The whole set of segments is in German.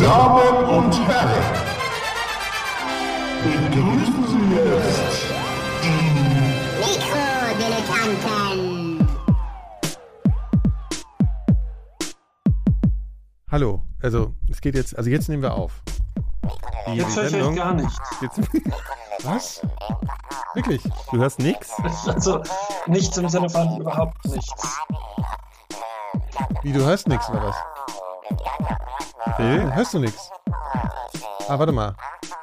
Damen und Herren, begrüßen Sie jetzt Mikrodilettanten. Hallo, also es geht jetzt, also jetzt nehmen wir auf. Die Jetzt höre ich euch gar nicht. Jetzt, was? Wirklich? Du hörst nix? Also nichts im Sinne von überhaupt nichts. Wie, du hörst nix oder was? Phil, hörst du nix? Ah, warte mal.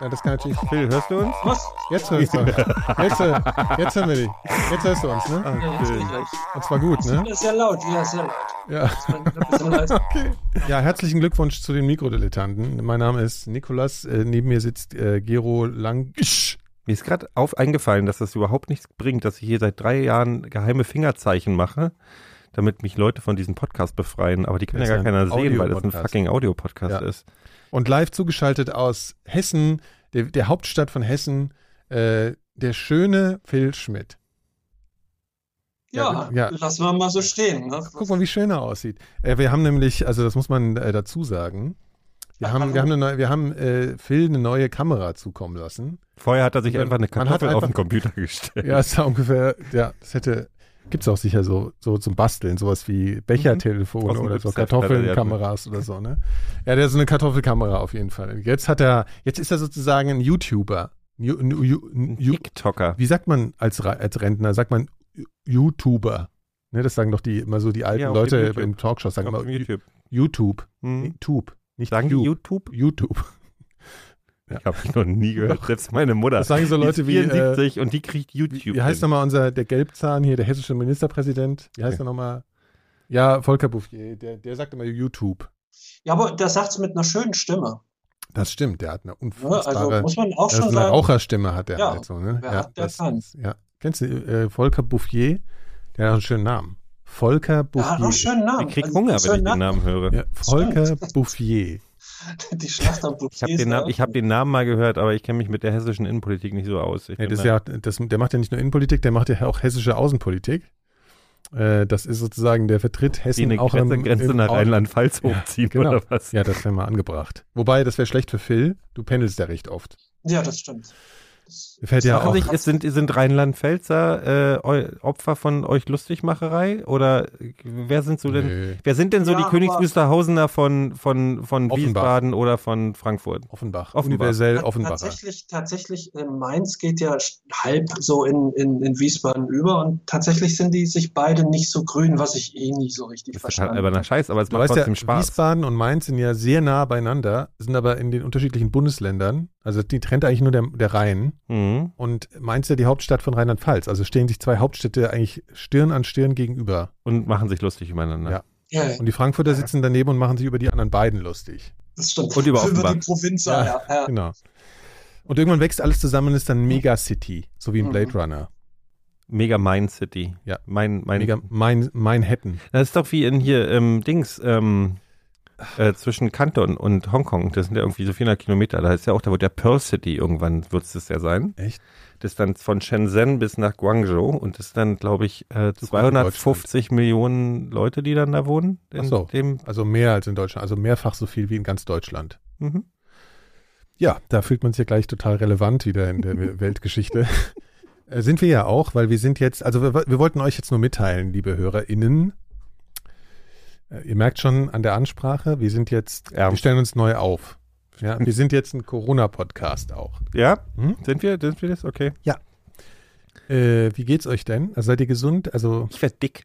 Ja, das kann natürlich. Phil, hörst du uns? Was? Jetzt hörst du uns. Jetzt, äh, jetzt hören wir dich. Jetzt hörst du uns, ne? Ja, jetzt bin ich Und zwar gut, ne? Das ist sehr laut, ja, sehr laut. Ja. Ja, herzlichen Glückwunsch zu den Mikrodilettanten. Mein Name ist Nikolas. Äh, neben mir sitzt äh, Gero Langsch. Mir ist gerade auf eingefallen, dass das überhaupt nichts bringt, dass ich hier seit drei Jahren geheime Fingerzeichen mache, damit mich Leute von diesem Podcast befreien. Aber die kann Das ja gar ein keiner sehen, weil das ein fucking Audio-Podcast Ja. ist. Und live zugeschaltet aus Hessen, der, der Hauptstadt von Hessen, äh, der schöne Phil Schmidt. Ja, Ja. lassen wir mal so stehen. Ne? Guck mal, wie schön er aussieht. Äh, wir haben nämlich, also das muss man äh, dazu sagen, wir haben, wir haben, eine neue, wir haben äh, Phil eine neue Kamera zukommen lassen. Vorher hat er sich einfach eine Kartoffel auf einfach- den Computer gestellt. Ja, ist ja ungefähr, ja, das hätte, gibt's auch sicher so, so zum Basteln, sowas wie Bechertelefone dem oder so er Kartoffelkameras oder so, ne? Ja, der ist so eine Kartoffelkamera auf jeden Fall. Jetzt hat er, jetzt ist er sozusagen ein YouTuber. Ju- ju- TikToker. Wie sagt man als, als Rentner? Sagt man YouTuber. Ne, das sagen doch die immer so die alten Ja, Leute YouTube. in Talkshows, sagen immer YouTube. YouTube. Hm. Nee, Tube. Nicht Sagen die You- YouTube? YouTube. Ich habe ich noch nie gehört. Selbst meine Mutter. Das sagen so Die Leute ist wie, äh, 74 und die kriegt YouTube. Wie heißt hin. nochmal unser, der Gelbzahn hier, der hessische Ministerpräsident? Wie heißt er nochmal? Ja, Volker Bouffier, der, der sagt immer YouTube. Ja, aber der sagt es mit einer schönen Stimme. Das stimmt, der hat eine Ne? unfassbare, Also muss man auch schon eine sagen. Raucherstimme hat der Ja, halt so, ne? wer hat, der das kann. ist- ja. Kennst du äh, Volker Bouffier? Der hat auch einen schönen Namen. Volker Der hat auch einen Bouffier. schönen Namen. Ich krieg Also, Hunger, wenn ich den Namen höre. Ja, Volker Bouffier. Die Schlachter Ich habe den, Namen- ich hab den Namen mal gehört, aber ich kenne mich mit der hessischen Innenpolitik nicht so aus. Ich Nee, bin das ja, das, der macht ja nicht nur Innenpolitik, der macht ja auch hessische Außenpolitik. Äh, das ist sozusagen, der vertritt die Hessen eine auch Grenze, im, Grenze im nach Rheinland-Pfalz Ja, hochziehen genau. oder was? Ja, das wäre mal angebracht. Wobei, das wäre schlecht für Phil. Du pendelst ja recht oft. Ja, das stimmt. Das, Fällt ja auch. sich, ist, sind, sind Rheinland-Pfälzer äh, Opfer von euch Lustigmacherei? Oder wer sind so denn, Nö, wer sind denn so Ja, die aber- Königs Wusterhausener von, von, von Offenbach. Wiesbaden oder von Frankfurt? Offenbach. Offenbach. Universell Offenbacher. Tatsächlich, tatsächlich, äh, Mainz geht ja halb so in, in, in Wiesbaden über und tatsächlich sind die sich beide nicht so grün, was ich eh nie so richtig Das total verstanden habe. Scheiß, aber es Du macht weißt ja, trotzdem Spaß. Wiesbaden und Mainz sind ja sehr nah beieinander, sind aber in den unterschiedlichen Bundesländern. Also die trennt eigentlich nur der, der Rhein. Mhm. Und Mainz ist ja die Hauptstadt von Rheinland-Pfalz. Also stehen sich zwei Hauptstädte eigentlich Stirn an Stirn gegenüber. Und machen sich lustig übereinander. Ja. Ja, ja, Und die Frankfurter sitzen daneben und machen sich über die anderen beiden lustig. das stimmt. Und über Offenbach. die Provinz, ja. ja, ja. Genau. Und irgendwann wächst alles zusammen und ist dann Megacity, so wie in Mhm. Blade Runner. Mega Mind City. Ja. Mein, mein, Mega, mein, Manhattan. Das ist doch wie in hier, ähm, Dings, ähm, äh, zwischen Kanton und Hongkong. Das sind ja irgendwie so 400 Kilometer. Da ist ja auch, da wird der Pearl City irgendwann, wird es das ja sein. Echt? Das ist dann von Shenzhen bis nach Guangzhou und das ist dann, glaube ich, äh, Super in 250 Millionen Leute, die dann da wohnen. In Ach so. Dem, Also mehr als in Deutschland. Also mehrfach so viel wie in ganz Deutschland. mhm. Ja, da fühlt man sich ja gleich total relevant wieder in der Weltgeschichte. Äh, sind wir ja auch, weil wir sind jetzt, also wir, wir wollten euch jetzt nur mitteilen, liebe HörerInnen. Äh, ihr merkt schon an der Ansprache, wir sind jetzt, Ja. wir stellen uns neu auf. Ja, wir sind jetzt ein Corona-Podcast auch. Ja, Hm? sind wir, sind wir das? Okay. Äh, wie geht's euch denn? Also seid ihr gesund? Also, Ich werde dick.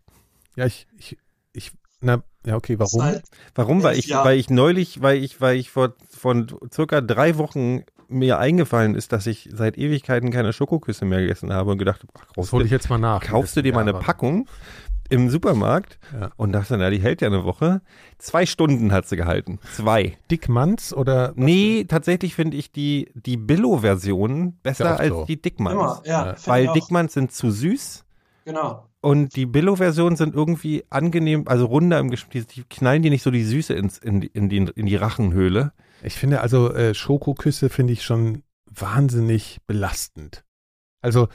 ja, ich, ich, ich, na, ja, okay, warum? Warum? Weil ich, weil ich neulich, weil ich, weil ich vor von circa drei Wochen mir eingefallen ist, dass ich seit Ewigkeiten keine Schokoküsse mehr gegessen habe und gedacht, ach, Das kaufst, hole du, ich jetzt mal nach. kaufst du dir mal eine Ja, Packung im Supermarkt Ja. und dachte, na, die hält ja eine Woche. Zwei Stunden hat sie gehalten. Zwei. Dickmanns oder? Nee, tatsächlich finde ich die, die Billo-Version besser Ja, als so. die Dickmanns. Immer, ja. Weil. Dickmanns sind zu süß. Genau. Und die Billo-Versionen sind irgendwie angenehm, also runder im Geschmack. Die, die knallen dir nicht so die Süße ins, in, die- in, die, in die Rachenhöhle. Ich finde also äh, Schokoküsse finde ich schon wahnsinnig belastend. Also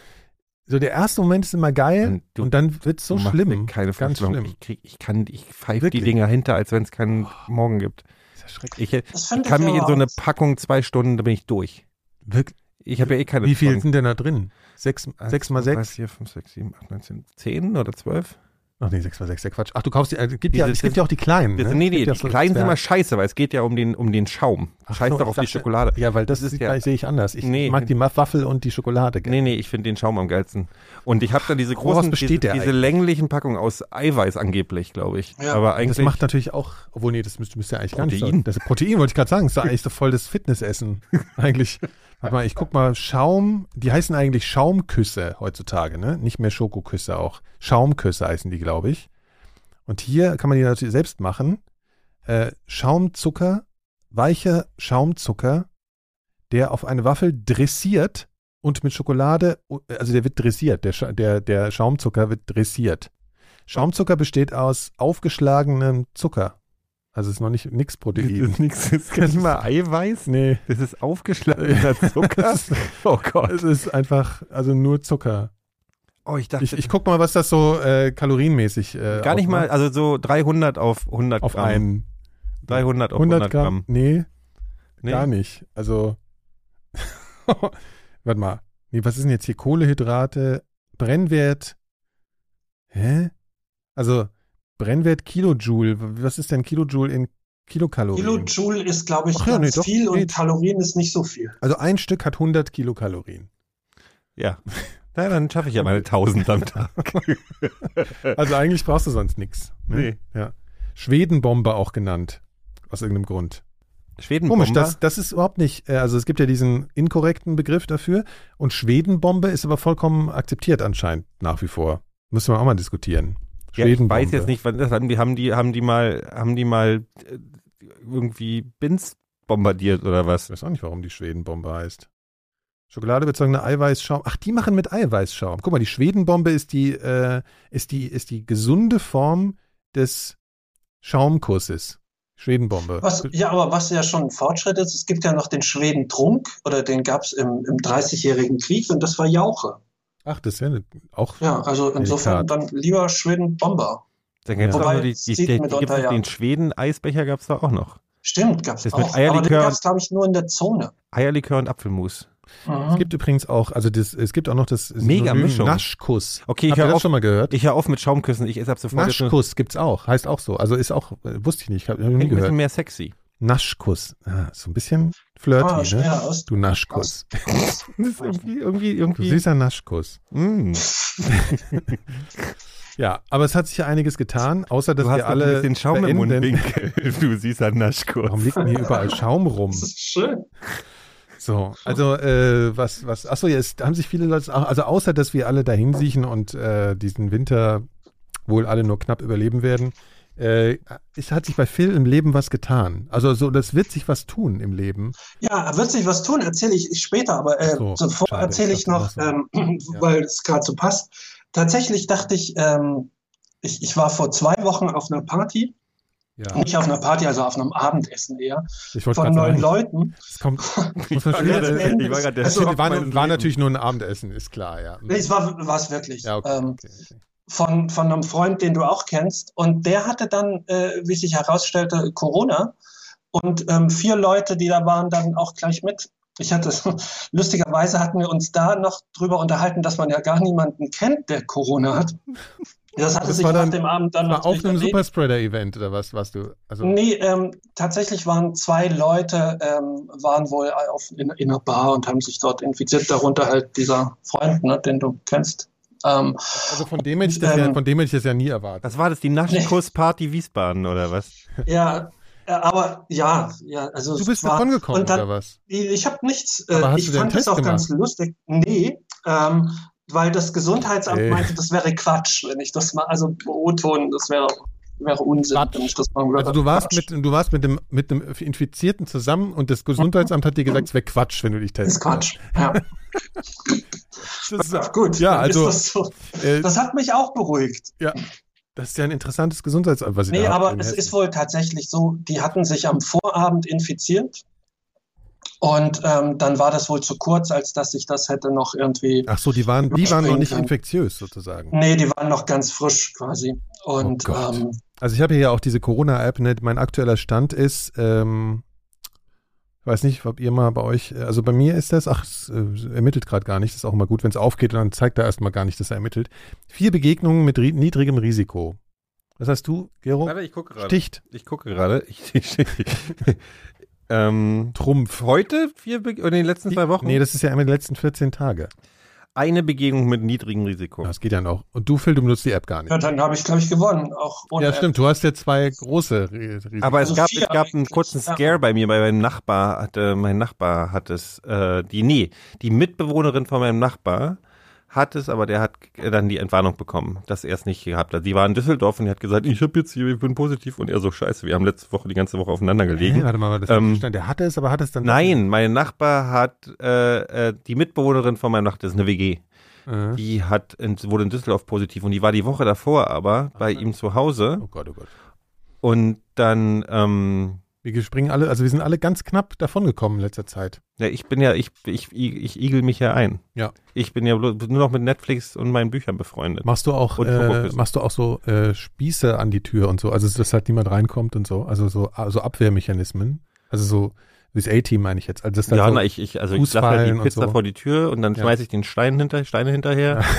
so der erste Moment ist immer geil Und du- und dann wird es so mir schlimm. Keine ganz Vorstellung. schlimm. Ich, krieg, ich kann, ich pfeife die Wirklich? Dinger hinter, als wenn es keinen Morgen gibt. Das ist ja schrecklich. Ich, Das ich kann ich mich in so eine Packung zwei Stunden, da bin ich durch. Wirk- Ich habe ja eh keine Wie viel sind denn da drin? Sechs, Eins, sechs mal sechs? vier, fünf, sechs, sieben, acht, neun, zehn, zehn oder zwölf? Ach nee, sechs mal sechs, der Quatsch. Ach, du kaufst die, äh, gibt ja, es gibt ja auch die kleinen. Das, ne? nee, nee, die so kleinen sind immer scheiße, weil es geht ja um den, um den Schaum. Scheiß so, doch auf die Schokolade. Ja, weil das, Das ist ja- sehe ich anders. Ich Nee. mag die Waffel und die Schokolade gerne. Nee, nee, ich finde den Schaum am geilsten. Und ich habe dann diese großen, diese, diese länglichen Packungen aus Eiweiß angeblich, glaube ich. Ja. Aber Das eigentlich macht natürlich auch, obwohl nee, das müsste, müsste ja eigentlich gar nicht Protein. so. Das ist Protein wollte ich gerade sagen, das ist doch eigentlich so voll das Fitnessessen. eigentlich. Warte mal, ich guck mal, Schaum, die heißen eigentlich Schaumküsse heutzutage, ne? Nicht mehr Schokoküsse auch. Schaumküsse heißen die, glaube ich. Und hier kann man die natürlich selbst machen. Äh, Schaumzucker, weicher Schaumzucker, der auf eine Waffel dressiert und mit Schokolade, also der wird dressiert, der, der, der Schaumzucker wird dressiert. Schaumzucker besteht aus aufgeschlagenem Zucker. Also ist noch nicht nix Protein. ist. Das ist nicht mal Eiweiß. Nee. Das ist aufgeschlagener Zucker. oh Gott. Es ist einfach, also nur Zucker. Oh, ich dachte, Ich, ich guck mal, was das so äh, kalorienmäßig äh, gar nicht mal, ausmacht. also so 300 auf 100 auf Gramm. einen. 300 auf 100 100 Gramm. Gramm. Nee, Nee? gar nicht. Also, warte mal. Nee, was ist denn jetzt hier? Kohlehydrate, Brennwert. Hä? Also, Brennwert Kilojoule. Was ist denn Kilojoule in Kilokalorien? Kilojoule ist, glaube ich, Ach ja, ganz nee, doch, viel und nee. Kalorien ist nicht so viel. Also ein Stück hat 100 Kilokalorien. Ja. Na, dann schaffe ich ja meine 1000 am Tag. Also eigentlich brauchst du sonst nichts. Nee. Ja. Schwedenbombe auch genannt. Aus irgendeinem Grund. Schweden Komisch, das, das ist überhaupt nicht, äh, also es gibt ja diesen inkorrekten Begriff dafür und Schwedenbombe ist aber vollkommen akzeptiert anscheinend nach wie vor. Müssen wir auch mal diskutieren. Ja, ich Schwedenbombe. weiß jetzt nicht, wann das haben die, haben die, haben die mal, haben die mal äh, irgendwie Bins bombardiert oder was? Ich weiß auch nicht, warum die Schwedenbombe heißt. Schokoladebezogener Eiweißschaum. Ach, die machen mit Eiweißschaum. Guck mal, die Schwedenbombe ist die, äh, ist die, ist die gesunde Form des Schaumkusses. Schwedenbombe. Was, ja, aber was ja schon ein Fortschritt ist, es gibt ja noch den Schwedentrunk, oder den gab es im, im 30-jährigen Krieg und das war Jauche. Ach, das ist ja auch. Ja, also insofern dann lieber Schwedenbomber. Dann gibt's Ja. auch Wobei, nur die, es die, die, mitunter ja- den Schweden-Eisbecher gab es da auch noch. Stimmt, gab es auch. Aber den Eierlikör gab es, glaube ich, nur in der Zone. Eierlikör und Apfelmus. Mhm. Es gibt übrigens auch, also das, es gibt auch noch das Mega Mischung. Naschkuss. Okay, ich Habt hör das schon mal gehört? Ich höre auf mit Schaumküssen, ich esse ab sofort Naschkuss gibt's auch, heißt auch so. Also ist auch, äh, wusste ich nicht, habe hab ich noch nie Klingt ein bisschen gehört. mehr sexy. Naschkuss. Ah, so ein bisschen flirty, ah, ne? aus. Du Naschkuss. Das ist irgendwie, irgendwie, Du irgendwie. süßer Naschkuss. Mm. Ja, aber es hat sich ja einiges getan, außer dass Du hast wir alle bisschen Schaum im Mundwinkel. Du süßer Naschkurs. Warum liegt denn hier überall Schaum rum? Das ist schön. So, also äh, was, was, achso, es haben sich viele Leute, also außer dass wir alle dahin siechen und äh, diesen Winter wohl alle nur knapp überleben werden, äh, es hat sich bei Phil im Leben was getan. Also so, das wird sich was tun im Leben. Ja, wird sich was tun, erzähle ich später, aber äh, so, schade, erzähle ich ich noch, dachte ähm, Ja. weil es gerade so passt. Tatsächlich dachte ich, ähm, ich, ich war vor zwei Wochen auf einer Party, Ja, nicht auf einer Party, also auf einem Abendessen eher, von neun Leuten. es kommt, Ich war gerade- der Also, war, war natürlich nur ein Abendessen, ist klar, ja. Nee, es war es wirklich. Ja, okay, ähm, okay, okay. Von, von einem Freund, den du auch kennst. Und der hatte dann, äh, wie sich herausstellte, Corona. Und ähm, vier Leute, die da waren, dann auch gleich mit. Ich hatte, lustigerweise hatten wir uns da noch drüber unterhalten, dass man ja gar niemanden kennt, der Corona hat. Das hatte Das sich war nach dann- dem Abend dann War noch auf einem. Superspreader-Event oder was warst du? Also, Nee, ähm, tatsächlich waren zwei Leute, ähm, waren wohl auf, in, in einer Bar und haben sich dort infiziert, darunter halt dieser Freund, ne, den du kennst. Ähm, also von dem hätte ich das, ja, ähm, von dem hätte ich das ja nie erwartet. Was war das, die Naschkuss-Party Wiesbaden oder was? ja, äh, aber ja, ja, also Du bist war, davon gekommen, dann- oder was? Ich habe nichts, äh, Aber hast ich fand das auch ganz lustig. Nee, ähm, weil das Gesundheitsamt Ey. meinte, das wäre Quatsch, wenn ich das mal, also O-Ton, das wäre, wäre Unsinn, Quatsch. wenn ich das mal gehört Also du warst Quatsch. mit, du warst mit dem, mit dem Infizierten zusammen und das Gesundheitsamt hat dir gesagt, es wäre Quatsch, wenn du dich Das ist testest. Quatsch. Ja, Das ist, gut. Ja, also, ist das, so. äh, das hat mich auch beruhigt. das ist ja ein interessantes Gesundheitsamt, was ihr Nee, aber es Hessen. ist wohl tatsächlich so, die hatten sich am Vorabend infiziert und ähm, dann war das wohl zu kurz, als dass sich das hätte noch irgendwie. Ach so, die waren, die waren noch nicht infektiös sozusagen. Nee, die waren noch ganz frisch quasi. Und Oh Gott. ähm, Also ich habe hier ja auch diese Corona-App, ne? mein aktueller Stand ist, ähm, ich weiß nicht, ob ihr mal bei euch, also bei mir ist das, ach, es äh, ermittelt gerade gar nicht, das ist auch immer gut, wenn es aufgeht und dann zeigt er erstmal gar nicht, dass er ermittelt. Vier Begegnungen mit ri niedrigem Risiko. Was hast du, Gero? Warte, ich gucke gerade. Sticht. Ich gucke gerade. Ähm, Trumpf. heute vier Be oder in den letzten zwei Wochen? Nee, das ist ja immer die letzten 14 Tage. Eine Begegnung mit niedrigem Risiko. Das geht ja noch. Und du, Phil, du benutzt die App gar nicht. Ja, dann habe ich, glaube ich, gewonnen. Auch ohne Ja, App. stimmt. Du hast ja zwei große Ri- Risiken. Aber es Also gab, es gab einen kurzen ja. Scare bei mir, bei meinem Nachbar hatte, mein Nachbar hat es, äh, die, nee, die Mitbewohnerin von meinem Nachbar hat es, aber der hat dann die Entwarnung bekommen, dass er es nicht gehabt hat. Die war in Düsseldorf und die hat gesagt, ich habe jetzt hier, ich bin positiv und er so, scheiße, wir haben letzte Woche die ganze Woche aufeinander gelegen. Hey, warte mal, das Ähm, stand, der hatte es, aber hat es dann Nein, mein Nachbar hat, äh, äh, die Mitbewohnerin von meinem Nachbar, das ist eine WG, Äh, die hat, in, wurde in Düsseldorf positiv und die war die Woche davor aber bei ihm zu Hause oh Gott, oh Gott. und dann, ähm, Wir springen alle, also wir sind alle ganz knapp davongekommen in letzter Zeit. Ja, ich bin ja, ich, ich, ich igel mich ja ein. Ja. Ich bin ja bloß- nur noch mit Netflix und meinen Büchern befreundet. Machst du auch, äh, machst du auch so äh, Spieße an die Tür und so, also dass halt niemand reinkommt und so, also so also Abwehrmechanismen, also so wie das A-Team meine ich jetzt, also das dann ja, so, na, ich, ich, also ich lasse halt die Pizza so. vor die Tür und dann Ja. schmeiße ich den Stein hinter, Steine hinterher.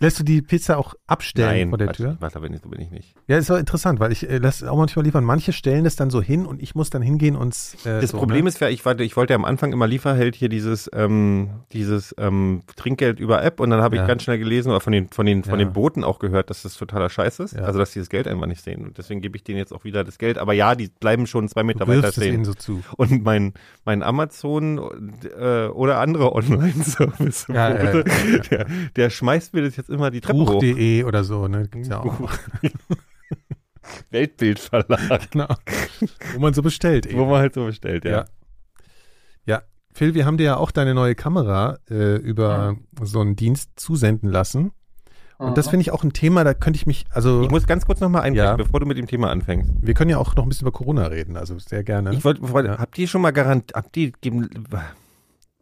lässt du die Pizza auch abstellen Nein, vor der Quatsch, Tür? Warte, bin ich, so bin ich nicht. Ja, ist doch interessant, weil ich äh, lasse auch manchmal liefern. Manche stellen das dann so hin und ich muss dann hingehen und äh, Das so, Problem ne? ist ja, ich, warte, ich wollte ja am Anfang immer Lieferheld hier dieses, ähm, dieses ähm, Trinkgeld über App und dann habe ich Ja. ganz schnell gelesen oder von den, von den, von Ja. den Booten auch gehört, dass das totaler Scheiß ist. Ja. Also dass die das Geld einfach nicht sehen. Und deswegen gebe ich denen jetzt auch wieder das Geld. Aber ja, die bleiben schon zwei Meter du weiter stehen. so zu. Und mein, mein Amazon äh, oder andere Online-Service, der, der schmeißt mir das jetzt immer die Treppe hoch. Buch.de oder so, ne? Gibt's ja auch. Weltbildverlag, genau. Wo man so bestellt eben. wo man halt so bestellt, ja. Ja. Ja, Phil, wir haben dir ja auch deine neue Kamera äh, über so einen Dienst zusenden lassen. Und das finde ich auch ein Thema, da könnte ich mich, also Ich muss ganz kurz nochmal einbringen, Ja. bevor du mit dem Thema anfängst. wir können ja auch noch ein bisschen über Corona reden, also sehr gerne. Ich wollte, wollt, Ja. habt ihr schon mal Garantie, habt ihr, geben,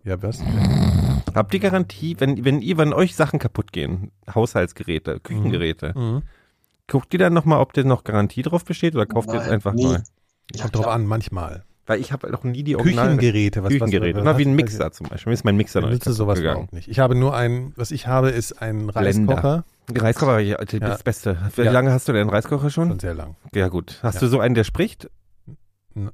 ja, was? habt ihr Garantie, wenn, wenn ihr, wenn euch Sachen kaputt gehen, Haushaltsgeräte, Küchengeräte, Mhm. guckt ihr dann nochmal, ob da noch Garantie drauf besteht oder kauft ihr es einfach nie. neu? Kommt drauf an, manchmal. Weil ich habe noch nie die Original Küchengeräte, was Küchengeräte. was, Immer was wie ein Mixer zum Beispiel. Mir ist mein Mixer Ich noch nicht sowas gegangen. überhaupt nicht. Ich habe nur ein, was ich habe, ist ein Blender. Reiskocher. Reiskocher, ja, das Ja. Beste. Wie Ja. lange hast du denn einen Reiskocher Schon schon? sehr lang. Ja gut. Hast Ja. du so einen, der spricht?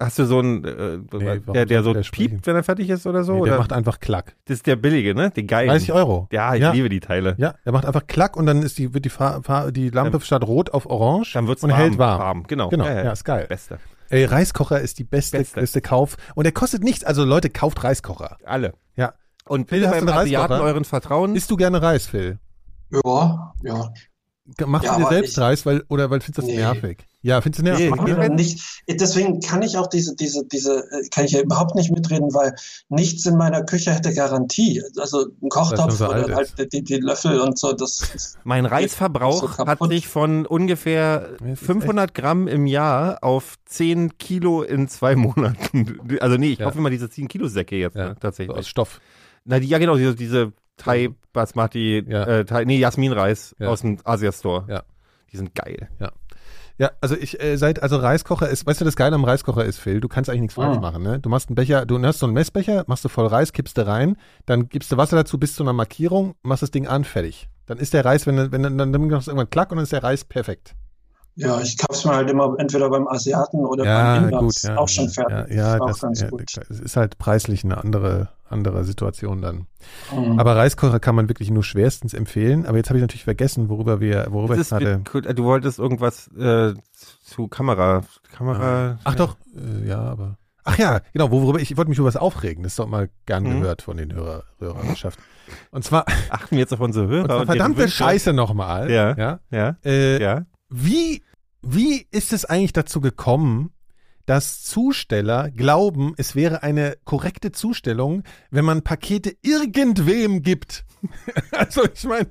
Hast du so einen, äh, warum der, der so der sprechen? piept, wenn er fertig ist oder so? Nee, oder? der macht einfach Klack. das ist der billige, ne? Den geilen. 30 Euro. Ja, ich Ja. liebe die Teile. Ja, der macht einfach Klack und dann ist die, wird die, Fa Fa die Lampe Dann- statt rot auf orange Dann wird's und warm, hält warm. Genau. Genau, Ja, ja, ja. ist geil. Beste. Ey, Reiskocher ist die beste, Beste. beste Kauf. Und der kostet nichts. Also Leute, kauft Reiskocher. Alle. Ja. Und Phil, bitte hast du beim einen Asiaten Reiskocher? euren Vertrauen. Isst du gerne Reis, Phil? Ja, ja. Machst Ja, du dir selbst ich- Reis, weil, oder weil findest du das Nee. nervig? Ja, findest du nervig? Nee, ne? nee. Nicht, deswegen kann ich auch diese, diese, diese, äh, kann ich ja überhaupt nicht mitreden, weil nichts in meiner Küche hätte Garantie. Also ein Kochtopf alt oder halt die, die Löffel und so, das Mein Reisverbrauch so hat sich von ungefähr Ja, ist 500 Gramm im Jahr auf 10 Kilo in zwei Monaten. Also nee, ich Ja. kaufe immer diese 10 Kilo Säcke jetzt Ja, ne, so aus tatsächlich. Stoff. Na, die, ja genau, diese, diese Thai Basmati, Ja. äh, Thai, nee, Jasminreis Ja. aus dem Asia Store. Ja. Die sind geil. Ja, also ich äh, seit also Reiskocher ist, weißt du, das Geile am Reiskocher ist, Phil, du kannst eigentlich nichts falsch Ah. machen, ne? Du machst einen Becher, du hast so einen Messbecher, machst du voll Reis, kippst du rein, dann gibst du Wasser dazu bis zu einer Markierung, machst das Ding an, fertig. Dann ist der Reis, wenn du- wenn du- dann, dann machst du irgendwann klack und dann ist der Reis perfekt. ja, ich kauf's mir halt immer entweder beim Asiaten oder Ja, beim Inder. gut, ist ja. auch schon ja, fertig. Ja, ja ist auch das, ganz ja, gut. es ist halt preislich eine andere andere Situation dann. Mhm. Aber Reiskocher kann man wirklich nur schwerstens empfehlen, aber jetzt habe ich natürlich vergessen, worüber wir worüber Das ich gerade cool. du wolltest irgendwas äh, zu Kamera. Kamera. Ach doch, äh, ja, aber. Ach ja, genau, worüber ich, ich wollte mich über was aufregen. Das ist doch mal gern Mhm. gehört von den Hörer, Hörerschaft. Und zwar, Achten wir jetzt auf unsere Hörer. und zwar und verdammte. Scheiße nochmal. Ja. Ja. Ja, Äh, ja. Wie, wie ist es eigentlich dazu gekommen, dass Zusteller glauben, es wäre eine korrekte Zustellung, wenn man Pakete irgendwem gibt? also ich meine,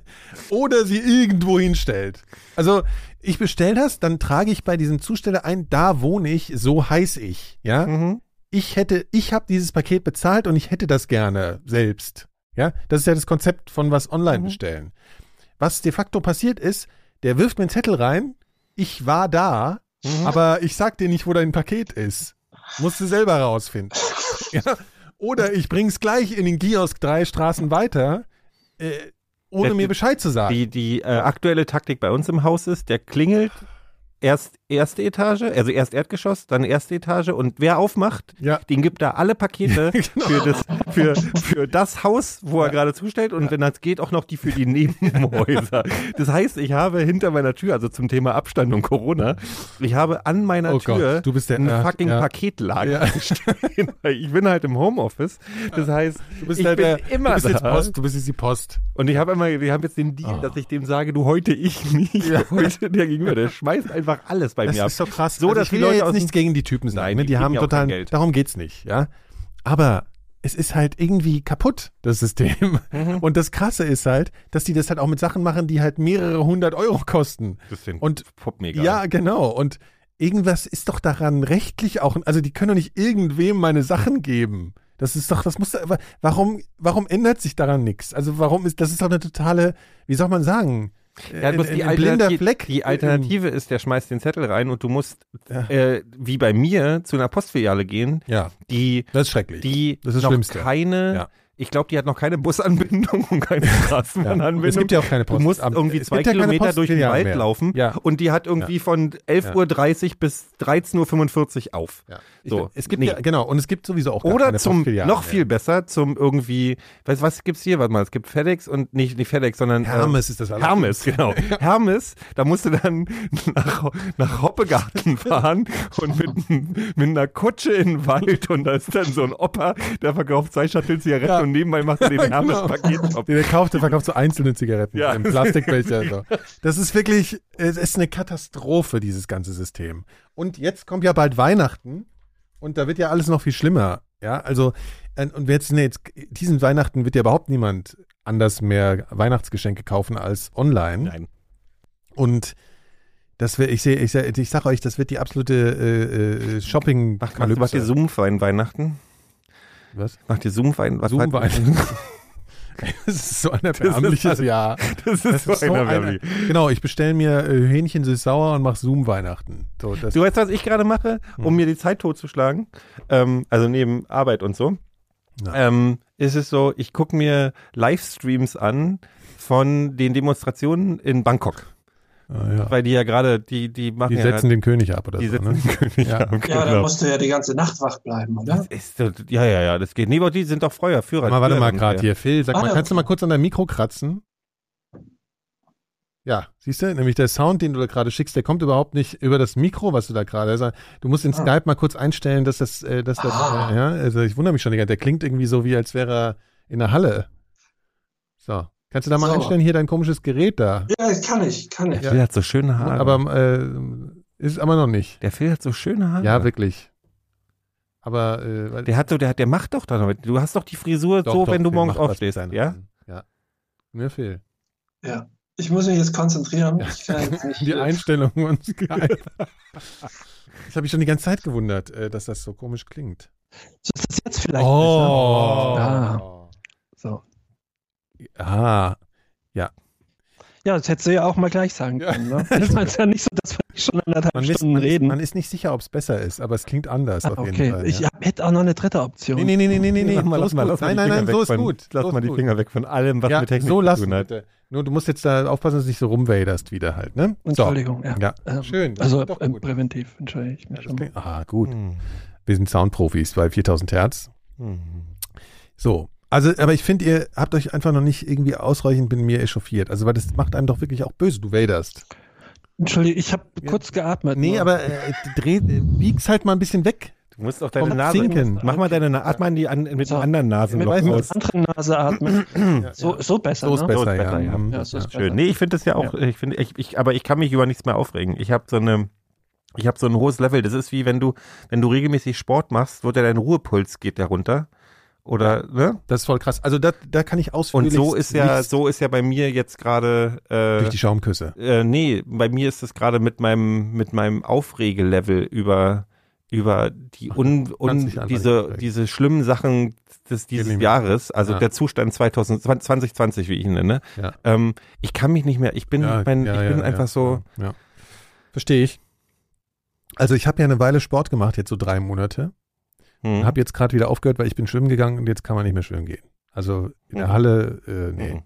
oder sie irgendwo hinstellt. Also ich bestelle das, dann trage ich bei diesem Zusteller ein, da wohne ich, so heiß ich. Ja. Mhm. ich hätte, ich habe dieses Paket bezahlt und ich hätte das gerne selbst. Ja, das ist ja das Konzept von was online Mhm. bestellen. Was de facto passiert ist, der wirft mir einen Zettel rein, ich war da, Mhm. aber ich sag dir nicht, wo dein Paket ist. Musst du selber rausfinden. ja. Oder ich bring's gleich in den Kiosk drei Straßen weiter, äh, ohne Ja, mir Bescheid zu sagen. Die, die äh, aktuelle Taktik bei uns im Haus ist, der klingelt erst erste Etage, also erst Erdgeschoss, dann erste Etage und wer aufmacht, Ja. den gibt da alle Pakete Genau. für, das, für, für das Haus, wo er gerade zustellt und wenn das geht, auch noch die für die Nebenhäuser. Das heißt, ich habe hinter meiner Tür, also zum Thema Abstand und Corona, ich habe an meiner Oh Tür Gott, du bist der- ein ja, fucking ja. Paketlager Ja. stehen, ich bin halt im Homeoffice. Das heißt, Du bist ich halt bin der, immer du bist jetzt da. Post, du bist jetzt die Post. Und ich habe immer, wir haben jetzt den Deal, Oh. dass ich dem sage, du heute ich nicht, heute der Gegenüber, der schmeißt einfach alles bei Das mir ab. ist doch krass. So, also dass ich will die Leute jetzt nichts gegen die Typen sagen. Nein, ne? die die, haben total, Geld. darum geht's nicht, ja. Aber es ist halt irgendwie kaputt, das System. Mhm. Und das Krasse ist halt, dass die das halt auch mit Sachen machen, die halt mehrere hundert Euro kosten. Bisschen Und Pop mega. ja, genau. Und irgendwas ist doch daran rechtlich auch, also die können doch nicht irgendwem meine Sachen geben. Das ist doch, das muss, warum, warum ändert sich daran nichts? Also warum ist, das ist doch eine totale, wie soll man sagen? Ja, Ein- bloß die, Alternative, Fleck. die Alternative ist, der schmeißt den Zettel rein und du musst, Ja. äh, wie bei mir, zu einer Postfiliale gehen, Ja, die, das ist schrecklich. die Das ist noch Schlimmste. keine, Ja. Ich glaube, die hat noch keine Busanbindung und keine Straßenbahnanbindung. Es gibt ja auch keine Post. Du musst irgendwie es zwei gibt ja Kilometer durch den Wald mehr. laufen Ja. und die hat irgendwie von 11.30 Uhr bis 13.45 Uhr auf. Ja. So, es gibt nee. ja, genau, und es gibt sowieso auch Oder zum, noch viel besser, zum irgendwie, weißt was gibt's hier? Warte mal, es gibt FedEx und nicht, nicht FedEx, sondern Hermes äh, ist das alles. Hermes, genau. Hermes, da musst du dann nach, nach Hoppegarten fahren und mit, mit einer Kutsche in den Wald und da ist dann so ein Opa, der verkauft zwei Schachtel Zigaretten Ja. Und nebenbei macht er den Genau. Hermes-Paketshop. Der kauft, der verkauft so einzelne Zigaretten Ja. im Plastikbecher. So. Das ist wirklich, es ist eine Katastrophe, dieses ganze System. Und jetzt kommt ja bald Weihnachten und da wird ja alles noch viel schlimmer. Ja, also, und jetzt, nee, jetzt, diesen Weihnachten wird ja überhaupt niemand anders mehr Weihnachtsgeschenke kaufen als online. Nein. Und das wird, ich sehe, ich, ich sag euch, das wird die absolute äh, äh, shopping Mach, mach, mach dir Zoom-Wein Weihnachten. Was? Mach dir Zoom-Wein. Zoom-Wein. Das ist so ein erbärmliches Jahr. Das ist, Das so ist so einer, eine, genau, ich bestelle mir äh, Hähnchen süß-sauer und mache Zoom-Weihnachten. So, das, Du weißt, was ich gerade mache, um Hm. mir die Zeit totzuschlagen? Ähm, also neben Arbeit und so. Ähm, ist es so, ich gucke mir Livestreams an von den Demonstrationen in Bangkok. Ah, ja. Weil die ja gerade, die, die machen Die ja setzen den König ab oder die so. setzen Ne? den König Ja. ab. Ja, da genau. musst du ja die ganze Nacht wach bleiben, oder? ist, ja, ja, ja, das geht. Nee, aber die sind doch Feuer, Führer. Mal, warte mal gerade hier. Phil, sag Ah, mal, ja, kannst du mal kurz an dein Mikro kratzen? Ja, siehst du, nämlich der Sound, den du da gerade schickst, der kommt überhaupt nicht über das Mikro, was du da gerade. Also, du musst in Ah. Skype mal kurz einstellen, dass das, äh, dass das, Ah. äh, ja, also ich wundere mich schon, Digga, der klingt irgendwie so, wie als wäre er in der Halle. So. Kannst du da mal So. einstellen, hier dein komisches Gerät da? Ja, kann ich, kann ich. Der Phil hat so schöne Haare. Aber äh, ist aber noch nicht. der Phil hat so schöne Haare. Ja, wirklich. Aber äh, weil- Der hat so, der, der macht doch da noch. Du hast doch die Frisur Doch, so, doch, wenn du morgens aufstehst, ja? Ja. Mir Phil. Ja. Ich muss mich jetzt konzentrieren. Ich kann jetzt nicht. Die Einstellung und Skype. Das habe ich schon die ganze Zeit gewundert, äh, dass das so komisch klingt. So ist das jetzt vielleicht Oh. besser. Ah. So. Ah. Ja, das hättest du ja auch mal gleich sagen Ja. können. Ne? Ich meine, es ist ja nicht so, dass wir schon anderthalb Man, ist, Stunden man, ist, reden. man ist nicht sicher, ob es besser ist, aber es klingt anders Ah, auf jeden okay, Fall. ich ja. hab, hätte auch noch eine dritte Option. Nee, nee, nee, nee, nee, nee, nee. Lass mal, so lass ist mal, gut. lass mal Nein, nein, nein, so ist von, gut. Lass so mal ist die gut. Finger weg von allem, was ja, mit Technik so zu lassen, tun hat. bitte. Nur du musst jetzt da aufpassen, dass du nicht so rumwaderst wieder halt, ne? So. Entschuldigung, ja. Ja, Ähm, schön. Also ist gut. präventiv, entschuldige ich mich schon. klingt- Ah, gut. Hm. Wir sind Soundprofis bei 4000 Hertz. Hm. So, also, aber ich finde, ihr habt euch einfach noch nicht irgendwie ausreichend mit mir echauffiert. Also, weil das macht einem doch wirklich auch böse, du waderst. Entschuldige, ich habe Ja. kurz geatmet. Nee, nur. aber äh, dreh, bieg's halt mal ein bisschen weg. Du musst auch deine Vom Nase. Zinken. Mach mal deine Nase. Atme die an, mit So. dem anderen mit Nasenloch mit der anderen Nase atmen. so, so besser, So ist ne? besser, So ist besser, ja. ja. Mhm. Ja, so ist Schön. besser. Nee, ich finde das ja auch, ich finde, ich, ich, aber ich kann mich über nichts mehr aufregen. Ich habe so eine, ich habe so ein hohes Level. Das ist wie wenn du, wenn du regelmäßig Sport machst, wird ja dein Ruhepuls geht der runter. Oder, ne? Das ist voll krass. Also, da, da kann ich Und ausführlich. so ist ja, so ist ja bei mir jetzt gerade, Durch äh, die Schaumküsse. äh, nee, bei mir ist es gerade mit meinem, mit meinem Aufregelevel über, über die un, un, diese, diese schlimmen Sachen des, dieses. Jahres, also Ja. der Zustand 2000, 2020, wie ich ihn nenne. Ja. Ähm, ich kann mich nicht mehr, ich bin, Ja, mein, ich bin einfach so, Ja. Verstehe ich. Also ich habe ja eine Weile Sport gemacht, jetzt so drei Monate. Hm. Habe jetzt gerade wieder aufgehört, weil ich bin schwimmen gegangen und jetzt kann man nicht mehr schwimmen gehen. Also in der Mhm. Halle, äh, nee. Mhm.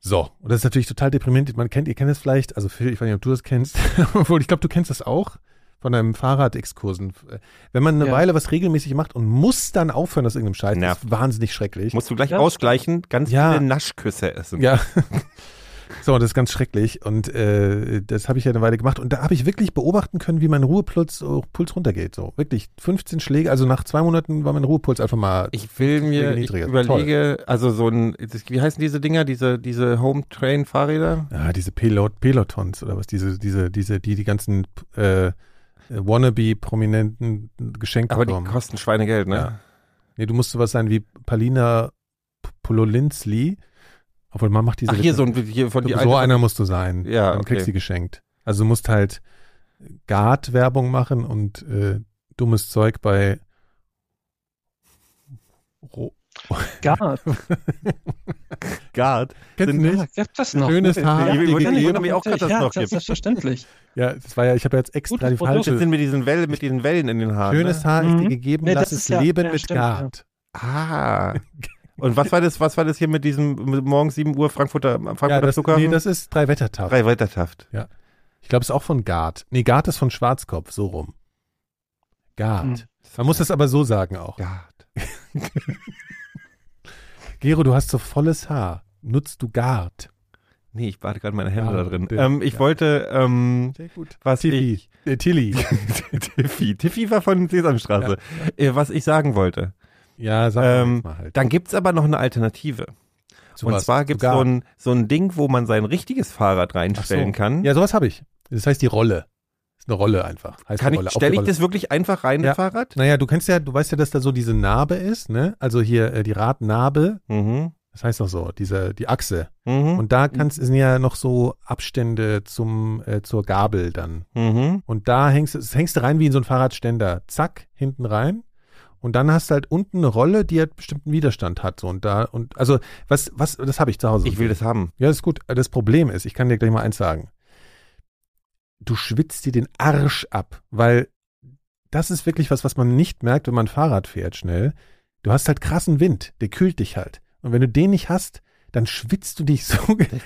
So, und das ist natürlich total deprimierend. Man kennt, ihr kennt es vielleicht, also Phil, ich weiß nicht, ob du das kennst, obwohl ich glaube, du kennst das auch von deinem Fahrradexkursen. Wenn man eine Ja. Weile was regelmäßig macht und muss dann aufhören aus irgendeinem Scheiß, ist wahnsinnig schrecklich. Musst du gleich Ja. ausgleichen, ganz Ja. viele Naschküsse essen. Ja. So, das ist ganz schrecklich. Und äh, das habe ich ja eine Weile gemacht. Und da habe ich wirklich beobachten können, wie mein Ruhepuls äh, Puls runtergeht. So, wirklich 15 Schläge. Also nach zwei Monaten war mein Ruhepuls einfach mal. Ich will mir, ich überlege, also so ein, wie heißen diese Dinger, diese, diese Home-Train-Fahrräder? ja, diese Pelot, Pelotons oder was, diese, diese, diese, die die ganzen äh, Wannabe-Prominenten geschenkt Aber die bekommen. kosten Schweinegeld, ne? Ja. Nee, du musst sowas sein wie Palina P- Pololinski. Obwohl man macht diese Ach, hier Witze. so ein, hier von die so einer musst du sein. Ja, Dann okay. kriegst du geschenkt. Also du musst halt Guard-Werbung machen und äh, dummes Zeug bei Ro Gar. Guard. Kennst du nicht? Gibt das noch? Schönes Haar, ich wundere mich auch gerade, dass ja, noch gibt. selbstverständlich. Ja, das war ja, ich habe ja jetzt extra Gutes die falsche. sind mit diesen Wellen, mit diesen Wellen in den Haaren. Schönes ne? Haar ist dir Mhm. gegeben, Nee, lass das es ist ja- leben ja, mit stimmt, ja. Guard. Ah. Und was war das, was war das hier mit diesem mit morgens 7 Uhr Frankfurter, Frankfurter Ja, das, Flughafen? nee, das ist drei Wettertaft. Drei Weitertaft. Ich glaube, es ist auch von Guard. Nee, Guard ist von Schwarzkopf, so rum. Guard. Hm. Man muss das aber so sagen auch. Guard. Gero, du hast so volles Haar. Nutzt du Guard? Nee, ich warte gerade meine Hände Ja, da drin. der- Ähm, ich ja. wollte, ähm, Sehr gut. was Tilly. ich, Äh, Tilly. Tiffy, Tiffy war von Sesamstraße. Äh, was ich sagen wollte. Ja, sag mal Ähm, mal halt. Dann gibt's aber noch eine Alternative. Zu Und was? zwar gibt's Guard. so ein, so ein Ding, wo man sein richtiges Fahrrad Ach so. reinstellen kann. Ja, sowas habe ich. Das heißt die Rolle. Das ist eine Rolle einfach. Heißt kann Rolle. ich, stelle ich das wirklich einfach rein, Ja. das Fahrrad? Naja, du kennst ja, du weißt ja, dass da so diese Narbe ist, ne? Also hier äh, die Radnarbe, Mhm. das heißt doch so, diese, die Achse. Mhm. Und da kannst, sind ja noch so Abstände zum, äh, zur Gabel dann. mhm. Und da hängst, hängst du rein wie in so ein Fahrradständer. Zack, hinten rein. Und dann hast du halt unten eine Rolle, die halt bestimmten Widerstand hat. So und da, und also, was, was, das habe ich zu Hause. Ich will das haben. Ja, ist gut. Das Problem ist, ich kann dir gleich mal eins sagen. Du schwitzt dir den Arsch ab, weil das ist wirklich was, was man nicht merkt, wenn man Fahrrad fährt schnell. Du hast halt krassen Wind, der kühlt dich halt. Und wenn du den nicht hast, dann schwitzt du dich so,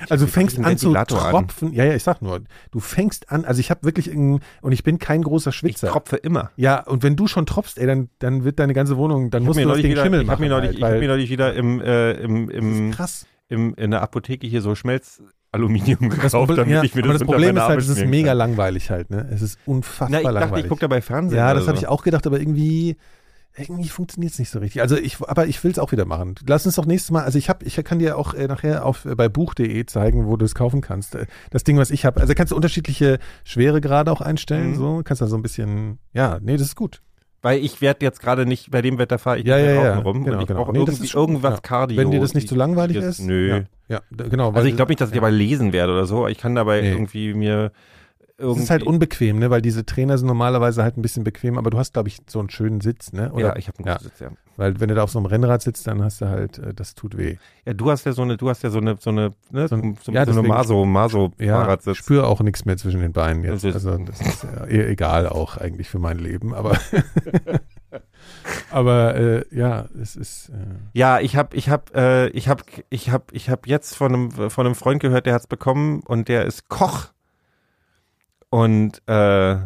also du fängst an zu Ventilator an. tropfen. Ja, ja, ich sag nur, du fängst an, also ich habe wirklich, irgendein- und ich bin kein großer Ich Schwitzer. tropfe immer. ja, und wenn du schon tropfst, ey, dann, dann wird deine ganze Wohnung, dann Ich musst habe du das Ding wieder, Schimmel ich hab machen. mir, neulich, halt, ich hab weil mir neulich wieder im, äh, im, im, im, in der Apotheke hier so Schmelzaluminium Das, gekauft, damit ja, ich mir das aber das Problem ist halt, es ist mega kann. langweilig halt, ne? Es ist unfassbar Na, ich dachte, langweilig. ich gucke dabei Fernsehen. ja, das habe so. ich auch gedacht, aber irgendwie, irgendwie funktioniert es nicht so richtig. Also ich, aber ich will es auch wieder machen. Lass uns doch nächstes Mal, also ich habe, ich kann dir auch äh, nachher auf äh, bei buch.de zeigen, wo du es kaufen kannst. Äh, Das Ding, was ich habe, also kannst du unterschiedliche Schweregrade auch einstellen, Mhm. so kannst da so ein bisschen, ja, nee, das ist gut. Weil ich werde jetzt gerade nicht, bei dem Wetter fahre ich Ja, ja, ja, rum genau, und ich genau. brauche Nee, irgendwie schon- irgendwas ja. Cardio. Wenn dir das nicht zu langweilig jetzt- ist, Nö. Ja, ja genau. Also ich glaube nicht, dass ich dabei lesen werde oder so. Ich kann dabei Nee. irgendwie mir Es irgendwie. ist halt unbequem, ne, weil diese Trainer sind normalerweise halt ein bisschen bequem, aber du hast, glaube ich, so einen schönen Sitz, ne? Oder, ja, ich habe einen ja. guten Sitz, ja. Weil wenn du da auf so einem Rennrad sitzt, dann hast du halt, äh, das tut weh. Ja, du hast ja so eine, du hast ja so eine, so eine, ne, So so, ein- so, ja, so eine Maso, Maso Ja, ich spüre auch nichts mehr zwischen den Beinen jetzt. Also das ist ja e- egal auch eigentlich für mein Leben, aber aber äh, ja, es ist äh, Ja, ich habe, ich habe, äh, ich habe, ich habe, ich habe jetzt von einem, von einem Freund gehört, der hat's bekommen und der ist Koch und äh,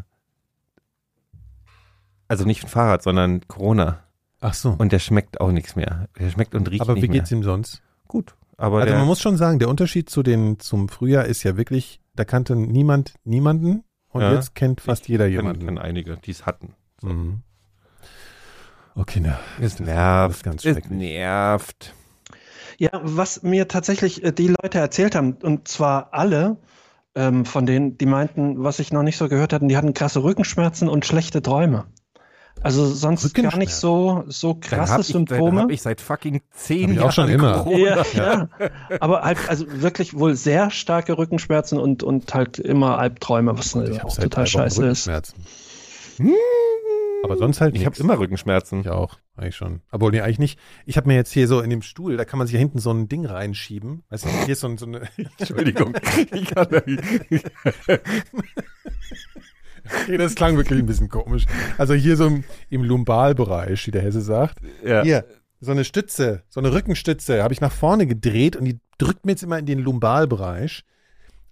also nicht ein Fahrrad, sondern Corona ach so. und der schmeckt auch nichts mehr. Der schmeckt und riecht aber nicht wie mehr. geht's ihm sonst? Gut, aber Also der, man muss schon sagen, der Unterschied zu den zum Frühjahr ist ja wirklich, da kannte niemand niemanden und Ja. jetzt kennt fast jeder jemanden. kann einige, die es hatten. Mhm. Okay, na, Es das ist nervt, ganz es nervt. Ja, was mir tatsächlich äh, die Leute erzählt haben, und zwar alle ähm, von denen, die meinten, was ich noch nicht so gehört hatte, die hatten krasse Rückenschmerzen und schlechte Träume. Also sonst gar nicht so, so Dann krasse hab ich, Symptome. hab ich seit fucking zehn Hab ich auch Jahren schon immer. Ja, ja. aber halt, also wirklich wohl sehr starke Rückenschmerzen und, und halt immer Albträume, was Ich auch habe total scheiße ist. Aber sonst halt Ich habe immer Rückenschmerzen. Ich auch, eigentlich schon. Aber nee, eigentlich nicht. Ich habe mir jetzt hier so in dem Stuhl, da kann man sich ja hinten so ein Ding reinschieben. Weißt du, hier ist so, ein, so eine. Entschuldigung. Ich kann da- Okay, das klang wirklich ein bisschen komisch. Also hier so im, im Lumbalbereich, wie der Hesse sagt. Ja. Hier, so eine Stütze, so eine Rückenstütze, habe ich nach vorne gedreht und die drückt mir jetzt immer in den Lumbalbereich.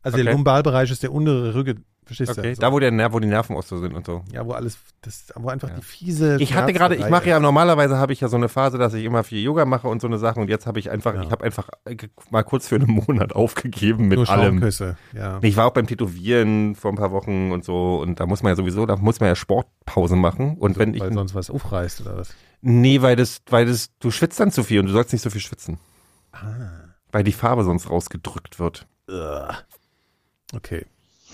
Also der Okay. Lumbalbereich ist der untere Rücken, verstehst Okay, du? So. da wo der Nerv, wo die Nerven auch so sind und so. ja, wo alles, das, wo einfach die fiese. Ich hatte gerade, ich mache ja normalerweise habe ich ja so eine Phase, dass ich immer viel Yoga mache und so eine Sachen und jetzt habe ich einfach, Ja. ich habe einfach äh, mal kurz für einen Monat aufgegeben mit nur allem. Ja. Ich war auch beim Tätowieren vor ein paar Wochen und so und da muss man ja sowieso, da muss man ja Sportpause machen und wenn ich weil sonst was aufreißt oder was. nee, weil das, weil das, du schwitzt dann zu viel und du sollst nicht so viel schwitzen, Ah, weil die Farbe sonst rausgedrückt wird. okay.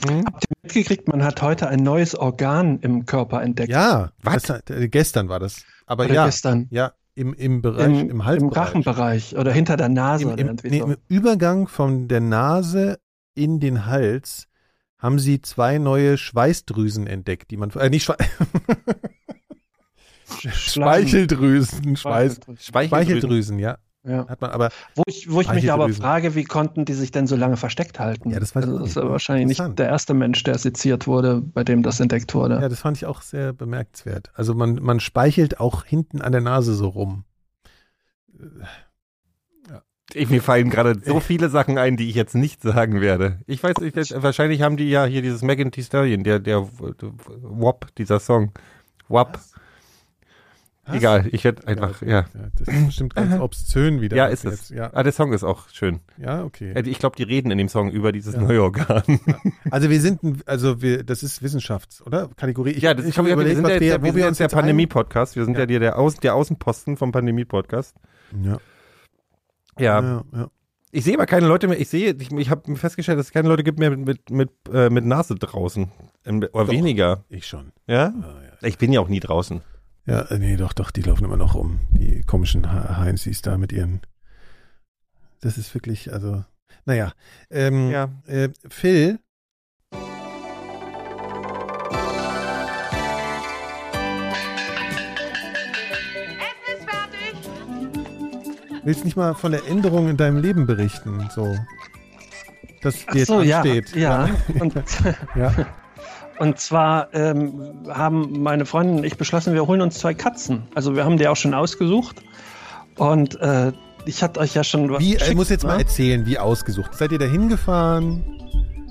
Habt ihr mitgekriegt, man hat heute ein neues Organ im Körper entdeckt? Ja, Was? das, äh, gestern war das. Aber Oder ja, gestern. ja, im, im Bereich, Im, im, im, Halsbereich. Rachenbereich oder hinter der Nase. Im, im, nee. Im Übergang von der Nase in den Hals haben sie zwei neue Schweißdrüsen entdeckt, die man, äh, nicht Schwe Speicheldrüsen, Schweiß, Speicheldrüsen, ja, Ja. hat man, aber Wo ich, wo ich mich aber Speicheldrüsen. frage, wie konnten die sich denn so lange versteckt halten? Ja, das ich also, das ist ja wahrscheinlich nicht der erste Mensch, der seziert wurde, bei dem das entdeckt wurde. ja, das fand ich auch sehr bemerkenswert. Also man, man speichelt auch hinten an der Nase so rum. Ich, mir fallen gerade so viele Sachen ein, die ich jetzt nicht sagen werde. Ich weiß nicht, das- wahrscheinlich haben die ja hier dieses Megan Thee Stallion, der, der WAP, dieser Song. WAP. Was? Egal, ich werde einfach, ja. Ja, das ist bestimmt ganz obszön wieder. Ja, was ist wir es. jetzt- Ja, Ah, der Song ist auch schön. ja, okay. Ich glaube, die reden in dem Song über dieses Ja. neue Organ. Also wir sind, also wir, das ist Wissenschafts, oder? Kategorie. Ich, ja, das ich ist, habe wir, sind was wir, wir, wo sind wir jetzt uns der jetzt Pandemie-Podcast. Wir sind ja, der, der, Außen, der Außenposten vom Pandemie-Podcast. Ja, Ja. ja. Ich sehe aber keine Leute mehr. Ich sehe, ich, ich habe festgestellt, dass es keine Leute gibt mehr mit, mit, mit, äh, mit Nase draußen. Ähm, Oder Doch. weniger. Ich schon. Ja? Ah, ja. Ich bin ja auch nie draußen. Ja, äh, nee, doch, doch, die laufen immer noch rum. Die komischen Heinzis da mit ihren. Das ist wirklich, also, naja. Ähm, Ja. äh, Phil. Willst nicht mal von der Änderung in deinem Leben berichten, so? Das Ach dir so, jetzt ja, ansteht. ja. Und, ja. Und zwar ähm, haben meine Freundin und ich beschlossen, wir holen uns zwei Katzen. Also wir haben die auch schon ausgesucht. Und äh, ich hatte euch ja schon was Wie, ich geschickt, muss jetzt mal ne? erzählen, wie ausgesucht. Seid ihr da hingefahren?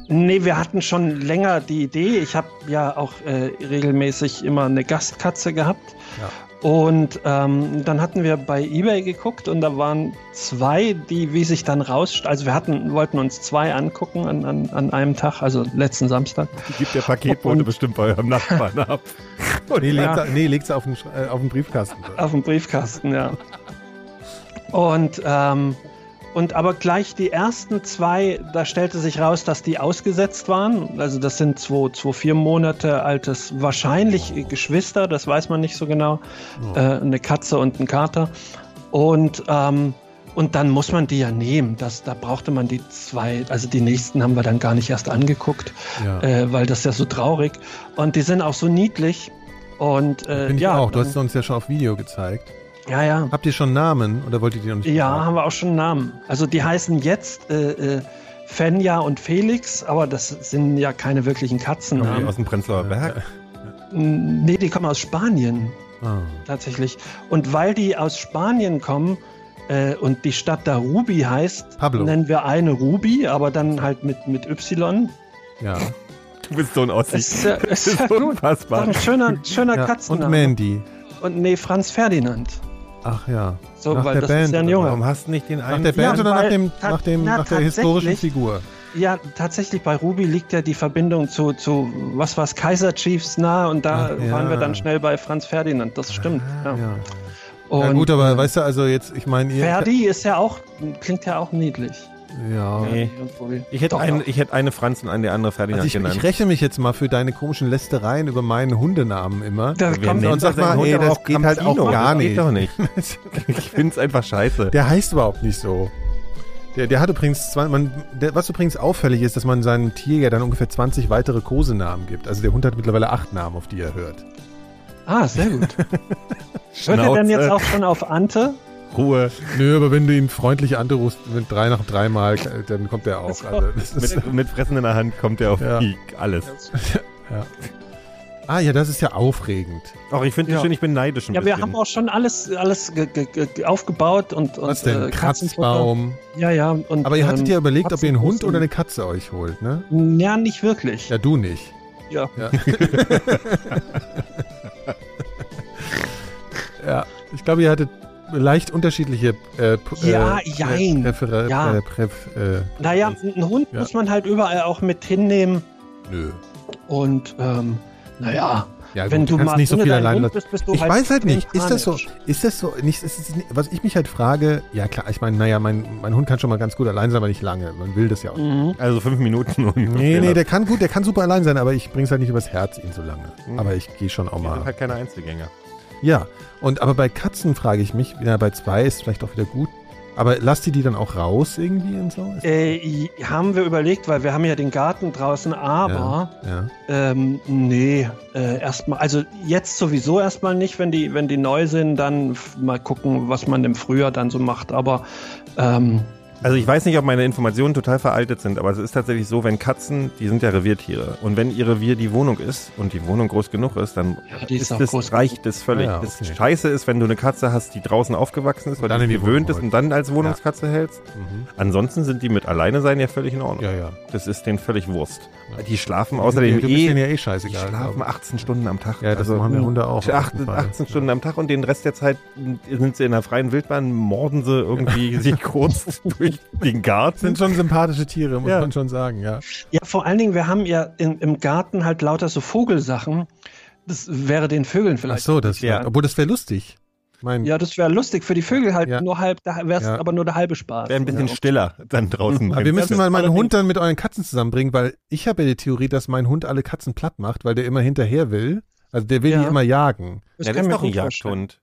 Nee, wir hatten schon länger die Idee. Ich habe ja auch äh, regelmäßig immer eine Gastkatze gehabt. Ja. Und ähm, dann hatten wir bei eBay geguckt und da waren zwei, die, wie sich dann raus, also wir hatten, wollten uns zwei angucken an, an, an einem Tag, also letzten Samstag. Gibt der Paketbote Und- bestimmt bei eurem Nachbarn ab. Nee, Ja. legt, nee, legt's auf den, äh, auf den Briefkasten. Auf dem Briefkasten, ja. Und, ähm, und aber gleich die ersten zwei, da stellte sich raus, dass die ausgesetzt waren. Also das sind zwei, zwei vier Monate altes, wahrscheinlich Geschwister, das weiß man nicht so genau. Äh, eine Katze und ein Kater. Und, ähm, und dann muss man die ja nehmen. Das, da brauchte man die zwei, also die nächsten haben wir dann gar nicht erst angeguckt, Ja. äh, weil das ist ja so traurig. Und die sind auch so niedlich. Und äh, Bin ich ja, auch. Du hast es uns ja schon auf Video gezeigt. Ja, ja. Habt ihr schon Namen oder wollt ihr die noch nicht Ja, verraten? haben wir auch schon einen Namen. Also die heißen jetzt äh, äh, Fenja und Felix, aber das sind ja keine wirklichen Katzen. Kommen die aus dem Prenzlauer Berg? Nee, die kommen aus Spanien Ah. tatsächlich. Und weil die aus Spanien kommen äh, und die Stadt da Ruby heißt, Pablo. nennen wir eine Ruby, aber dann halt mit, mit Y. Ja. Du bist so ein Ossi. Es ist ja, Das ist ja ist gut. unfassbar. Doch ein schöner, schöner ja. Und Katzenname. Mandy. Und nee, Franz Ferdinand. Ach ja. So, Nach weil der das Band ist ja ein Junge. Warum hast du nicht den Nach einen? der Band Ja, oder nach, dem, nach, dem, na, nach der historischen Figur? Ja, tatsächlich bei Ruby liegt ja die Verbindung zu, zu was war's, Kaiser Chiefs nahe und da Ach, ja. waren wir dann schnell bei Franz Ferdinand, das stimmt. Ah, ja. ja. Und ja gut, aber weißt du, also jetzt, ich meine, ihr... Ferdi ist ja auch, klingt ja auch niedlich. Ja. Nee. Und. Ich hätte, doch. ich hätte eine Franz und eine andere Ferdinand Also ich, genannt. ich räche mich jetzt mal für deine komischen Lästereien über meinen Hundenamen immer. Da Wer kommt und sag mal, Hund ey, das auch geht halt auch gar Das nicht. Geht doch nicht. Ich find's einfach scheiße. Der heißt überhaupt nicht so. Der, der hat übrigens, zwei, man, der, was übrigens auffällig ist, dass man seinem Tier ja dann ungefähr 20 weitere Kosenamen gibt. Also der Hund hat mittlerweile acht Namen, auf die er hört. Ah, sehr gut. Hört er denn jetzt auch schon auf Ante? Ruhe. Nö, aber wenn du ihn freundlich anrufst, mit drei nach dreimal, dann kommt er auch. Also, Mit, mit Fressen in der Hand kommt er auf Ja. die alles. ja. Ah ja, das ist ja aufregend. Auch ich finde Ja. schön, ich bin neidisch ein Ja, wir bisschen. haben auch schon alles, alles ge ge ge aufgebaut und, und Was denn? äh. Kratzbaum. Ja, ja. Und, Aber ihr hattet ähm, ja überlegt, ob ihr einen Hund oder eine Katze euch holt, ne? Ja, nicht wirklich. Ja, du nicht. Ja. Ja. ja, ich glaube, ihr hattet leicht unterschiedliche äh, p- Ja, äh, jein. Präfer Ja. Äh, Präf äh, Naja, einen Hund Ja. muss man halt überall auch mit hinnehmen. nö. Und ähm, naja, Ja, wenn gut, du kannst mal nicht so viel allein lassen. bist, bist du Ich halt weiß halt nicht, ist das so, ist das so, nicht, ist nicht, was ich mich halt frage, ja klar, ich meine, naja, mein, mein Hund kann schon mal ganz gut allein sein, aber nicht lange, man will das ja auch. Mhm. Also fünf Minuten ungefähr. Nee, nee, der kann gut, der kann super allein sein, aber ich bring's halt nicht übers Herz, ihn so lange. Mhm. Aber ich gehe schon auch Die sind mal. halt keine Einzelgänger. Ja, und aber bei Katzen frage ich mich, ja, bei zwei ist vielleicht auch wieder gut, aber lasst ihr die dann auch raus irgendwie und so? Äh, haben wir überlegt, weil wir haben ja den Garten draußen, aber ja. ähm, nee, äh, erstmal, also jetzt sowieso erstmal nicht, wenn die, wenn die neu sind, dann mal gucken, was man im Frühjahr dann so macht. Aber ähm, Also ich weiß nicht, ob meine Informationen total veraltet sind, aber es ist tatsächlich so, wenn Katzen, die sind ja Reviertiere und wenn ihr Revier die Wohnung ist und die Wohnung groß genug ist, dann Ja, die ist ist auch das, groß reicht das völlig. Ja, Das okay. Scheiße ist, wenn du eine Katze hast, die draußen aufgewachsen ist, weil dann die in die gewöhnt Wohnung ist und dann als Wohnungskatze hältst. Mhm. Ansonsten sind die mit alleine sein ja völlig in Ordnung. Ja, ja. Das ist denen völlig Wurst. Ja. Die schlafen außerdem denen eh, ja eh die scheißegal. schlafen glaub 18 Stunden am Tag. ich. Ja, das Also, machen wir Hunde auch. auf jeden 18, Fall. 18 Stunden am Tag und den Rest der Zeit sind sie in der freien Wildbahn, morden sie irgendwie sich kurz durch den Garten. sind schon sympathische Tiere, muss Ja. man schon sagen, ja. ja, vor allen Dingen, wir haben ja in, im Garten halt lauter so Vogelsachen. Das wäre den Vögeln Ach vielleicht. so, das Ja. obwohl das wäre lustig. Mein, Ja, das wäre lustig für die Vögel halt Ja. nur halb, da wäre es Ja. aber nur der halbe Spaß. Wäre ein bisschen ja. stiller dann draußen. aber wir müssen mal meinen Hund dann mit euren Katzen zusammenbringen, weil ich habe ja die Theorie, dass mein Hund alle Katzen platt macht, weil der immer hinterher will. Also der will Ja. die immer jagen. Das Ja, kann ist ich mir doch ein. Jagdhund.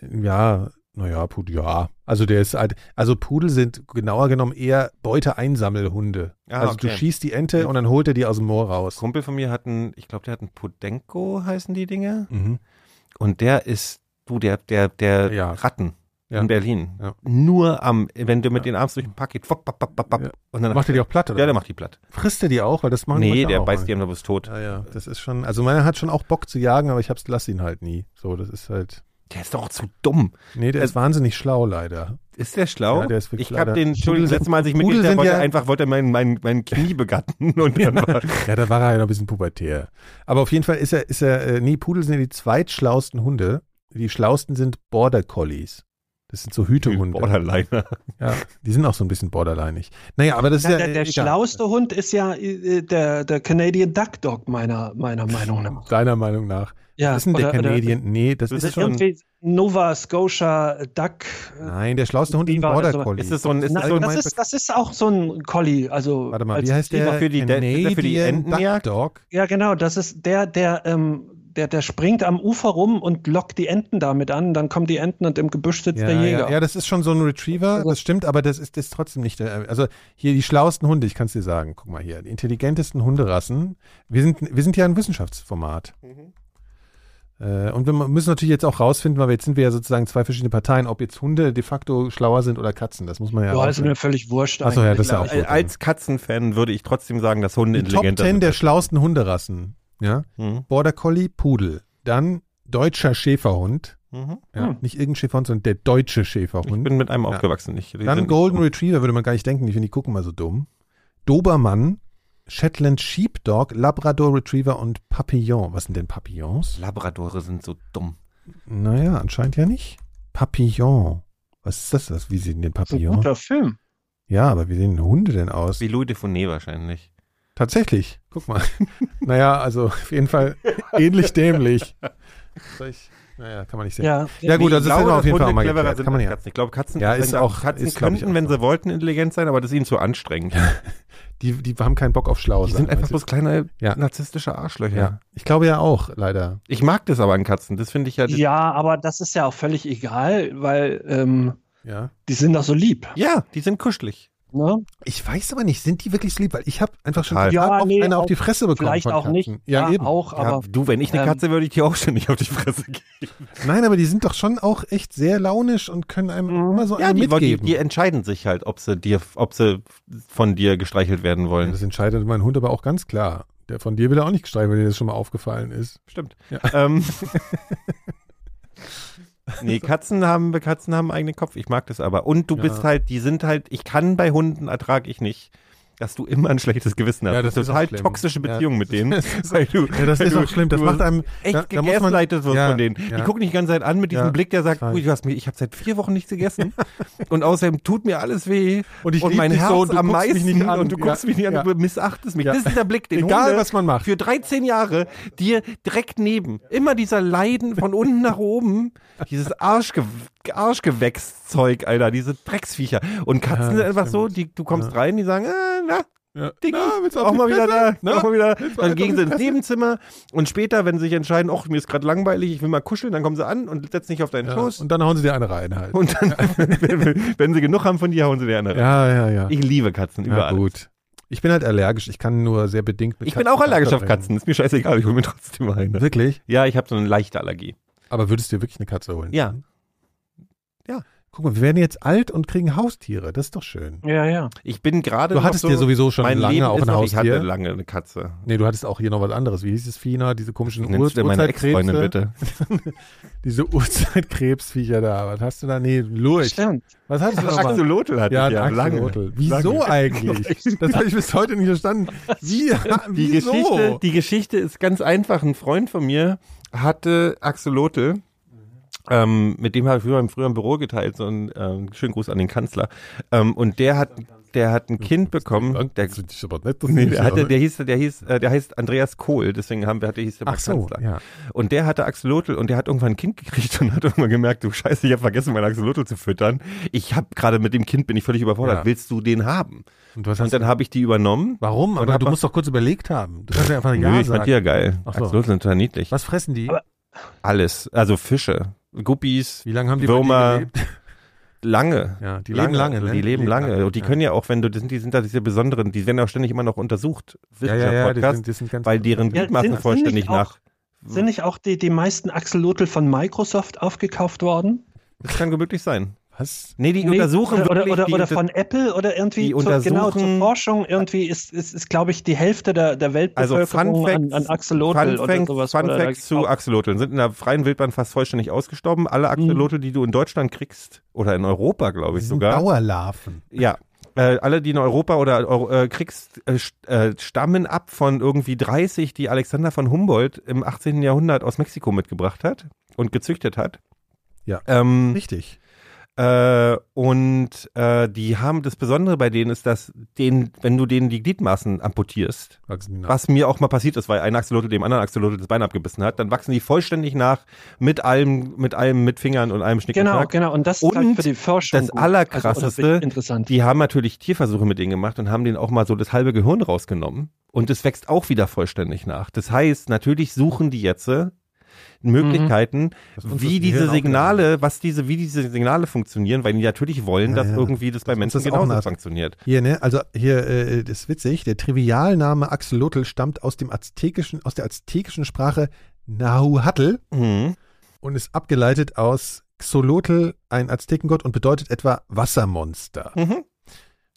Ja, naja, Pudel, ja. Also der ist halt, also Pudel sind genauer genommen eher Beute-Einsammelhunde. Ah, also du okay. schießt die Ente und dann holt er die aus dem Moor raus. Kumpel von mir hat einen, ich glaube, der hat einen Podenko, heißen die Dinge. Mhm. Und der ist, du, der, der, der Ja. Ratten Ja. in Berlin. Ja. Nur am, wenn du mit den Arms durch den Park geht, fop, bop, bop, bop, Ja. und dann Macht er die auch platt, oder? Ja, der macht die platt. Frisst er die auch? Weil das machen Nee, der auch beißt die einfach bis tot. Ja, ja, das ist schon, also meiner hat schon auch Bock zu jagen, aber ich hab's, lass ihn halt nie. So, das ist halt, Der ist doch zu dumm. nee, der Äh, ist wahnsinnig schlau leider. Ist der schlau? Ja, der ist wirklich ich habe den, Entschuldigung, letztes Mal, als ich mitgekriegt Pudel habe, wollte sind ja- einfach, wollte er mein, mein, mein Knie begatten und dann war, Ja, da war er ja noch ein bisschen pubertär. Aber auf jeden Fall ist er, ist er, äh, nee, Pudel sind ja die zweitschlausten Hunde. Die schlausten sind Border Collies. Das sind so Hütehunde. Borderliner. Ja, die sind auch so ein bisschen borderlinig. Naja, aber das ist Ja, ja. der der egal. schlauste Hund ist ja äh, der, der Canadian Duck Dog, meiner, meiner Meinung nach. Deiner Meinung nach. Ja, ist denn der Canadian? nee, das, Das ist, ist schon. Nova Scotia Duck. äh, Nein, der schlauste Hund ist ein Border das? Collie. Ist das so ein, ist Na, das so ein das, ist, das ist auch so ein Collie. Also Warte mal, als wie heißt der? für die- der- der für die Entenjagd? Duck Dog. Ja, genau. Das ist der, der, ähm, der, der springt am Ufer rum und lockt die Enten damit an. Dann kommen die Enten und im Gebüsch sitzt Ja, der Jäger. ja, ja, das ist schon so ein Retriever, Also- das stimmt, aber das ist, das ist trotzdem nicht der. Also hier die schlauesten Hunde, ich kann es dir sagen. Guck mal hier, die intelligentesten Hunderassen. Wir sind, wir sind ja ein Wissenschaftsformat. Mhm. Äh, und wir müssen natürlich jetzt auch rausfinden, weil jetzt sind wir ja sozusagen zwei verschiedene Parteien, ob jetzt Hunde de facto schlauer sind oder Katzen. Das muss man ja. Ja, auch ist mir völlig wurscht. Achso, ja, das ist ja auch Als- gut. Als Katzenfan würde ich trotzdem sagen, dass Hunde die Top intelligenter 10 sind. der schlauesten Hunderassen. Ja? Mhm. Border Collie, Pudel. Dann deutscher Schäferhund. Mhm. Ja? Hm. Nicht irgendein Schäferhund, sondern der deutsche Ich Schäferhund. bin mit einem Ja. aufgewachsen. Ich, die Dann Golden Retriever würde man gar nicht denken, die finde ich gucken mal so dumm. Dobermann, Shetland Sheepdog, Labrador Retriever und Papillon. Was sind denn Papillons? Labradore sind so dumm. Naja, anscheinend ja nicht. Papillon. Was ist das? Was, wie sehen denn Das ist ein Papillon? guter Film. Ja, aber wie sehen Hunde denn aus? Wie Louis de Funès wahrscheinlich. Tatsächlich. Guck mal. naja, also auf jeden Fall ähnlich dämlich. Soll ich, naja, kann man nicht sehen. Ja, Ja, gut, das ist ja auf jeden Fall Hunde auch mal cleverer sind Kann man als ja. Katzen. Ich glaube, Katzen, Ja, ist auch- Katzen ist, glaub ich, könnten, auch wenn so. sie wollten, intelligent sein, aber das ist ihnen zu anstrengend. Die, die haben keinen Bock auf schlau Die sind einfach bloß kleine Ja. narzisstische Arschlöcher. ja. Ich glaube ja auch, leider. Ich mag das aber an Katzen. Das finde ich ja. ja, aber das ist ja auch völlig egal, weil ähm, Ja. die sind doch so lieb. ja, die sind kuschelig. Ne? Ich weiß aber nicht, sind die wirklich so lieb? Weil ich habe einfach schon Total. Ja, nee, eine auf auch- die Fresse bekommen Vielleicht von auch Katzen. nicht. Ja, eben. auch, Ja, aber du, wenn ich eine ähm, Katze würde ich dir auch schon nicht auf die Fresse geben. Nein, aber die sind doch schon auch echt sehr launisch und können einem Mhm. immer so Ja, einen die, die, mitgeben. die entscheiden sich halt, ob sie dir, ob sie von dir gestreichelt werden Ja, wollen. das entscheidet mein Hund aber auch ganz klar. der von dir will er auch nicht gestreichelt, wenn dir das schon mal aufgefallen ist. Stimmt. Ja. Ähm, nee, Katzen haben, Katzen haben einen eigenen Kopf. Ich mag das aber. Und du Ja. bist halt, die sind halt, ich kann bei Hunden ertrage ich nicht, dass du immer ein schlechtes Gewissen hast. Ja, das ist total auch schlimm. toxische Ja, Beziehung mit denen. das ist- weil du, Ja, das ist du, auch schlimm. Das macht einem echt da, da muss man, gegaslightet wird ja, von denen. ja. Die gucken dich die ganze Zeit an mit diesem Ja, Blick, der sagt, ui, du hast mir, ich habe seit vier Wochen nichts gegessen und außerdem tut mir alles weh Und ich lieb mein Herz so und am meisten und du guckst Ja, mich nicht an, ja. du missachtest mich. Ja. Das ist der Blick, den Egal, Hunde was man macht. für 13 Jahre dir direkt neben. Immer dieser Leiden von unten nach oben. Dieses Arschge Arschgewächszeug, Alter, diese Drecksviecher. Und Katzen Ja, sind einfach so, stimmt. die, du kommst Ja. rein, die sagen, äh, na, Ja. Ding, Na, auch mal wieder da? Na, auch mal wieder. Dann gehen sie ins? Nebenzimmer und später, wenn sie sich entscheiden, ach, mir ist gerade langweilig, ich will mal kuscheln, dann kommen sie an und setzen dich auf deinen Ja. Schoß. Und dann hauen sie dir eine rein halt. Und dann, wenn, sie genug haben von dir, hauen sie dir eine. rein. ja, ja, ja. Ich liebe Katzen ja, überall. gut. Ich bin halt allergisch. Ich kann nur sehr bedingt mit Ich bin Katzen auch allergisch auf. Katzen. Ist mir scheißegal, ich hole mir trotzdem eine. Wirklich? Ja, ich habe so eine leichte Allergie. Aber würdest du dir wirklich eine Katze holen? Ja. Guck mal, wir werden jetzt alt und kriegen Haustiere. Das ist doch schön. Ja, ja. Ich bin gerade. Du hattest so, dir sowieso schon mein lange Leben auch ein noch, Ich hatte Haustier. lange eine Katze. Nee, du hattest auch hier noch was anderes. Wie hieß es, Fina? Diese komischen Ur Nennst du denn meine Ex-Freundin Urzeitkrebse? bitte? Diese Urzeitkrebsviecher da. Was hast du da? Nee, Lurch. Stimmt. Was hast du da? Axolotl hatte Ja, ich ja. Axolotl. Lange. Wieso Lange. eigentlich? Das habe ich bis heute nicht verstanden. Wie? Die? Geschichte, die Geschichte ist ganz einfach. Ein Freund von mir hatte Axolotl. Ähm, mit dem habe ich früher, früher im Büro geteilt, so ein ähm, schönen Gruß an den Kanzler. Ähm, und der hat, der hat ein Kind bekommen. Der, nett, nee, der, hatte, der hieß, der hieß, äh, der heißt Andreas Kohl, deswegen haben wir, hatte hieß der Ach so, Kanzler. ja. Und der hatte Axolotl und der hat irgendwann ein Kind gekriegt und hat irgendwann gemerkt, du Scheiße, ich habe vergessen, mein Axolotl zu füttern. Ich habe gerade mit dem Kind bin ich völlig überfordert. Ja. Willst du den haben? Und Und dann habe ich die übernommen. Warum? Aber du musst doch kurz überlegt haben. Du kannst ja einfach Nö, ja ich fand die ja geil. Ach so. Axolotl sind total niedlich. Was fressen die? Aber- Alles. Also Fische, Guppies, Wie lange haben die Würmer, gelebt? lange. Ja, die leben lange, ne? Die leben lange. Und die ja. können ja auch, wenn du, das sind, die sind da diese besonderen, die werden auch ständig immer noch untersucht. Ja, ja, ja, die Wissenschaftspodcast, sind, die sind ganz weil deren Ja, Gliedmaßen sind- sind vollständig nicht auch- nach. Sind nicht auch die, die meisten Axolotl von Microsoft aufgekauft worden? Das kann möglich sein. Was? Nee, die Nee, untersuchen oder, wirklich oder, die, oder von Apple oder irgendwie die zur, genau zur Forschung irgendwie ist, ist, ist glaube ich, die Hälfte der, der Also Weltbevölkerung an, Facts, an Axolotl Fun oder sowas. Fun Facts zu. Axolotln sind in der freien Wildbahn fast vollständig ausgestorben. Alle Axolotl, die du in Deutschland kriegst oder in Europa, glaube ich sind sogar. Dauerlarven. Ja. Äh, alle, die in Europa oder äh, kriegst, äh, äh, stammen ab von irgendwie 30, die Alexander von Humboldt im 18. Jahrhundert aus Mexiko mitgebracht hat und gezüchtet hat. Ja. Ähm, Richtig. Äh, und äh, die haben, das Besondere bei denen ist, dass den, wenn du denen die Gliedmaßen amputierst, was mir auch mal passiert ist, weil ein Axolotl dem anderen Axolotl das Bein abgebissen hat, dann wachsen die vollständig nach mit allem, mit allem, mit Fingern und allem Schnick Genau, genau. Und das ist Und halt für die Forschung. das gut. Allerkrasseste, Also, interessant. Die haben natürlich Tierversuche mit denen gemacht und haben denen auch mal so das halbe Gehirn rausgenommen. Und es wächst auch wieder vollständig nach. Das heißt, natürlich suchen die jetzt Möglichkeiten, uns wie diese Signale, was diese, wie diese Signale funktionieren, weil die natürlich wollen, Ja, dass ja. irgendwie das bei Menschen das auch genauso nach- funktioniert. Hier, ne, also hier, äh, das ist witzig, der Trivialname Axolotl stammt aus dem aztekischen, aus der aztekischen Sprache Nahuatl Mhm. und ist abgeleitet aus Xolotl, ein Aztekengott und bedeutet etwa Wassermonster. Mhm.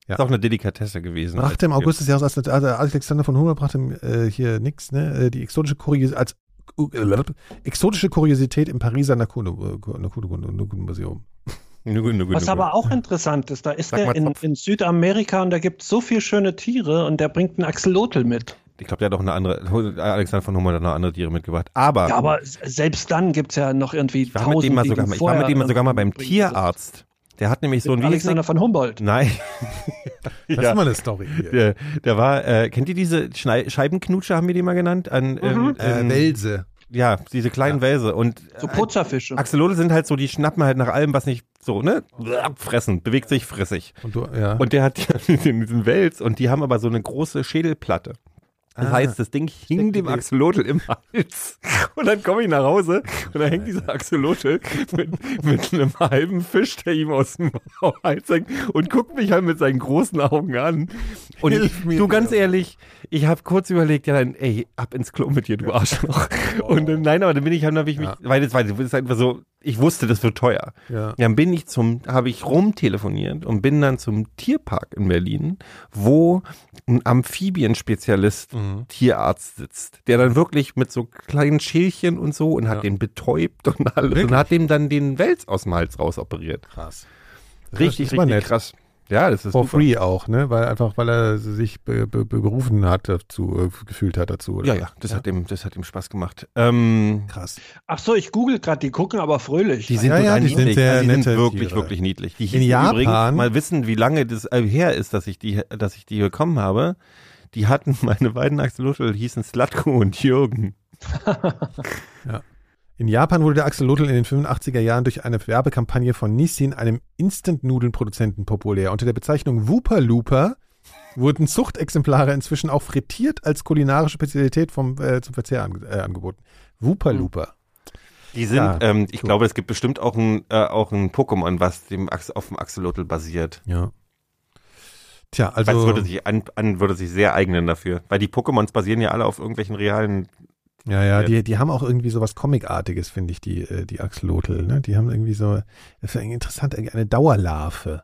Ja. Ist auch eine Delikatesse gewesen. Brachte im August des Jahres, als also Alexander von Humboldt brachte äh, hier nix, ne, äh, die exotische Kuriosität, als exotische Kuriosität im Pariser Nakudo-Museum. Nugu, nugu, Was aber auch interessant ist, da ist mal in, in Südamerika und da gibt es so viele schöne Tiere und der bringt einen Axolotl mit. Ich glaube, der hat auch eine andere, Alexander von Humboldt hat noch andere Tiere mitgebracht. Aber, Ja, aber selbst dann gibt es ja noch irgendwie ich war mit dem mal sogar, ich war mit dem mal sogar mal beim Tierarzt. Der hat nämlich so ein, Mit wie hieß Alexander von Humboldt. Nein. Das ist mal eine Story hier. Der, der war, äh, kennt ihr diese Schnei Scheibenknutsche, haben wir die mal genannt? An, ähm, Äh, ähm, Welse. Ja, diese kleinen Wälse. Und So äh, Putzerfische. Axolotl sind halt so, die schnappen halt nach allem, was nicht so, ne? Fressen, bewegt sich, frissig. Und du, ja. Und der hat ja diesen, diesen Wels und die haben aber so eine große Schädelplatte. Das Ah. heißt, das Ding hing dem Axolotl im Hals. Und dann komme ich nach Hause und da hängt dieser Axolotl mit, mit einem halben Fisch, der ihm aus dem Hals hängt und guckt mich halt mit seinen großen Augen an. Und Hilf mir du, ganz ehrlich, ich habe kurz überlegt, ja dann, ey, ab ins Klo mit dir, du Arschloch. Und dann, nein, aber dann bin ich halt, dann hab ich mich, Ja. weil das, weil das ist einfach so, ich wusste, das wird teuer. Ja. Dann bin ich zum, habe ich rumtelefoniert und bin dann zum Tierpark in Berlin, wo ein Amphibien-Spezialist, Mhm. Tierarzt sitzt, der dann wirklich mit so kleinen Schälchen und so und hat Ja. den betäubt und alles Wirklich? und hat dem dann den Wels aus dem Hals rausoperiert. Krass. Richtig, richtig nett. krass. Ja, das ist For super. free auch, ne? Weil einfach, weil er sich be be berufen hat dazu, äh, gefühlt hat dazu. oder? Ja, ja, das hat dem, das hat ihm Spaß gemacht. Ähm, Krass. Ach so, ich google gerade, die gucken aber fröhlich. Die sind Ja, ja, die sind niedlich. sehr also die sind nette wirklich, Tiere. wirklich niedlich. Die In hießen Japan- übrigens, mal wissen, wie lange das äh, her ist, dass ich die, dass ich die bekommen habe. Die hatten, meine beiden Axolotl hießen Slatko und Jürgen. In Japan wurde der Axolotl in den 85er Jahren durch eine Werbekampagne von Nissin, einem Instant-Nudeln-Produzenten, populär. Unter der Bezeichnung Wooper wurden Zuchtexemplare inzwischen auch frittiert als kulinarische Spezialität vom, äh, zum Verzehr ange äh, angeboten. Wooper Looper. Die sind, Ja, ähm, ich cool. glaube, es gibt bestimmt auch ein, äh, auch ein Pokémon, was dem auf dem Axolotl basiert. Ja. Tja, Also, also. würde sich an, an, würde sich sehr eignen dafür. Weil die Pokémons basieren ja alle auf irgendwelchen realen. Ja, ja, die, die haben auch irgendwie so was Comicartiges, finde ich, die, äh, die Axolotl. Ne? Die haben irgendwie so, das ist irgendwie interessant, eine Dauerlarve.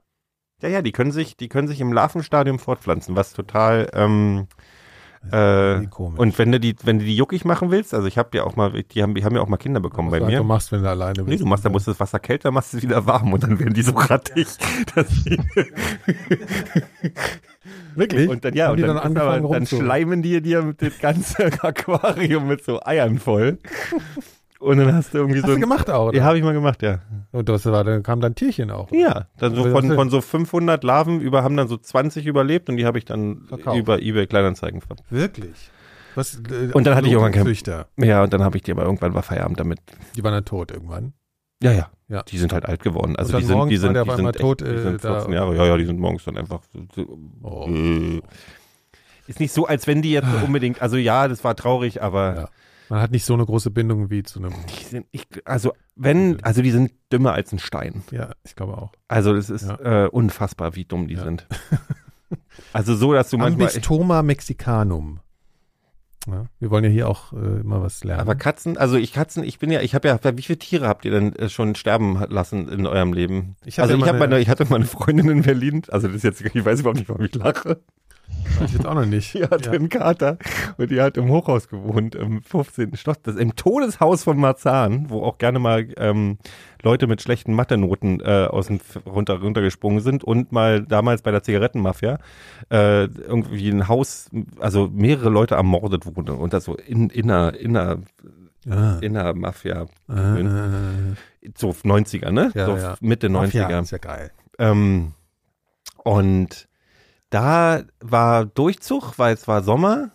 Ja, ja, die können sich, die können sich im Larvenstadium fortpflanzen, was total, ähm, äh, und wenn du die, wenn du die juckig machen willst, also ich habe ja auch mal, die haben, die haben ja auch mal Kinder bekommen bei was du mir. einfach machst, wenn du alleine bist. Nee, du machst, da musst du das Wasser kälter, machst es wieder warm und dann werden die so rattig. die, Wirklich? und dann, ja, Haben und die dann, dann angefangen aber, dann schleimen die dir mit das ganze Aquarium mit so Eiern voll. Und dann hast du irgendwie Hast so. du ein- gemacht auch, oder? Ja, habe ich mal gemacht, ja. Und das war, dann kam dann Tierchen auch. oder? Ja, dann so Aber von, von so 500 Larven über haben dann so 20 überlebt und die habe ich dann Verkauft. über eBay Kleinanzeigen ver Wirklich? Was, äh, Und dann hatte ich irgendwann kein- Züchter. Ja, und dann habe ich die aber irgendwann war Feierabend damit. Die waren dann tot irgendwann. Ja, ja. Ja. Die sind halt alt geworden. Also die sind, die sind, die sind, echt, tot, die äh, sind da- 14 Jahre. Ja, ja, die sind morgens dann einfach. so- so- Oh. Äh. Ist nicht so, als wenn die jetzt unbedingt, also ja, das war traurig, aber Ja. Man hat nicht so eine große Bindung wie zu einem. die sind, ich, also wenn, also die sind dümmer als ein Stein. Ja, ich glaube auch. Also das ist Ja. äh, unfassbar, wie dumm die Ja. sind. Also so, dass du manchmal, Ambistoma mexicanum. Ja, wir wollen ja hier auch äh, immer was lernen. aber Katzen, also ich Katzen, ich bin ja, ich habe ja, wie viele Tiere habt ihr denn äh, schon sterben lassen in eurem Leben? Ich also ich mal habe eine- meine, ich hatte mal eine Freundin in Berlin, also das ist jetzt, ich weiß überhaupt nicht, warum ich lache. Weiß ich jetzt auch noch nicht. Die hatte ja. einen Kater und die hat im Hochhaus gewohnt, im 15. Stock, das im Todeshaus von Marzahn, wo auch gerne mal ähm, Leute mit schlechten Mathe-Noten äh, aus dem runter, runtergesprungen sind und mal damals bei der Zigarettenmafia äh, irgendwie ein Haus, also mehrere Leute ermordet wurden und das so in, inner, inner, Ah, inner Mafia, ah, so 90er, ne? Ja, so ja. Mitte 90er. Ja, ist ja geil. Ähm, und da war Durchzug, weil es war Sommer.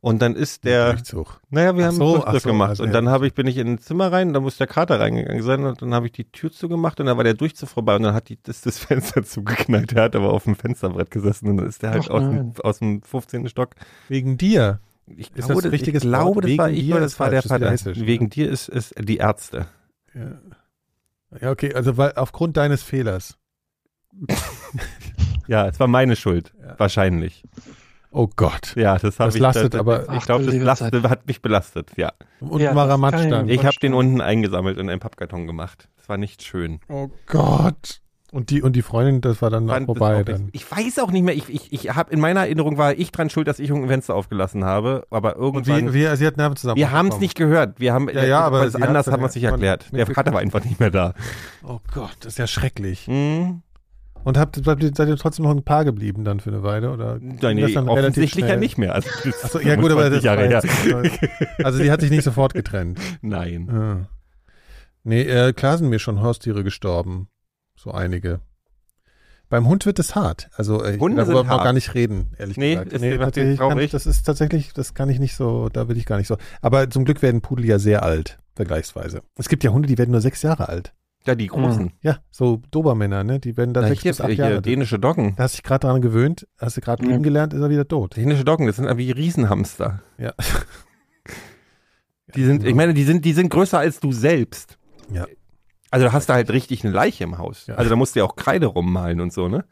Und dann ist der, Durchzug. naja, wir Ach haben so, Durchzug so, gemacht. also und dann habe ich, bin ich in ein Zimmer rein, da muss der Kater reingegangen sein und dann habe ich die Tür zugemacht und dann war der Durchzug vorbei und dann hat die, das, das Fenster zugeknallt. Der hat aber auf dem Fensterbrett gesessen und dann ist der halt aus dem, aus dem 15. Stock. Wegen dir. Ich Ist glaube, das richtiges ich glaube, das war Wegen ich das war der Vater. Wegen dir ist, ist die Ärzte. Ja. ja, okay, also weil aufgrund deines Fehlers. Ja, es war meine Schuld. Ja. Wahrscheinlich. Oh Gott. Ja, das habe ich. lastet das, aber- Ich glaube, das lastet, hat mich belastet, ja. Und Ja, Maramatsch dann. Ich habe den unten eingesammelt und in einen Pappkarton gemacht. Das war nicht schön. Oh Gott. Und die, und die Freundin, das war dann Fand vorbei. Dann. Ich weiß auch nicht mehr. Ich, ich, ich habe in meiner Erinnerung war ich dran schuld, dass ich ein Fenster aufgelassen habe. Aber Und irgendwann. wie, wie, sie hat Nerven zusammen. wir haben es nicht gehört. Wir haben Ja, ja, aber was sie anders haben wir ja es nicht erklärt. Der. Vater war einfach nicht mehr da. Oh Gott, das ist ja schrecklich. Hm. Und habt, seid ihr trotzdem noch ein Paar geblieben dann für eine Weile? Oder Nein, nee, offensichtlich ja nicht mehr. Also, Achso, ja gut, aber das 25 Jahre jetzt, Also die hat sich nicht sofort getrennt. Nein. Ah. Nee, äh, klar sind mir schon Haustiere gestorben. So einige. Beim Hund wird es hart. Also äh, Hunde darüber sind hart. gar nicht reden, ehrlich Nee, gesagt. ist- macht tatsächlich kann, das ist tatsächlich, das kann ich nicht so, da will ich gar nicht so. Aber zum Glück werden Pudel ja sehr alt, vergleichsweise. Es gibt ja Hunde, die werden nur sechs Jahre alt. Ja, die großen. Ja, so Dobermänner, ne? Die werden dann sechs hier, bis acht hier, Jahre. dänische Doggen. Da hast du dich gerade daran gewöhnt, hast du gerade Ja. lieben gelernt, ist er wieder tot. Dänische Doggen, das sind wie Riesenhamster. Ja. Die sind, ich meine, die sind, die sind größer als du selbst. Ja. Also da hast du halt richtig eine Leiche im Haus. Ja. Also da musst du ja auch Kreide rummalen und so, ne?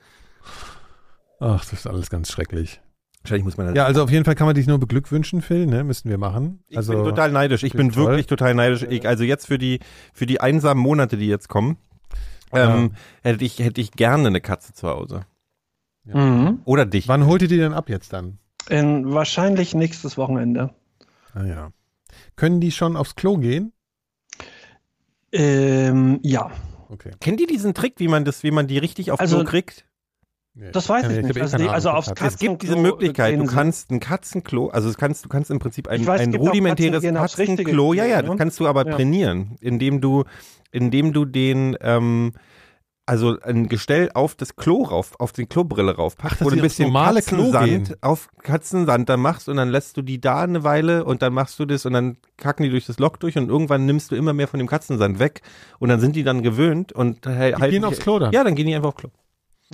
Ach, das ist alles ganz schrecklich. Wahrscheinlich muss man das. Ja, also auf jeden Fall kann man dich nur beglückwünschen, Phil, ne? Müssten wir machen. Ich Also, bin total neidisch. Ich bin toll. wirklich total neidisch. Ich, also jetzt für die, für die einsamen Monate, die jetzt kommen, ähm, hätte ich, hätte ich gerne eine Katze zu Hause. Mhm. Oder dich. wann holt ihr die denn ab jetzt dann? In, wahrscheinlich nächstes Wochenende. Ah ja. Können die schon aufs Klo gehen? Ähm, ja, Okay. Kennt ihr diesen Trick, wie man das, wie man die richtig auf Also, Klo kriegt? Nee, das weiß ich hab nicht. eh Also, Ahnung also aufs Katzen. Es gibt diese Katzenklo Möglichkeit, du kannst ein Katzenklo, also das kannst, du kannst im Prinzip ein, Ich weiß, ein rudimentäres Katzen, Katzenklo, ja, ja, Klo, das ne? kannst du aber Ja. trainieren, indem du, indem du den, ähm, also ein Gestell auf das Klo rauf, auf den Klobrille raufpackst, du die ein bisschen normale Katzensand auf Katzensand da machst und dann lässt du die da eine Weile und dann machst du das und dann kacken die durch das Loch durch und irgendwann nimmst du immer mehr von dem Katzensand weg und dann sind die dann gewöhnt und halt Die gehen aufs Klo dann? Ja, dann gehen die einfach aufs Klo.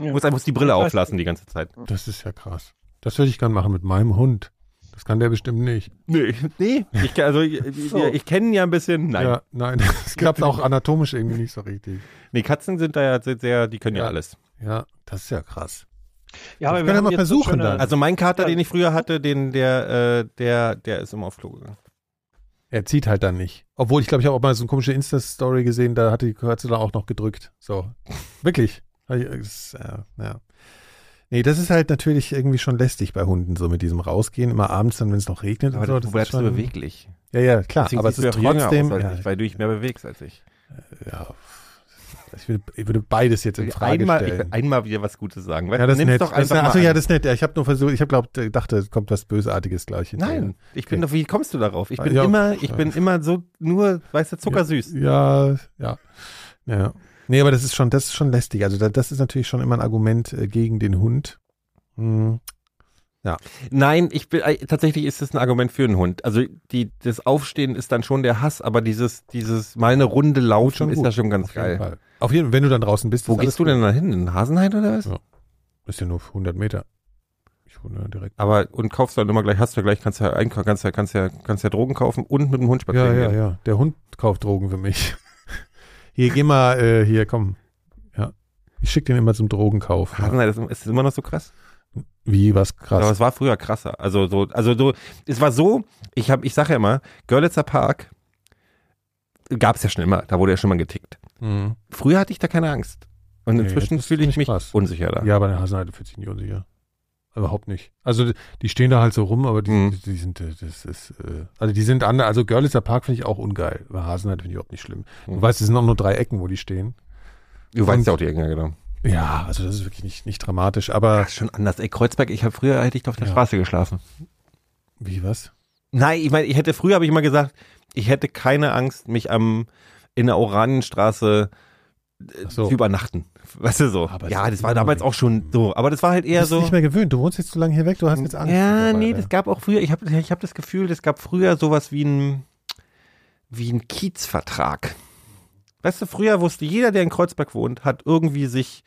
Ja. Du musst einfach die Brille auflassen die ganze Zeit. Das ist ja krass. Das würde ich gern machen mit meinem Hund. Das kann der bestimmt nicht. Nee, nee. Ich, also, ich, So. ich, ich kenne ihn ja ein bisschen. Nein. Ja, nein, das klappt auch anatomisch irgendwie nicht so richtig. Nee, Katzen sind da ja sehr, die können ja, Ja. alles. Ja, das ist ja krass. Ja, aber Das wir können wir haben mal so versuchen schöne- dann. Also mein Kater, Ja. den ich früher hatte, den, der, äh, der, der ist immer aufs Klo gegangen. Er zieht halt dann nicht. Obwohl, ich glaube, ich habe auch mal so eine komische Insta-Story gesehen, da hatte die Katze dann auch noch gedrückt. So. Wirklich. Äh, ja. Nee, das ist halt natürlich irgendwie schon lästig bei Hunden, so mit diesem Rausgehen, immer abends dann, wenn es noch regnet Aber und so. du bleibst schon- beweglich. Ja, ja, klar. Deswegen aber es ist trotzdem. aus ja, ich, weil du dich mehr bewegst als ich. ja, ich, würde, ich würde beides jetzt in Frage einmal, ich stellen. will einmal wieder was Gutes sagen. ja, das ist Nimm's nett. Das ist, einfach achso, ja, das ist nett. Ja, ich habe nur versucht, ich habe glaubt, dachte, es kommt was Bösartiges gleich hinterher. Nein, ich bin Okay. doch, wie kommst du darauf? Ich bin Ja, immer, ich ja. bin immer so nur, weißt du, zuckersüß. Ja, ja. Ja. Nee, aber das ist schon, das ist schon lästig. Also da, das ist natürlich schon immer ein Argument äh, gegen den Hund. Hm. Nein, ich bin, äh, tatsächlich ist es ein Argument für einen Hund. Also die, das Aufstehen ist dann schon der Hass, aber dieses, dieses mal eine Runde Schon ist gut. ja schon ganz Auf jeden geil. Fall. Auf jeden Fall, wenn du dann draußen bist. Wo ist gehst du gut. denn da hin? In Hasenheit oder was? Ja. Ist ja nur 100 Meter. Ich wohne direkt. Aber und kaufst dann immer gleich, hast du gleich, kannst ja einkaufen, kannst ja, kannst ja, kannst ja Drogen kaufen und mit dem Hund Ja, spazieren ja, gehen. ja. Der Hund kauft Drogen für mich. Hier, geh mal, äh, hier, komm. Ja. Ich schicke den immer zum Drogenkauf. Hasenheit ist, ist immer noch so krass. Wie, was krass. Aber es war früher krasser. Also so, also so, es war so, ich habe, ich sage ja immer, Görlitzer Park gab es ja schon immer, da wurde ja schon mal getickt. Mhm. Früher hatte ich da keine Angst. Und Nee, inzwischen das ist fühle ich mich krass. unsicher da. Ja, bei der Hasenheide fühlt sich nicht unsicher. Überhaupt nicht. Also die stehen da halt so rum, aber die, Mhm. die, die sind, äh, das ist, äh, also die sind andere, also Görlitzer Park finde ich auch ungeil. Bei Hasenheide finde ich überhaupt nicht schlimm. Du Mhm. weißt, es sind auch nur drei Ecken, wo die stehen. Du weißt Und- ja auch die Ecken, ja, genau. Ja, also das ist wirklich nicht, nicht dramatisch, aber Das ist schon anders. Ey, Kreuzberg, ich habe früher hätte ich auf der Ja. Straße geschlafen. wie was? Nein, ich meine, ich hätte früher habe ich immer gesagt, ich hätte keine Angst, mich am in der Oranienstraße äh, so. zu übernachten. Weißt du so? Aber ja, das war damals auch schon so. Aber das war halt Du eher bist so. nicht mehr gewöhnt. Du wohnst jetzt zu lange hier weg, du hast jetzt Angst. Ja, nee, das gab auch früher, ich habe ich hab das Gefühl, es gab früher sowas wie ein, wie ein Kiezvertrag. Weißt du, früher wusste jeder, der in Kreuzberg wohnt, hat irgendwie sich,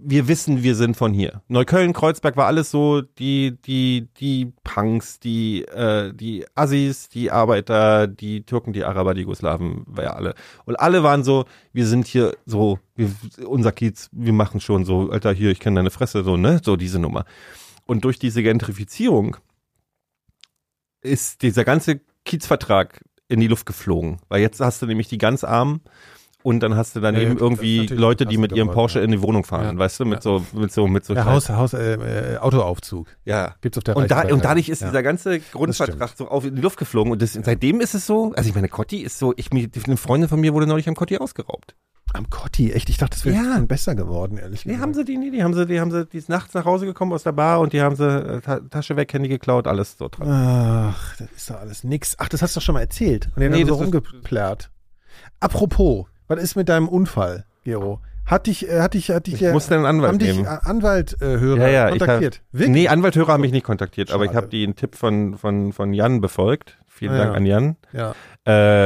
wir wissen, wir sind von hier. Neukölln, Kreuzberg war alles so, die, die, die Punks, die, äh, die Assis, die Arbeiter, die Türken, die Araber, die Jugoslawen, war ja alle. Und alle waren so, wir sind hier so, wir, unser Kiez, wir machen schon so, Alter, hier, ich kenne deine Fresse, so, ne, so diese Nummer. Und durch diese Gentrifizierung ist dieser ganze Kiezvertrag in die Luft geflogen. Weil jetzt hast du nämlich die ganz Armen und dann hast du dann Ja, irgendwie Leute, die mit ihrem Porsche in die Wohnung fahren, Ja. weißt du, mit Ja. so, mit so, mit so Ja. Haus, Haus, äh, äh, Autoaufzug. Ja. Gibt's auf der Und, da, und dadurch ist dieser ganze Grundvertrag so auf in die Luft geflogen und das, seitdem ist es so, also ich meine, Cotti ist so, ich, mir- eine Freundin von mir wurde neulich am Cotti ausgeraubt. Am Cotti, echt, ich dachte, das wäre Ja. schon besser geworden, ehrlich Nee, gesagt. haben sie die, nee, die haben sie, die haben sie, die ist nachts nach Hause gekommen aus der Bar und die haben sie äh, Ta Tasche weg, Handy geklaut, alles so dran. Ach, das ist doch alles nix. Ach, das hast du doch schon mal erzählt. Und den Nee, nee, so das ist- rumgeplärt. Apropos, was ist mit deinem Unfall, Gero? Hat dich, äh, hat dich, hat dich, Ich äh, musste einen Anwalt haben dich nehmen. äh, Anwalthörer Ja, ja, ich kontaktiert? hab, nee, Anwalthörer haben mich nicht kontaktiert, aber ich Schade. habe den Tipp von, von, von Jan befolgt. Vielen Ah, Dank ja. an Jan. Ja.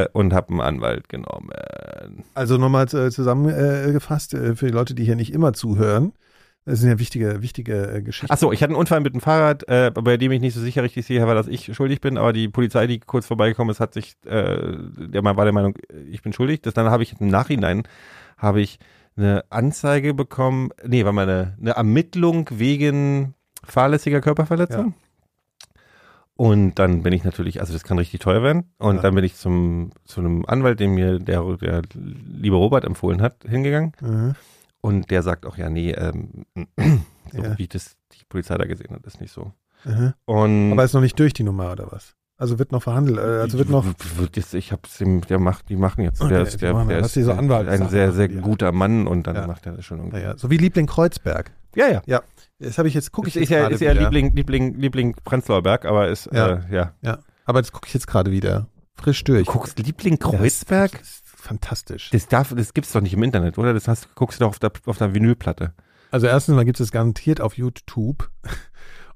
Äh, und habe einen Anwalt genommen. Also nochmal äh, zusammengefasst, äh, für die Leute, die hier nicht immer zuhören. Das sind ja wichtige, wichtige äh, Geschichten. Achso, ich hatte einen Unfall mit dem Fahrrad, äh, bei dem ich nicht so sicher richtig sicher war, dass ich schuldig bin, aber die Polizei, die kurz vorbeigekommen ist, hat sich, äh, der war der Meinung, ich bin schuldig. Das dann habe ich im Nachhinein habe ich eine Anzeige bekommen, nee, war mal eine, eine Ermittlung wegen fahrlässiger Körperverletzung. Und dann bin ich natürlich, also das kann richtig teuer werden. Und Ja. dann bin ich zum, zu einem Anwalt, den mir der, der liebe Robert empfohlen hat, hingegangen. Mhm. Und der sagt auch, ja, nee, ähm, so Ja. wie das die Polizei da gesehen hat, ist nicht so. Mhm. Und Aber ist noch nicht durch die Nummer oder was? Also wird noch verhandelt, äh, also wird noch. Wird jetzt, ich hab's ihm, der macht, die machen jetzt. Okay, der ist, der, machen- der ist du so Anwalt- ein sehr, sehr die guter Mann und dann Ja. macht er das schon irgendwie. Naja, so wie Liebling Kreuzberg. Ja, ja. Das habe ich jetzt, gucke ich ist, jetzt ja, ist ja. Liebling, Liebling, Liebling Prenzlauer Berg, aber ist, Ja. äh, ja. Ja, aber das gucke ich jetzt gerade wieder. Frisch durch. Guckst Liebling Ja, Kreuzberg? Das fantastisch. Das darf, das gibt's doch nicht im Internet, oder? Das hast, guckst du doch auf der, auf der Vinylplatte. Also erstens mal gibt es garantiert auf YouTube.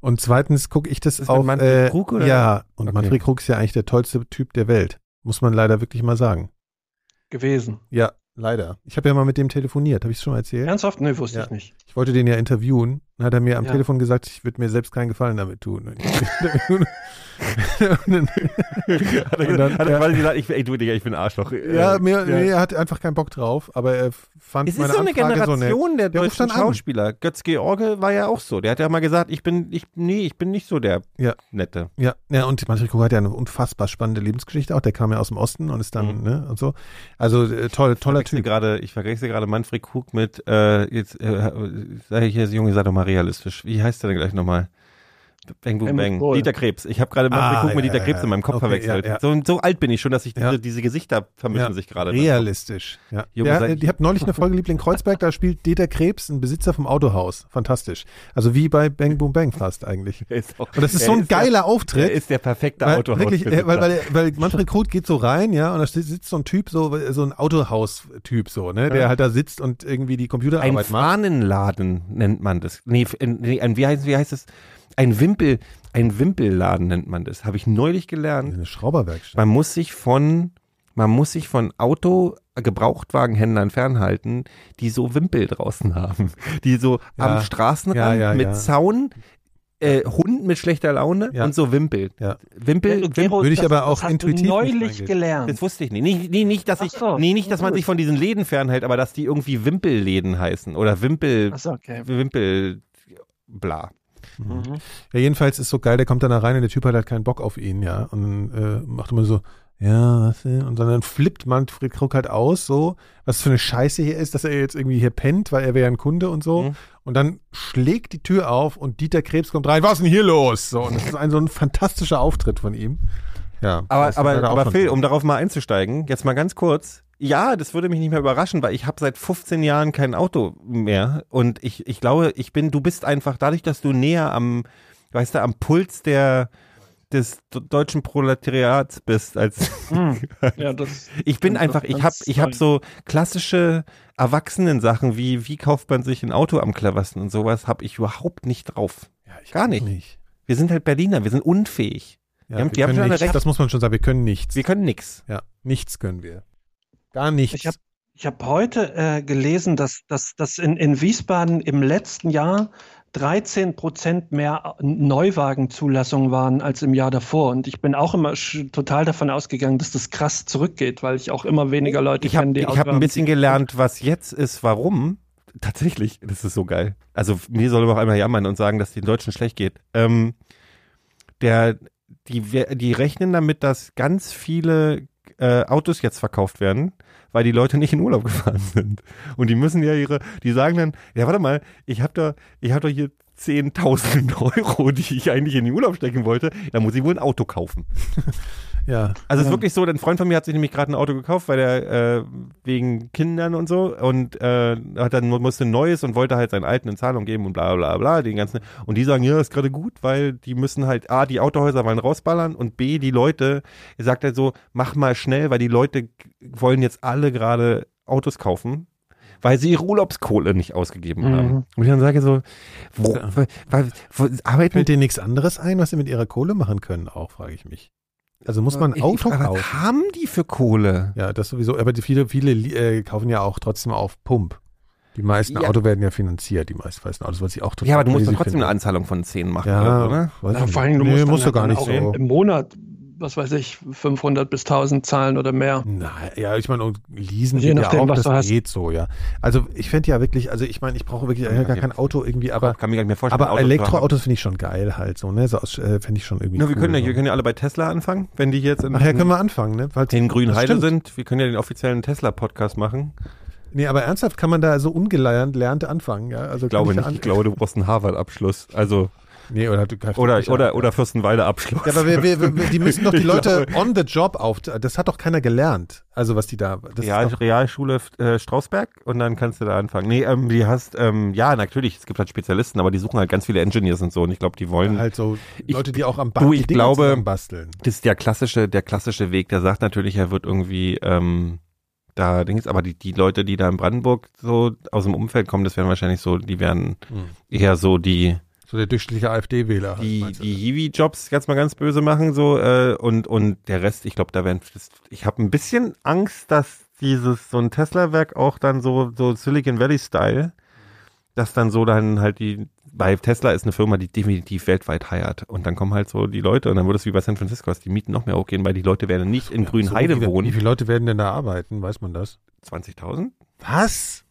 Und zweitens gucke ich das das auf. Manfred äh, Krug, oder? Ja, und Okay. Manfred Krug ist ja eigentlich der tollste Typ der Welt. Muss man leider wirklich mal sagen. gewesen. Ja, leider. Ich habe ja mal mit dem telefoniert, habe ich es schon mal erzählt? Ernsthaft? Nee, wusste Ja. ich nicht. Ich wollte den ja interviewen. Dann hat er mir am Ja. Telefon gesagt, ich würde mir selbst keinen Gefallen damit tun. Und dann, Hat er, Und dann- hat er ja. quasi gesagt, ich, ey, du, Digga, ich bin Arschloch. ja, Äh, mir, Nee, er hat einfach keinen Bock drauf, aber er fand Es ist meine so eine Anfrage Generation so der deutschen dann an. Schauspieler. Götz George war ja auch so. Der hat ja mal gesagt, ich bin, ich, nee, ich bin nicht so der Ja. Nette. Ja, ja, und Manfred Krug hat ja eine unfassbar spannende Lebensgeschichte auch. Der kam ja aus dem Osten und ist dann, Mhm. ne, und so. Also äh, toll, toller Typ. Gerade, ich vergesse gerade Manfred Krug mit, äh, jetzt, äh, sag ich jetzt, Junge, sei doch mal realistisch. Wie heißt der denn gleich nochmal? Bang, boom, bang. Dieter Krebs. Ich habe gerade Ah, mit ja, Dieter ja, Krebs ja. in meinem Kopf Okay, verwechselt. So, so alt bin ich schon, dass ich diese, diese Gesichter vermischen sich gerade. Realistisch. Ja. Der, ich habe neulich eine Folge Liebling Kreuzberg, da spielt Dieter Krebs, ein Besitzer vom Autohaus. Fantastisch. Also wie bei Bang Boom Bang fast eigentlich. Ist auch, Und das ist so ein geiler Der, er Auftritt. ist der perfekte Weil, Autohaus. wirklich, äh, weil, weil, weil Manfred Krug geht so rein, ja, und da sitzt so ein Typ, so, so ein Autohaus-Typ, so, ne, der halt da sitzt und irgendwie die Ein Computerarbeit macht. Fahnenladen nennt man das. Nee, nee ein, wie heißt, wie heißt das? Ein Wimpel, ein Wimpelladen nennt man das. Habe ich neulich gelernt. Eine Schrauberwerkstatt. Man muss sich von, man muss sich von Auto, Gebrauchtwagenhändlern fernhalten, die so Wimpel draußen haben. Die so Ja. am Straßenrand Ja, ja, mit ja. Zaun, äh, Hund mit schlechter Laune Ja. und so Wimpel. Ja. Wimpel, Ja, Gero, würde ich das- aber auch das hast intuitiv du nicht neulich gelernt. das wusste ich nicht. Nee, nee, nicht, dass ich, so. nee, nicht, dass man sich von diesen Läden fernhält, aber dass die irgendwie Wimpelläden heißen oder Wimpel, Achso, okay. Wimpel, bla. Mhm. Ja, jedenfalls ist so geil, der kommt dann da rein und der Typ hat halt keinen Bock auf ihn, ja. Und dann äh, macht immer so, ja, was denn? Und dann flippt Manfred Krug halt aus, so, was für eine Scheiße hier ist, dass er jetzt irgendwie hier pennt, weil er wäre ja ein Kunde und so. Mhm. Und dann schlägt die Tür auf und Dieter Krebs kommt rein, was ist denn hier los? So, und das ist ein so ein fantastischer Auftritt von ihm. Ja. Aber, aber, aber Phil, um darauf mal einzusteigen, jetzt mal ganz kurz. Ja, das würde mich nicht mehr überraschen, weil ich habe seit 15 Jahren kein Auto mehr und ich, ich glaube, ich bin, du bist einfach dadurch, dass du näher am, weißt du, am Puls der des deutschen Proletariats bist als Hm. Ja, das, ich bin einfach ich habe ich habe so klassische Erwachsenen-Sachen wie wie kauft man sich ein Auto am cleversten und sowas habe ich überhaupt nicht drauf. ja, ich gar auch nicht. Wir sind halt Berliner, wir sind unfähig. Ja, Die haben- wir haben nichts, recht. Das muss man schon sagen, wir können nichts. Wir können nix. ja, nichts können wir. Gar nichts. Ich habe hab heute äh, gelesen, dass, dass, dass in, in Wiesbaden im letzten Jahr 13 Prozent mehr Neuwagenzulassungen waren als im Jahr davor. Und ich bin auch immer total davon ausgegangen, dass das krass zurückgeht, weil ich auch immer weniger Leute Ich habe kenne, die ich Auto hab ein bisschen gelernt, was jetzt ist, warum. Tatsächlich, das ist so geil. Also mir soll auch einmal jammern und sagen, dass es den Deutschen schlecht geht. Ähm, der, die, die rechnen damit, dass ganz viele äh, Autos jetzt verkauft werden, weil die Leute nicht in Urlaub gefahren sind. Und die müssen ja ihre, die sagen dann, ja warte mal, ich habe da, ich habe doch hier 10.000 Euro, die ich eigentlich in den Urlaub stecken wollte, da muss ich wohl ein Auto kaufen. ja. Also es ist wirklich so, ein Freund von mir hat sich nämlich gerade ein Auto gekauft, weil er äh, wegen Kindern und so und äh, hat dann musste ein neues und wollte halt seinen alten in Zahlung geben und bla bla bla, den ganzen und die sagen, ja, ist gerade gut, weil die müssen halt A, die Autohäuser wollen rausballern und B, die Leute, er sagt halt so, mach mal schnell, weil die Leute wollen jetzt alle gerade Autos kaufen. Weil sie ihre Urlaubskohle nicht ausgegeben Mhm. haben. Und ich dann sage so, wo, wo, wo, wo arbeiten Fällt dir nichts anderes ein, was sie mit ihrer Kohle machen können, auch, frage ich mich. Also muss man ein Auto Aber kaufen? Was haben die für Kohle? Ja, das sowieso. Aber die viele, viele äh, kaufen ja auch trotzdem auf Pump. Die meisten Ja. Autos werden ja finanziert, die meisten Autos, was ich auch total Ja, aber du musst trotzdem finde. eine Anzahlung von 10 machen, ja, oder? ne? Ja, vor allem, du musst nee, dann musst du gar nicht auch so. im Monat was weiß ich, 500 bis 1000 zahlen oder mehr. Na, ja, ich meine, und leasen Je nachdem, ja auch, was das du hast. geht so, ja. Also ich fände ja wirklich, also ich meine, ich brauche wirklich Ja, gar kein Auto irgendwie, aber, kann mir gar nicht mehr vorstellen. aber. Elektroautos finde ich schon geil halt so, ne? So äh, fände ich schon irgendwie Na, wir cool, können ja, so. wir können ja alle bei Tesla anfangen, wenn die jetzt in, Nachher können wir anfangen, ne? Weil in Grünheide das stimmt. sind. Wir können ja den offiziellen Tesla-Podcast machen. Nee, aber ernsthaft kann man da so ungelernt lernte anfangen, ja? Also Ich glaube nicht. Ich glaube, du brauchst einen Harvard-Abschluss. Also, Nee, oder du oder, oder, oder Fürstenwalde-Abschluss. Ja, aber wir, wir, wir, die müssen doch die Ich Leute on the job auf. Das hat doch keiner gelernt. Also was die da. Das Real, ist doch, Realschule äh, Strausberg und dann kannst du da anfangen. Nee, ähm, die hast, ähm, ja, natürlich, es gibt halt Spezialisten, aber die suchen halt ganz viele Engineers und so und ich glaube, die wollen, halt so Ich- Leute, die auch am du, Band ich glaube- zusammenbasteln. das ist der klassische, der klassische Weg, der sagt natürlich, er wird irgendwie, ähm, da Dings, aber die, die Leute, die da in Brandenburg so aus dem Umfeld kommen, das wären wahrscheinlich so, die wären Hm. eher so die, So der durchschnittliche AfD-Wähler. halt, die, du? die Hiwi-Jobs jetzt mal ganz böse machen, so, äh, und, und der Rest, ich glaube, da werden, ich habe ein bisschen Angst, dass dieses, so ein Tesla-Werk auch dann so, so Silicon Valley-Style, dass dann so dann halt die, bei Tesla ist eine Firma, die definitiv weltweit heiert. Und dann kommen halt so die Leute und dann wird es wie bei San Francisco, dass die Mieten noch mehr hochgehen, weil die Leute werden nicht in Grünheide so, wie, Wie wohnen. viele Leute werden denn da arbeiten? Weiß man das? 20.000? Was?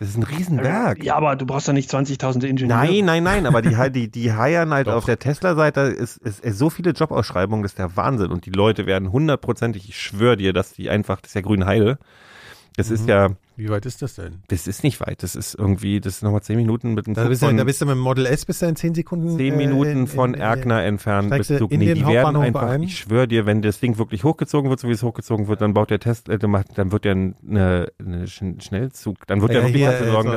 Das ist ein Riesenwerk. Ja, aber du brauchst ja nicht 20.000 Ingenieure. Nein, nein, nein, aber die, die, die heiern halt Doch. auf der Tesla-Seite ist, ist, ist so viele Jobausschreibungen, das ist der Wahnsinn. Und die Leute werden hundertprozentig, ich schwöre dir, dass die einfach, das ist ja Grünheide. Das ist Mhm. ja, Wie weit ist das denn? das ist nicht weit. Das ist irgendwie, das ist nochmal zehn Minuten mit einem Da Zug bist, du, von da bist du mit dem Model S bis in 10 Sekunden. zehn äh, Minuten in- von in- Erkner entfernt. Bis du du, in nee, den die werden Hauptbahnhof einfach, ein? ich schwöre dir, wenn das Ding wirklich hochgezogen wird, so wie es hochgezogen wird, dann baut der Test, äh, dann macht- dann wird der eine, eine Sch- Schnellzug, dann wird Ja, der wirklich hier, dafür äh, sorgen,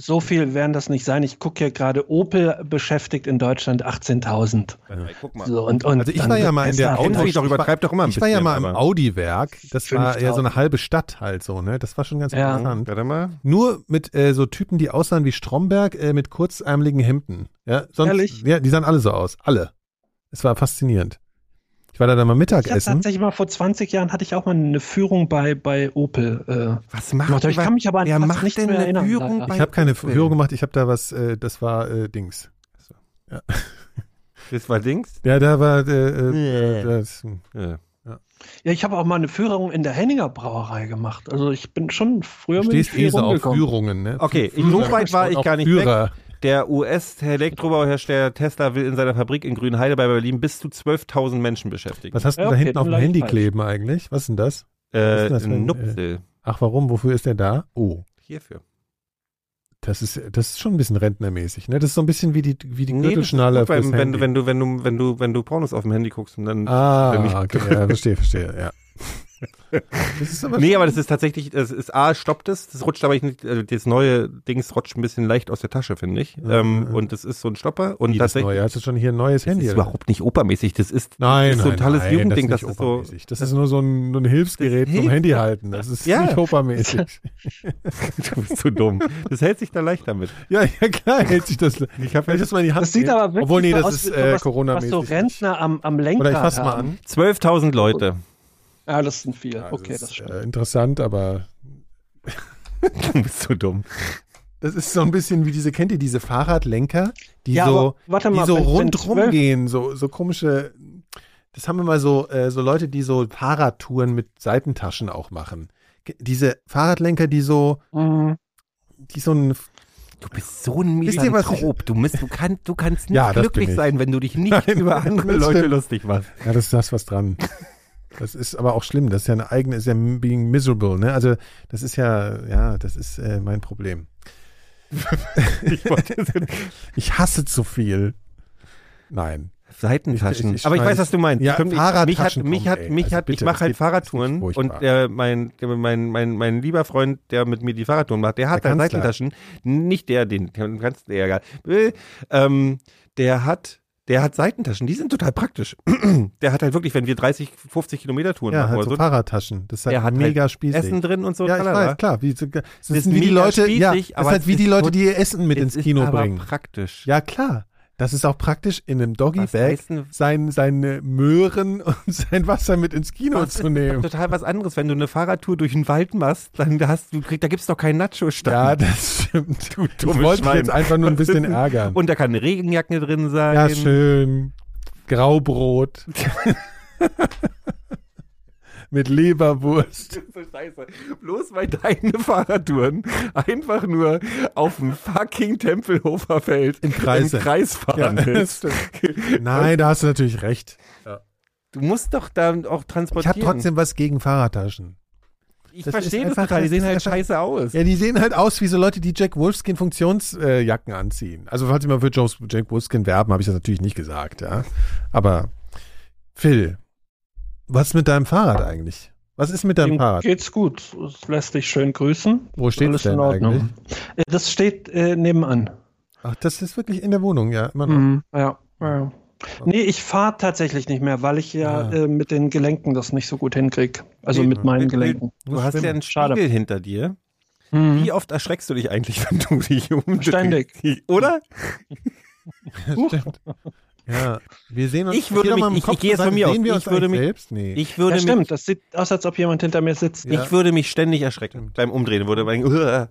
so- der viel werden das nicht sein. Ich gucke hier gerade, Opel beschäftigt in Deutschland 18.000. Ey, guck mal. So, und, und Also ich war ja mal in der du Auto- dich doch, ich war- übertreib doch immer ein Ich war ja bisschen, mal im Audi-Werk. Das war ja so 5000. eine halbe Stadt halt so, ne? Das war schon ganz Ja. Interessant. Warte mal. Nur mit äh, so Typen, die aussahen wie Stromberg, äh, mit kurzärmeligen Hemden. Ja, sonst, Ehrlich? Ja, die sahen alle so aus. Alle. Es war faszinierend. Ich war da dann mal Ich hatte Mittagessen. tatsächlich mal vor 20 Jahren hatte ich auch mal eine Führung bei, bei Opel. Äh, Was macht gemacht, ich kann mich aber an fast macht nichts denn mehr eine erinnern, Führung leider. Ich habe keine Opel? Führung gemacht, ich habe da was, äh, das war äh, Dings. Das war Dings? Ja, da war äh, äh, das, Ja. Ja, ich habe auch mal eine Führung in der Henninger Brauerei gemacht. Also ich bin schon früher du stehst eh so auf. Führungen, ne? Okay, Führer. so weit war ich gar nicht Führer. weg. Der US-Elektrobauhersteller Tesla will in seiner Fabrik in Grünheide bei Berlin bis zu 12.000 Menschen beschäftigen. Was hast du Ja, da okay, hinten auf dem Handy falsch. kleben eigentlich? Was ist denn das? was äh, ist das für ein, ein Nupsel. Ach, warum? Wofür ist der da? Oh. Hierfür. Das ist, das ist schon ein bisschen rentnermäßig, ne? Das ist so ein bisschen wie die, wie die Nee, Gürtelschnalle gut, wenn, wenn, wenn du, wenn du, wenn du, wenn du Pornos auf dem Handy guckst und dann. Ah, okay, ja, verstehe, verstehe, ja. Das ist aber Nee, aber das ist tatsächlich, das ist A, stoppt es, das rutscht aber nicht, also das neue Dings rutscht ein bisschen leicht aus der Tasche, finde ich. Ja, ähm, ja. und das ist so ein Stopper und Wie das tatsächlich. neue. Hast du schon hier ein neues Das Handy? ist oder? überhaupt nicht opermäßig, das ist, Nein, das ist so ein nein, tolles nein, Jugendding, das das ist, ist nicht so. Das ist nur so ein, nur ein Hilfsgerät Das zum Handy halten. Das ist Ja. nicht opermäßig. Du bist zu dumm. Das hält sich da leicht damit. ja, ja, klar hält sich das. Ich habe das mal in die Hand Das sieht aber wirklich Obwohl, nee, so das aus ist äh, Corona-mäßig. was so Rentner am, am Lenkrad Oder ich fasse mal haben. an. 12.000 Leute. Ja, das sind viel. Ja, okay, das das ist stimmt. äh, interessant, aber Du bist zu dumm. das ist so ein bisschen wie diese, kennt ihr diese Fahrradlenker, die Ja, so, mal, die so rundrum gehen, so, so komische, das haben immer so, äh, so Leute, die so Fahrradtouren mit Seitentaschen auch machen. Diese Fahrradlenker, die so, Mhm. die so ein, Du bist so ein Misanthrop. Du, musst, du, kannst, du kannst nicht Ja, glücklich sein, wenn du dich nicht Nein, über andere Leute lustig machst. ja, das ist das was dran. Das ist aber auch schlimm. Das ist ja eine eigene, ist ja being miserable, ne? Also, das ist ja, ja, das ist äh, mein Problem. Ich Ich hasse zu viel. Nein. Seitentaschen. Ich- ich aber ich weiß, was du meinst. Ja, Komm, ich- Fahrradtaschen Mich hat, mich hat, mich Also hat, ich bitte, mache das halt Fahrradtouren und furchtbar. der, mein, der, mein, mein, mein lieber Freund, der mit mir die Fahrradtouren macht, der hat Der Kanzler. Seitentaschen. Nicht der, den, den kannst du egal. Äh, Ähm, der hat, der hat Seitentaschen. Die sind total praktisch. der hat halt wirklich, wenn wir 30, 50 Kilometer Touren Ja, machen halt so so, Fahrradtaschen. Das ist halt der hat mega halt spießig. Essen drin und so. ja, ich weiß, klar. Wie, das ist sind wie die Leute, ja, spießig, das aber ist halt wie ist die Leute, die ihr Essen mit ins ist Kino bringen. praktisch. Ja, klar. Das ist auch praktisch, in einem Doggy-Bag sein, seine Möhren und sein Wasser mit ins Kino Das zu ist nehmen. total was anderes. Wenn du eine Fahrradtour durch den Wald machst, dann hast du, krieg- da gibt's doch keinen Nacho-Stand. Ja, das stimmt. Du ich dummes wollte Schwein. jetzt einfach nur ein bisschen ärgern. Und da kann eine Regenjacke drin sein. Ja, schön. Graubrot. Mit Leberwurst. so scheiße. Bloß weil deine Fahrradtouren einfach nur auf dem fucking Tempelhofer Feld Im Kreis fahren Ja, willst. Nein, da hast du natürlich recht. Du musst doch da auch Ich transportieren. habe trotzdem was gegen Fahrradtaschen. ich das verstehe das einfach- total. Die sehen halt einfach- scheiße aus. Ja, die sehen halt aus wie so Leute, die Jack Wolfskin Funktionsjacken anziehen. Also falls sie mal für Jack Wolfskin werben, habe ich das natürlich nicht gesagt, ja. Aber Phil, was ist mit deinem Fahrrad eigentlich? Was ist mit deinem Ihm Fahrrad? geht's gut. Es lässt dich schön grüßen. Wo steht es denn eigentlich? Das steht äh, nebenan. Ach, das ist wirklich in der Wohnung, ja, immer noch. Mhm, ja, ja. Nee, ich fahre tatsächlich nicht mehr, weil ich ja Ah. äh, mit den Gelenken das nicht so gut hinkrieg. Also Nee, mit meinen Gelenken. Du hast ja einen Schade. Spiegel hinter dir. Mhm. Wie oft erschreckst du dich eigentlich, wenn du dich umdrehst? Ständig. Oder? Stimmt. Ja, wir sehen uns. Ich würde mich- mal im ich- Kopf ich gehe jetzt von mir aus. Sehen wir Ich uns würde mich- selbst? Nee. Ich würde Ja, mich stimmt. Das sieht aus, als ob jemand hinter mir sitzt. Ja. Ich würde mich ständig erschrecken Stimmt. beim Umdrehen. Würde man denken,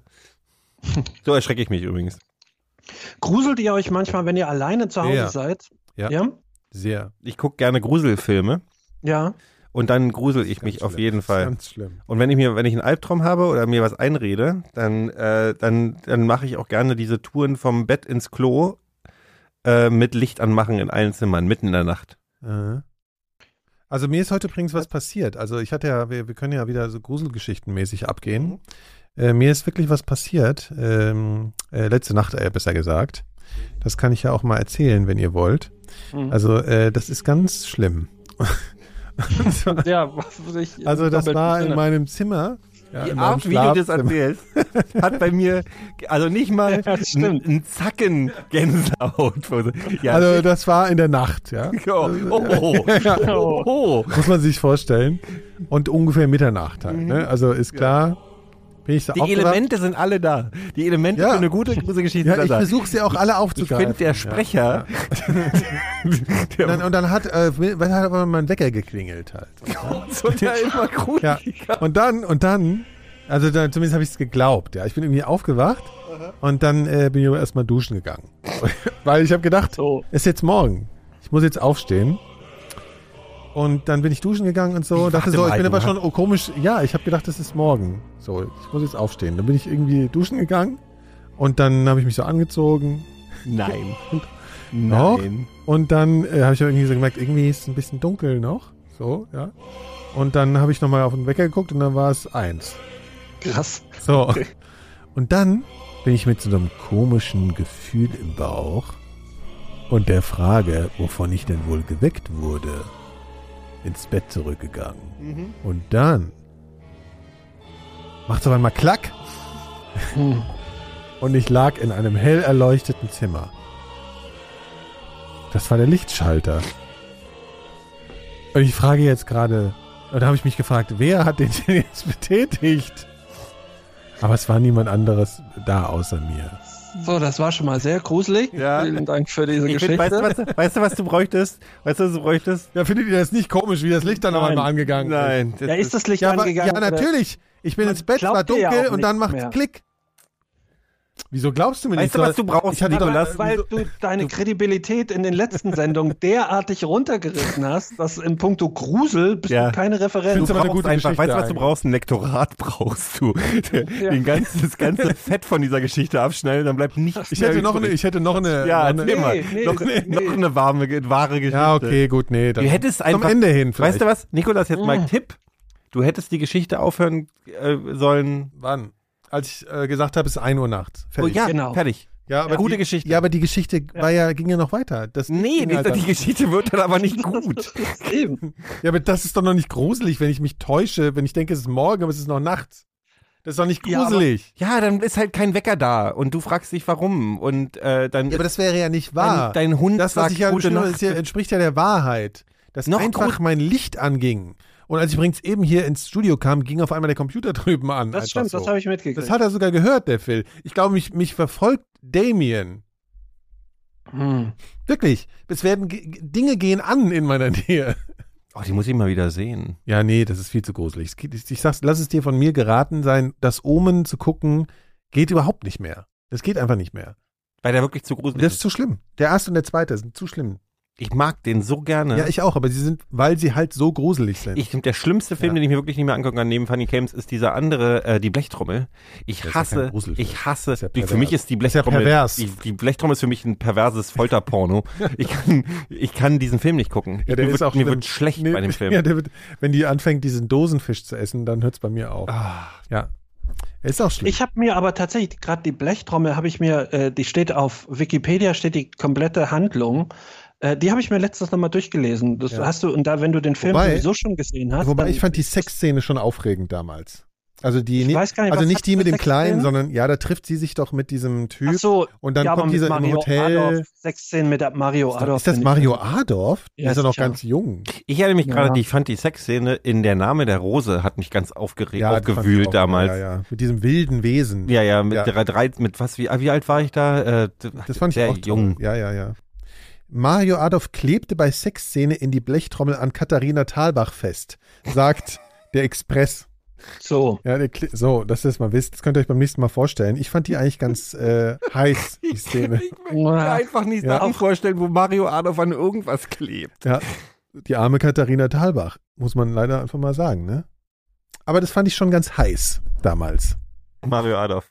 so erschrecke ich mich übrigens. Gruselt ihr euch manchmal, wenn ihr alleine zu Hause Ja. seid? Ja. Ja? Sehr. Ich gucke gerne Gruselfilme Ja. und dann grusel ich mich auf schlimm. jeden Fall. Ganz schlimm. Und wenn ich mir, wenn ich einen Albtraum habe oder mir was einrede, dann, äh, dann, dann mache ich auch gerne diese Touren vom Bett ins Klo äh, mit Licht anmachen in allen Zimmern, mitten in der Nacht. Äh. Also mir ist heute übrigens was passiert. Also ich hatte ja, wir, wir können ja wieder so Gruselgeschichtenmäßig abgehen. Äh, mir ist wirklich was passiert. Ähm, äh, letzte Nacht, äh, besser gesagt. Das kann ich ja auch mal erzählen, wenn ihr wollt. Mhm. Also äh, das ist ganz schlimm. Zwar- ja, was ich also das war in meinem Zimmer. Ja, Die Art, wie du das erzählst, hat bei mir, also nicht mal Ja, das stimmt. ein Zacken Gänsehaut. Ja, Also das war in der Nacht, ja. oh, oh, oh, oh. Muss man sich vorstellen. Und ungefähr Mitternacht halt. Ne? Also ist klar, bin ich so. Die. Elemente sind alle da. Die Elemente Ja. für eine gute Gruselgeschichte Ja, sind ich da. versuche sie auch alle Ich aufzugreifen. finde, der Sprecher, Und dann, und dann hat, äh, dann hat aber mein Wecker geklingelt halt. wird ja immer Ja. gruseliger. Und dann, und dann, also dann, zumindest habe ich es geglaubt, ja. Ich bin irgendwie aufgewacht und dann äh, bin ich aber erstmal duschen gegangen. Weil ich habe gedacht, So. ist jetzt morgen. Ich muss jetzt aufstehen. Und dann bin ich duschen gegangen und so. Wie, dachte so, ich bin aber schon oh, komisch. Ja, ich habe gedacht, das ist morgen. So, ich muss jetzt aufstehen. Dann bin ich irgendwie duschen gegangen und dann habe ich mich so angezogen. Nein. Noch? Nein. Und dann äh, habe ich irgendwie so gemerkt, irgendwie ist es ein bisschen dunkel noch. So, ja. Und dann habe ich nochmal auf den Wecker geguckt und dann war es eins. Krass. So. Und dann bin ich mit so einem komischen Gefühl im Bauch und der Frage, wovon ich denn wohl geweckt wurde, ins Bett zurückgegangen. Mhm. Und dann macht's aber mal Klack Hm. und ich lag in einem hell erleuchteten Zimmer. Das war der Lichtschalter. Und ich frage jetzt gerade, und da habe ich mich gefragt, wer hat den denn jetzt betätigt? Aber es war niemand anderes da außer mir. So, das war schon mal sehr gruselig. Ja. Vielen Dank für diese Ich Geschichte. find, weißt, du, was, weißt du, was du bräuchtest? Weißt du, was du bräuchtest? Ja, findet ihr das nicht komisch, wie das Licht dann Nein. einmal angegangen ist? Nein. ja, ist das Licht Ja, aber, angegangen? ja natürlich. Ich bin ins Bett, war ja dunkel auch und dann macht's mehr. Klick. Wieso glaubst du mir Weißt nicht? du, was du brauchst, Ich hatte Nikolas? doch- Weil du deine Kredibilität in den letzten Sendungen derartig runtergerissen hast, dass in puncto Grusel bist Ja. du keine Referenz. Du aber eine brauchst gute einfach, weißt du, was du brauchst? Ein Lektorat brauchst du. Ja. Den ganzen, das ganze Fett von dieser Geschichte abschneiden, dann bleibt nichts Ich mehr hätte noch eine, übrig. ich hätte noch eine. Ja, noch eine mal. Nee, nee, noch, nee. noch eine warme, wahre Geschichte. ja, okay, gut, nee. Dann Du hättest einfach, zum Ende hin vielleicht. weißt du was, Nikolas, jetzt mal Mm. Tipp. Du hättest die Geschichte aufhören äh, sollen. Wann? Als ich äh, gesagt habe, es ist 1 Uhr nachts. Oh Fertig. ja, Genau. fertig. ja aber gute die, Geschichte. Ja, aber die Geschichte war ja, ging ja noch weiter. Das Nee, halt die Geschichte wird dann aber nicht gut. Eben. Ja, aber das ist doch noch nicht gruselig, wenn ich mich täusche, wenn ich denke, es ist morgen, aber es ist noch nachts. Das ist doch nicht Ja, aber- gruselig. Ja, dann ist halt kein Wecker da und du fragst dich warum und äh, dann Ja, aber das wäre ja nicht wahr. dein, dein Hund das, was sagt ich ja gute Nacht. ist ja, entspricht ja der Wahrheit. Dass Noch einfach mein Licht anging. Und als ich übrigens eben hier ins Studio kam, ging auf einmal der Computer drüben an. Das stimmt, so. das habe ich mitgekriegt. Das hat er sogar gehört, der Phil. Ich glaube, mich, mich verfolgt Damien. Hm. Wirklich. Es werden Ge- Dinge gehen an in meiner Nähe. Oh, die muss ich mal wieder sehen. Ja, nee, das ist viel zu gruselig. Ich, ich sag's, lass es dir von mir geraten sein, das Omen zu gucken, geht überhaupt nicht mehr. Das geht einfach nicht mehr. Weil der wirklich zu gruselig Das ist ist. zu schlimm. Der erste und der zweite sind zu schlimm. Ich mag den so gerne. Ja, ich auch, aber sie sind, weil sie halt so gruselig sind. Ich finde, der schlimmste Film, Ja. den ich mir wirklich nicht mehr angucken kann, neben Funny Games, ist dieser andere, äh, die Blechtrommel. Ich Das ist ja hasse, Gruselfilm. ich hasse, Das ist ja die, für mich ist die ist ja Blechtrommel, pervers. die, die Blechtrommel ist für mich ein perverses Folterporno. ich kann, ich kann diesen Film nicht gucken. ja, der mir ist wird, auch mir wird schlecht Nee, bei dem Film. Ja, der wird, wenn die anfängt, diesen Dosenfisch zu essen, dann hört's bei mir auf. Ah, Ja. Ist auch schlimm. Ich habe mir aber tatsächlich, gerade die Blechtrommel habe ich mir, äh, die steht auf Wikipedia, steht die komplette Handlung. Äh, die habe ich mir letztens nochmal durchgelesen. Das Ja. hast du, und da, wenn du den Film Wobei- sowieso schon gesehen hast. Wobei ich fand die Sexszene schon aufregend damals. Also die, Ich nie- weiß gar nicht, also nicht die mit dem Kleinen, sondern ja, da trifft sie sich doch mit diesem Typ Ach so, und dann ja, kommt dieser im Mario Hotel. Adorf, Sexszenen mit Mario Ist, Adorf. ist das finde ich- Mario Adorf? Der Ja, ist ja noch ganz jung. Ich erinnere mich Ja. gerade, ich fand die Sexszene in Der Name der Rose hat mich ganz aufgeregt, ich aufgewühlt auch- damals. Ja, ja, mit diesem wilden Wesen. Ja, ja, mit Ja. drei, mit was, wie, wie alt war ich da? Äh, Das fand ich sehr auch toll. jung. Ja, ja, ja. Mario Adolf klebte bei Sexszene in die Blechtrommel an Katharina Thalbach fest, sagt der Express. So. Ja, so, dass ihr das mal wisst, das könnt ihr euch beim nächsten Mal vorstellen. Ich fand die eigentlich ganz äh, heiß, die Szene. Ja. einfach nicht Ja. Sachen vorstellen, wo Mario Adolf an irgendwas klebt. Ja, die arme Katharina Thalbach, muss man leider einfach mal sagen, ne? Aber das fand ich schon ganz heiß damals. Mario Adolf.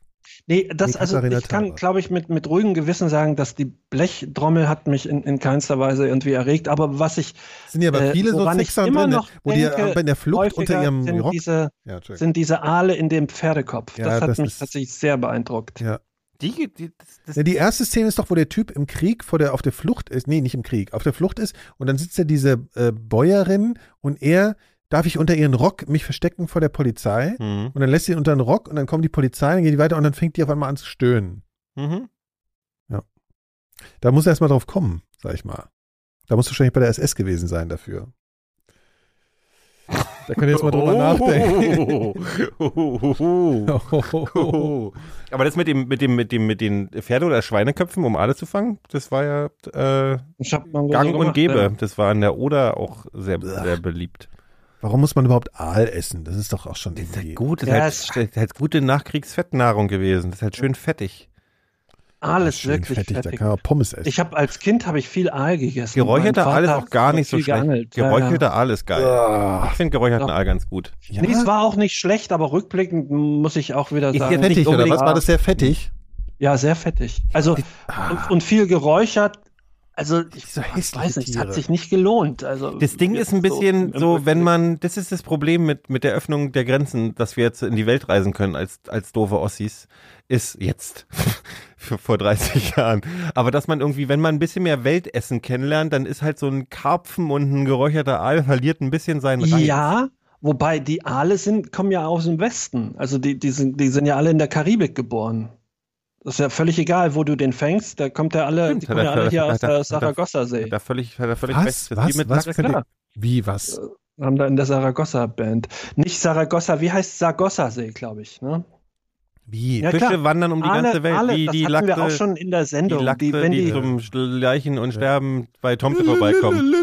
Nee, das, Die also ich kann, glaube ich, mit, mit ruhigem Gewissen sagen, dass die Blechtrommel hat mich in, in keinster Weise irgendwie erregt. Aber was ich Es sind ja aber Äh, viele so woran ich immer drin, ne? noch wo die denke, äh, bei der Flucht unter ihrem sind Rock. diese, ja, sind diese Aale in dem Pferdekopf. Ja, das hat das mich ist- tatsächlich sehr beeindruckt. Ja. Die, die, das, das, Ja, die erste Szene ist doch, wo der Typ im Krieg vor der, auf der Flucht ist. Nee, nicht im Krieg, auf der Flucht ist. Und dann sitzt ja diese äh, Bäuerin und er, darf ich unter ihren Rock mich verstecken vor der Polizei? mhm. Und dann lässt sie ihn unter den Rock und dann kommt die Polizei, dann geht die weiter und dann fängt die auf einmal an zu stöhnen. Mhm. Da muss er erst mal drauf kommen, sag ich mal. Da muss wahrscheinlich bei der SS gewesen sein dafür. Da könnt ihr jetzt mal drüber nachdenken. Oh. Aber das mit dem, mit dem, mit dem, mit den Pferde- oder Schweineköpfen, um Aale zu fangen, das war ja äh, Ich hab mal so Gang und Gäbe. ja. Das war an der Oder auch sehr, sehr beliebt. Warum muss man überhaupt Aal essen? Das ist doch auch schon Das ist irgendwie. halt gut, das Ja, ist halt, das ist halt gute Nachkriegsfettnahrung gewesen. Das ist halt schön fettig. Alles Schön wirklich fettig, fettig. Da kann man Pommes essen. Ich habe als Kind habe ich viel Aal gegessen. Geräucherter Aal ist auch gar nicht so schlecht. geangelt. Ja, ja. Geräucherter Aal ist geil. Ah, Ich finde geräucherten Ja. Aal ganz gut. ja? Nee, es war auch nicht schlecht, aber rückblickend muss ich auch wieder Ist sagen. ja fettig, nicht oder was? War das sehr fettig? Ja, sehr fettig. Also Ah. und, und viel geräuchert. Also ich hässliche weiß nicht, es hat sich nicht gelohnt. Also Das Ding ist ein bisschen im so, wenn Rückblick. man, das ist das Problem mit, mit der Öffnung der Grenzen, dass wir jetzt in die Welt reisen können als, als doofe Ossis, ist jetzt, vor 30 Jahren. Aber dass man irgendwie, wenn man ein bisschen mehr Weltessen kennenlernt, dann ist halt so ein Karpfen und ein geräucherter Aal verliert ein bisschen seinen Reiz. Ja, wobei die Aale sind, kommen ja aus dem Westen. Also die, die, sind, die sind ja alle in der Karibik geboren. Das ist ja völlig egal, wo du den fängst. Da kommt ja alle, Stimmt, die kommen ja er- alle hier aus er- der er- Saragossa-See. Da völlig, hat er völlig Was? recht. Was? mit Was? Ihr, klar. wie was? Haben da in der Saragossa-Band. Nicht Saragossa, wie heißt Saragossa-See, glaube ich. Ne? Wie? Ja, Fische klar. wandern um die Aale- ganze Welt, Aale, wie das die hatten wir auch schon in der die, Sendung. Lachse, die, wenn die, die, zum Leichen und Sterben bei Tomte vorbeikommen.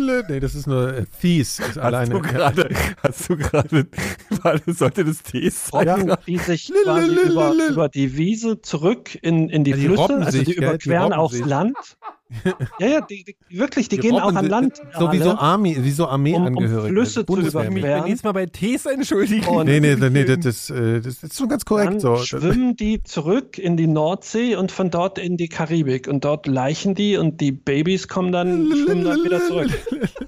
Nee, das ist nur äh, Thies. Ist Hast alleine. du gerade, hast du gerade, warte, sollte das Tees sein? Robben, die sich quasi über, über die Wiese zurück in, in die Ja, die Flüsse, also sich, die? Die überqueren robben aufs sich. Land. ja, ja, die, die, wirklich, die, Die gehen auch an Land. So wie so. Army, wie so Um- um Armeeangehörige. Flüsse zu überqueren. Ich bin jetzt mal bei Tees entschuldigen. Und- Nee, nee, nee, das, das, äh, das ist schon ganz korrekt Dann so. schwimmen die zurück in die Nordsee und von dort in die Karibik. Und dort leichen die und die Babys kommen dann, schwimmen dann wieder zurück.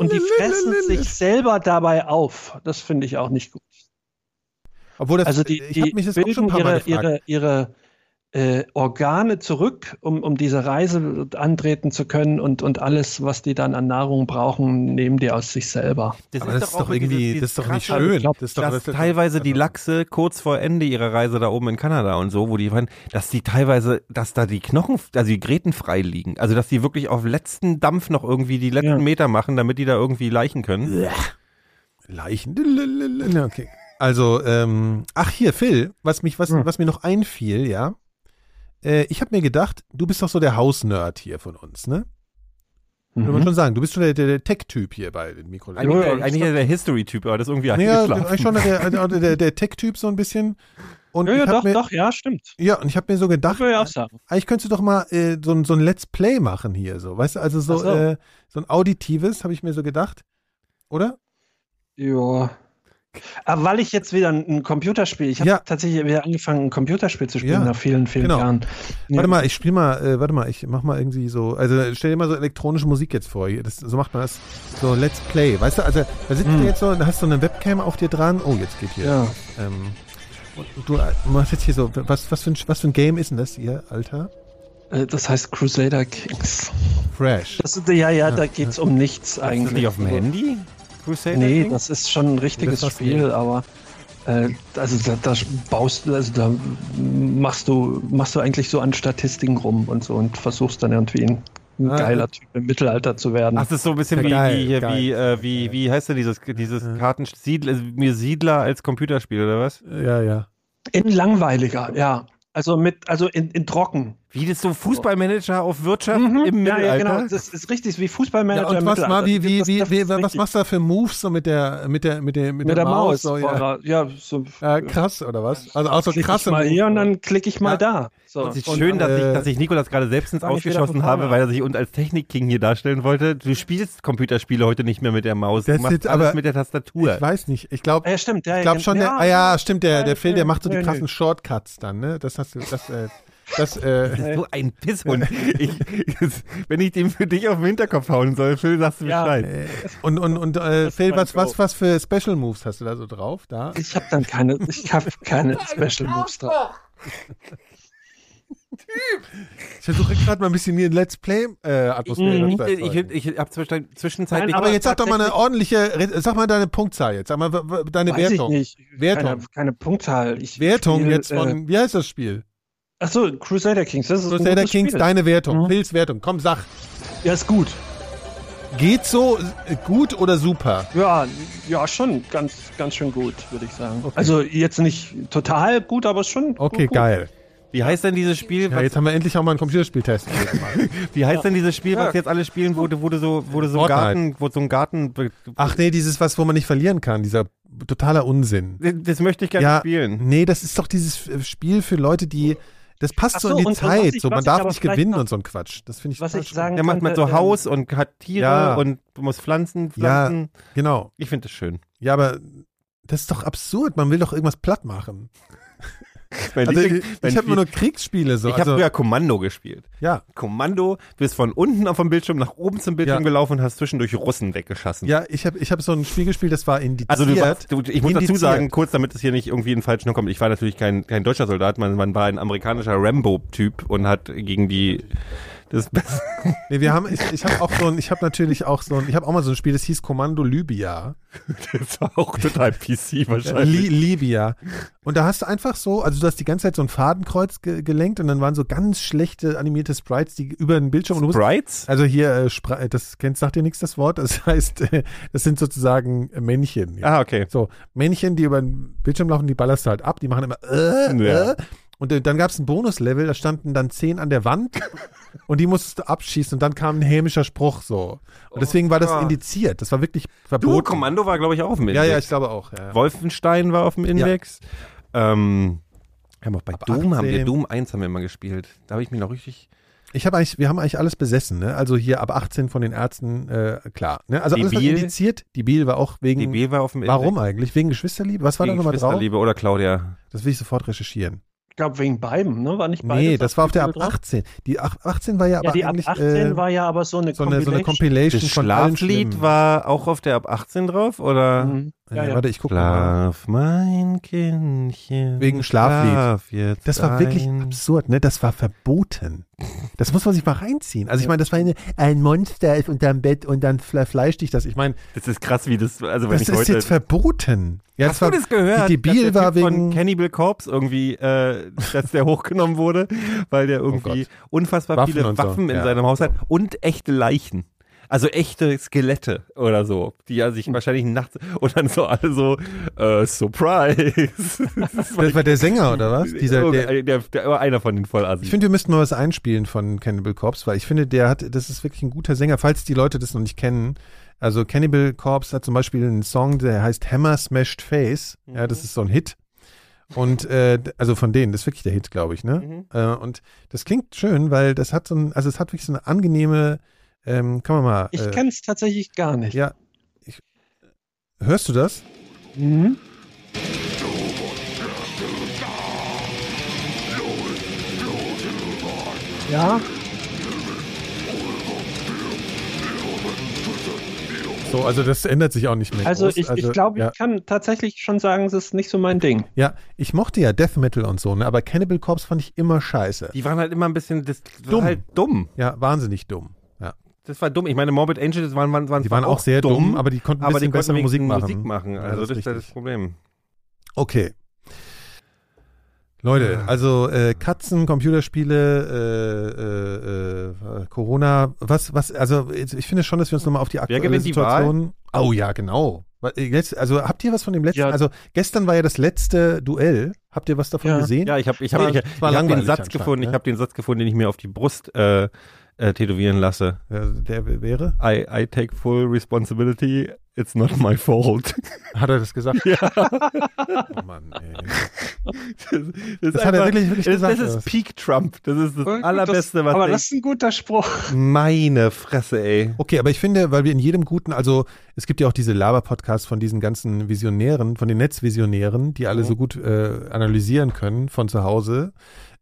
Und die fressen sich selber dabei auf. Das finde ich auch nicht gut. Obwohl das, Also die, ich habe die mich das auch schon ein paar Mal ihre, ihre, ihre äh, Organe zurück, um, um diese Reise antreten zu können und, und alles, was die dann an Nahrung brauchen, nehmen die aus sich selber. Das Aber das ist doch irgendwie, dieses- das ist doch nicht schön. glaub, das ist doch, dass das ist doch- teilweise die Lachse kurz vor Ende ihrer Reise da oben in Kanada und so, wo die waren, dass die teilweise, dass da die Knochen, also die Gräten frei liegen. Also dass die wirklich auf letzten Dampf noch irgendwie die letzten Ja. Meter machen, damit die da irgendwie leichen können. Leichen. Okay. Also, ähm, ach hier, Phil, was mich, was, Hm. was mir noch einfiel, ja. Äh, ich habe mir gedacht, du bist doch so der Hausnerd hier von uns, ne? Würde man Mhm. schon sagen. Du bist schon der, der, der Tech-Typ hier bei den Mikro. Eigentlich, Ja, ja, der, eigentlich der History-Typ, aber das ist irgendwie ja, eingeschlafen. schon der, der, der, der Tech-Typ so ein bisschen. Und Ja, ja, doch, mir, doch, ja, stimmt. Ja, und ich habe mir so gedacht, Würde ich auch sagen. eigentlich könntest du doch mal äh, so, ein- so ein Let's Play machen hier, so, weißt du, also so, so. Äh, so ein auditives, habe ich mir so gedacht, oder? Ja. Aber weil ich jetzt wieder ein, Computerspiel, ich habe Ja. tatsächlich wieder angefangen, ein Computerspiel zu spielen Ja, nach vielen, vielen genau. Jahren. Ja. Warte mal, ich spiele mal, äh, warte mal, ich mach mal irgendwie so, also stell dir mal so elektronische Musik jetzt vor, das, so macht man das, so Let's Play, weißt du, also da sitzt Hm. du jetzt so, da hast du eine Webcam auf dir dran, oh, jetzt geht hier, Ja. ähm, und, und du äh, machst jetzt hier so, was, was, für ein, was für ein Game ist denn das hier, Alter? Äh, Das heißt Crusader Kings. Fresh. Das, ist- ja, ja, da geht's um nichts Ist eigentlich. das nicht auf dem Handy? Crusader Nee, Kings? das ist schon ein richtiges was Spiel, aber äh, also da, da baust du, also da machst du, machst du eigentlich so an Statistiken rum und so und versuchst dann irgendwie ein, ein Ah, geiler Typ im Mittelalter zu werden. Ach, das ist so ein bisschen wie, geil, wie, hier, geil. wie, äh, wie, wie heißt denn dieses, dieses Karten Siedler, mir Siedler als Computerspiel oder was? Ja, ja. In langweiliger, ja. Also mit, also in, in trocken. Wie das so Fußballmanager auf Wirtschaft im Mhm. ja, Mittelalter? ja, genau. Das ist richtig wie Fußballmanager. Ja, und im was, Mittelalter. mal, wie, wie, Das- wie, das was richtig. machst du da für Moves so mit der, mit der, mit der, mit, mit der Maus? So, ja. Ja, so. ja, krass, oder was? Also auch so Klick krasse ich mal hier und dann klicke ich mal da. So. Es ist Und, schön, dass, äh, ich, dass ich Nikolas gerade selbst ins Ausgeschossen habe, weil er sich uns als Technik-King hier darstellen wollte. Du spielst Computerspiele heute nicht mehr mit der Maus. Das du machst alles aber- mit der Tastatur. Ich weiß nicht. Ich glaube, ja, stimmt. Ja, ich glaube schon, der, ah ja, stimmt, der, der Phil, der macht so die krassen. Shortcuts dann, ne? Das hast du, das, äh, das, äh, so ein Pisshund. Ich, wenn ich den für dich auf den Hinterkopf hauen soll, Phil, sagst du Ja. Bescheid. und, und, und, äh, Phil, was, was, Go. was für Special Moves hast du da so drauf, da? Ich habe dann keine, ich habe keine Special Moves drauf. Ich versuche gerade mal ein bisschen hier ein Let's Play-Atmosphäre Mhm. Ich, ich, ich, ich habe zwischenzeitlich. Nein, Aber jetzt sag doch mal eine ordentliche, sag mal deine Punktzahl jetzt, sag mal deine Weiß Wertung. ich nicht. Wertung. Keine, keine Punktzahl. Ich Wertung spiel, jetzt Äh, von, wie heißt das Spiel? Achso, Crusader Kings. Das ist ein Crusader gutes Kings, Spiel. deine Wertung. Mhm. Phils Wertung. Komm, sag. Ja, ist gut. Geht so äh, gut oder super? Ja, ja, schon ganz, ganz schön gut, würde ich sagen. Okay. Also jetzt nicht total gut, aber schon. Okay, gut, geil. Wie heißt denn dieses Spiel? Ja, Was, jetzt haben wir endlich auch mal einen Computerspieltest. wie heißt denn dieses Spiel, Ja. was jetzt alle spielen, wo du, wo du so, wo du so einen. Garten, wo so ein Garten. Ach nee, dieses was, wo man nicht verlieren kann, dieser totaler Unsinn. Das möchte ich gerne Ja, spielen. nee, das ist doch dieses Spiel für Leute, die, das passt Ach so so, in die und- und Zeit, ich- so man darf nicht gewinnen noch- und so ein Quatsch. Das finde ich Was ich sagen Der macht mit so könnte, ähm, Haus und hat Tiere Ja. und du musst Pflanzen, Ja. pflanzen. Genau. Ich finde das schön. Ja, aber das ist doch absurd. Man will doch irgendwas platt machen. Also, ich ich habe Spiel- nur Kriegsspiele so. ich habe also, früher Kommando gespielt. ja, Kommando, du bist von unten auf dem Bildschirm nach oben zum Bildschirm Ja. gelaufen und hast zwischendurch Russen weggeschossen. ja, ich habe ich hab so ein Spiel gespielt, das war indiziert. Also du warst, du, ich muss dazu Indiziert. sagen, kurz damit es hier nicht irgendwie in den falschen kommt, ich war natürlich kein, kein deutscher Soldat, man, man war ein amerikanischer Rambo-Typ und hat gegen die das Beste. Nee, wir haben, ich, ich habe auch so ein, ich habe natürlich auch so ein, ich habe auch mal so ein Spiel, das hieß Kommando Libya. Das war auch total PC Li wahrscheinlich. Libya. Und da hast du einfach so, also du hast die ganze Zeit so ein Fadenkreuz ge gelenkt und dann waren so ganz schlechte animierte Sprites, die über den Bildschirm und du musst, Sprites? also hier, äh, Spra- das kennt, sagt dir nichts das Wort, das heißt, äh, das sind sozusagen äh, Männchen. Ja. Ah, okay. So, Männchen, die über den Bildschirm laufen, die ballerst du halt ab, die machen immer äh, Ja. äh. Und äh, dann gab es ein Bonuslevel, da standen dann zehn an der Wand und die musstest du abschießen und dann kam ein hämischer Spruch so. Und deswegen war das Ah. indiziert. Das war wirklich Du, verboten. Kommando war, glaube ich, auch auf dem Ja, Index. ja, ich glaube auch. Ja. Wolfenstein war auf dem Index. Ähm, haben auch bei Ab Doom haben wir 18. Doom 1 haben wir mal gespielt. Da habe ich mich noch richtig. Ich habe eigentlich, wir haben eigentlich alles besessen, ne? Also hier ab 18 von den Ärzten, äh, klar. Ne? Also alles was Debil. indiziert. Die Biel war auch wegen. Die B war auf dem Index. warum eigentlich? Wegen Geschwisterliebe? Was war da nochmal drauf? Schwesterliebe oder Claudia. Das will ich sofort recherchieren. Ich glaube wegen beiden, ne? War nicht beides Nee, das war auf der ab Titel drauf? 18. Die ach- 18 war ja aber Ja, die ab eigentlich 18 äh, war ja aber so eine so, eine, so eine Compilation. Compilation Das Schlaflied war auch auf der ab 18 drauf, oder? Mhm. Ja, ja. Warte, ich gucke mal. Schlaf, mein Kindchen. Wegen Schlaflied. Schlaf jetzt Das war wirklich ein. absurd, ne? Das war verboten. Das muss man sich mal reinziehen. Also ich meine, das war eine, ein Monster ist unterm Bett und dann fle fleisch dich das. Ich meine, Das ist krass, wie das, also wenn das ich ist heute. jetzt verboten. Ja, Hast das war, du das gehört? Die Debil dass der war typ wegen von Cannibal Corpse irgendwie, äh, dass der hochgenommen wurde, weil der irgendwie Oh unfassbar Waffen viele und so, Waffen in ja. seinem Haus hat und echte Leichen. Also echte Skelette oder so, die ja sich wahrscheinlich nachts und dann so alle so äh, Surprise. Das war der Sänger, oder was? Dieser, der, der, der, der, einer von den Vollassis. ich finde, wir müssten mal was einspielen von Cannibal Corpse, weil ich finde, der hat, das ist wirklich ein guter Sänger, falls die Leute das noch nicht kennen. Also Cannibal Corpse hat zum Beispiel einen Song, der heißt Hammer Smashed Face. Ja, das ist so ein Hit. Und äh, also von denen, das ist wirklich der Hit, glaube ich, ne? Äh, und das klingt schön, weil das hat so ein, also es hat wirklich so eine angenehme, ähm, kann man mal. Ich äh, kenne es tatsächlich gar nicht. Ja. Ich, hörst du das? Mhm. Ja, So, also das ändert sich auch nicht mehr. also groß. ich, ich glaube, ja. ich kann tatsächlich schon sagen, es ist nicht so mein Ding. Ja, ich mochte ja Death Metal und so, ne? aber Cannibal Corpse fand ich immer scheiße. die waren halt immer ein bisschen das, Dumm. halt dumm. Ja, wahnsinnig dumm. Das war dumm. Ich meine, Morbid Angels waren, waren, waren Die waren zwar auch sehr dumm, aber die konnten ein bisschen konnten bessere Musik machen. Musik machen. Ja, Also das das, ist das. Problem. Okay. Leute, also äh, Katzen, Computerspiele, äh, äh, äh, Corona, was, was, also ich finde schon, dass wir uns nochmal auf die aktuelle gewinnt die Situation. Oh ja, genau. Äh, Jetzt, also habt ihr was von dem letzten? Ja. Also gestern war ja das letzte Duell. Habt ihr was davon Ja. gesehen? Ja, ich habe ich hab, War- ich, ich hab den Satz gefunden, ne? ich habe den Satz gefunden, den ich mir auf die Brust äh, äh, tätowieren lasse. Der wäre? I, I take full responsibility, it's not my fault. Hat er das gesagt? Ja. Oh Mann, ey. Das, Das hat er wirklich- wirklich das, gesagt, Das ist? Peak Trump. Das ist das Voll gut, allerbeste, das, was Aber ich- das ist ein guter Spruch. Meine Fresse, ey. Okay, aber ich finde, weil wir in jedem guten, also es gibt ja auch diese Laber-Podcasts von diesen ganzen Visionären, von den Netzvisionären, die alle so gut äh, analysieren können von zu Hause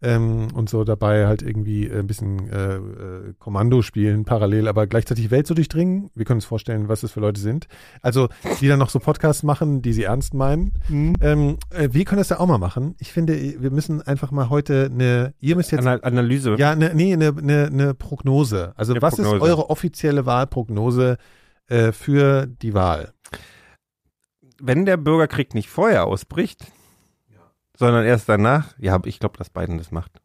ähm, und so dabei halt irgendwie äh, ein bisschen äh, äh, Kommando spielen parallel, aber gleichzeitig Welt so durchdringen. Wir können uns vorstellen, was das für Leute sind. Also die dann noch so Podcasts machen, die sie ernst meinen. Ähm, äh, wir können das ja auch mal machen. Ich finde, wir müssen einfach mal heute eine, ihr müsst jetzt Ana Analyse. ja, ne, nee, eine ne, ne Prognose. Also Eine was Prognose. ist eure offizielle Wahlprognose äh, für die Wahl? Wenn der Bürgerkrieg nicht vorher ausbricht, sondern erst danach, ja, ich glaube, dass Biden das macht.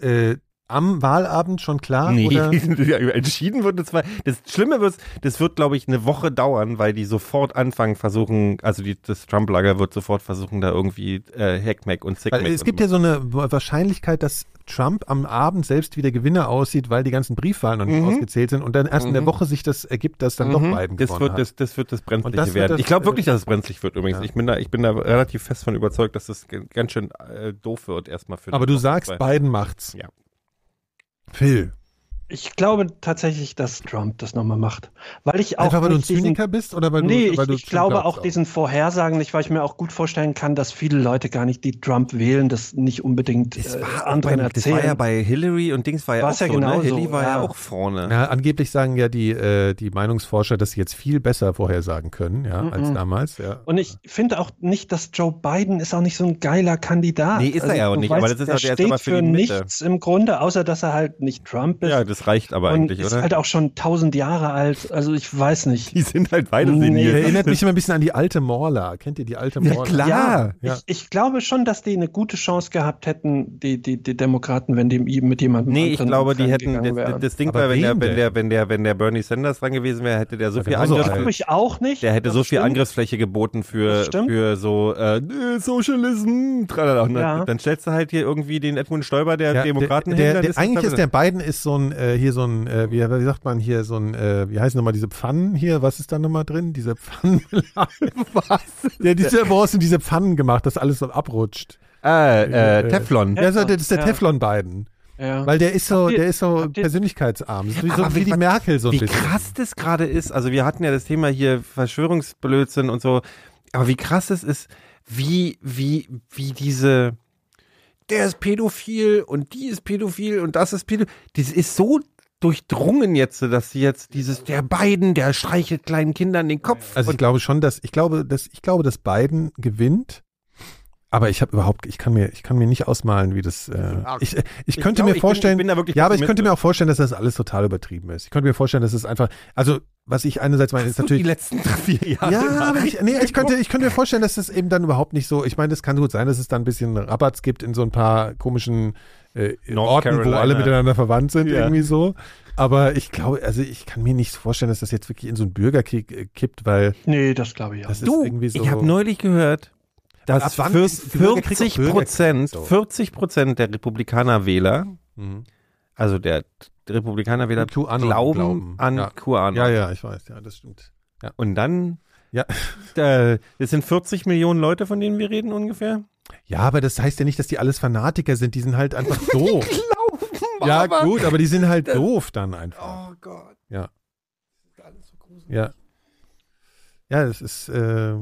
Äh, am Wahlabend schon klar? Nee, Oder? entschieden wird es. Das Schlimme wird, das wird, glaube ich, eine Woche dauern, weil die sofort anfangen, versuchen, also die, das Trump-Lager wird sofort versuchen, da irgendwie äh, Hackmack und Sickmack. Es gibt ja so eine Wahrscheinlichkeit, dass Trump am Abend selbst wie der Gewinner aussieht, weil die ganzen Briefwahlen noch nicht Mhm. ausgezählt sind und dann erst in der Mhm. Woche sich das ergibt, dass dann doch Mhm. Biden das gewonnen wird hat. das, das wird das Brenzliche das werden. das- ich glaube wirklich, dass es brenzlig wird übrigens. Ja. Ich bin da, ich bin da relativ fest von überzeugt, dass das ganz schön äh, doof wird erstmal für. Aber du sagst. Biden macht's. Ja. Phil, Ich glaube tatsächlich, dass Trump das nochmal macht. Weil ich auch einfach weil du ein diesen- Zyniker bist oder weil nee, du, weil ich, du ich glaube glaubst auch diesen Vorhersagen nicht, weil ich mir auch gut vorstellen kann, dass viele Leute gar nicht die Trump wählen, das nicht unbedingt Das äh, war, anderen das erzählen. war ja bei Hillary und Dings war ja War's auch ja so, ne? genauso, Hillary war ja, ja. auch vorne. Ja, angeblich sagen ja die, äh, die Meinungsforscher, dass sie jetzt viel besser vorhersagen können, ja, als Mhm. damals. Ja. Und ich finde auch nicht, dass Joe Biden ist auch nicht so ein geiler Kandidat. Nee, ist er ja auch nicht, aber das ist der auch- der steht für für die Mitte. nichts im Grunde, außer dass er halt nicht Trump ist. Ja, das reicht aber und eigentlich, ist oder? halt auch schon tausend Jahre alt. Also ich weiß nicht. die sind halt beide Nee. senil. Erinnert mich immer ein bisschen an die alte Morla. Kennt ihr die alte Ja, Morla? klar. Ja, Ja. Ich, ich glaube schon, dass die eine gute Chance gehabt hätten, die, die, die Demokraten, wenn die mit jemandem Nee, ich glaube, die hätten, das, das Ding Aber war, wenn der, wen wenn der, wenn der, wenn der Bernie Sanders dran gewesen wäre, hätte der so Ja, viel so Angriff, glaube ich auch nicht. der hätte Das so viel stimmt. Angriffsfläche geboten für, für so, äh, Socialism, dann, Ja. dann stellst du halt hier irgendwie den Edmund Stoiber der Ja, Demokraten der, hin. der, der, ist eigentlich ist der Biden ist so ein, äh, hier so ein, äh, wie, wie sagt man hier, so ein, äh, wie heißen nochmal diese Pfannen hier, was ist da nochmal drin? Diese Pfannen. was? Der, diese, wo hast du diese Pfannen gemacht, dass alles so abrutscht? Ah, äh, Äh, Teflon. Ja, so, das ist der Ja. Teflon-Biden. Ja. Weil der ist so, der ist so persönlichkeitsarm. Das ist wie, so, wie wie- die Merkel so ein Wie bisschen. krass das gerade ist. Also wir hatten ja das Thema hier Verschwörungsblödsinn und so. Aber wie krass es ist, wie, wie, wie diese, der ist pädophil und die ist pädophil und das ist pädophil. Das ist so durchdrungen jetzt, dass sie jetzt dieses, der Biden, der streichelt kleinen Kindern den Kopf. Also ich glaube schon, dass ich glaube, dass ich glaube, dass Biden gewinnt. Aber ich habe überhaupt, ich kann mir, ich kann mir nicht ausmalen, wie das. Äh, ich, ich, ich könnte glaub, mir bin- vorstellen, ich bin da wirklich ja, aber ich könnte mir auch vorstellen, dass das alles total übertrieben ist. Ich könnte mir vorstellen, dass es einfach, also was ich einerseits meine, ist so die natürlich. letzten vier Jahre. Ja, aber ich, nee, ich könnte, ich könnte mir vorstellen, dass das eben dann überhaupt nicht so. Ich meine, das kann gut sein, dass es dann ein bisschen Rabatz gibt in so ein paar komischen äh, Orten, wo Carolina. alle miteinander verwandt sind, Ja. irgendwie so. Aber ich glaube, also ich kann mir nicht vorstellen, dass das jetzt wirklich in so einen Bürgerkrieg äh, kippt, weil Nee, das glaube ich auch. das ist Du, irgendwie so. ich habe neulich gehört, dass ab wann für ist Bürgerkrieg auch 40 Prozent, Bürgerkrieg? So. 40 Prozent der Republikaner-Wähler, Mhm. also der Republikaner-Wähler, glauben, glauben. an Ja. QAnon. Ja, ja, ich weiß, ja, das stimmt. Und dann, Ja. äh, das sind 40 Millionen Leute, von denen wir reden ungefähr. Ja, aber das heißt ja nicht, dass die alles Fanatiker sind, die sind halt einfach doof. Glauben, ja, aber- gut, aber die sind halt doof dann einfach. Oh Gott. Ja. Ja. Ja, es ist, äh,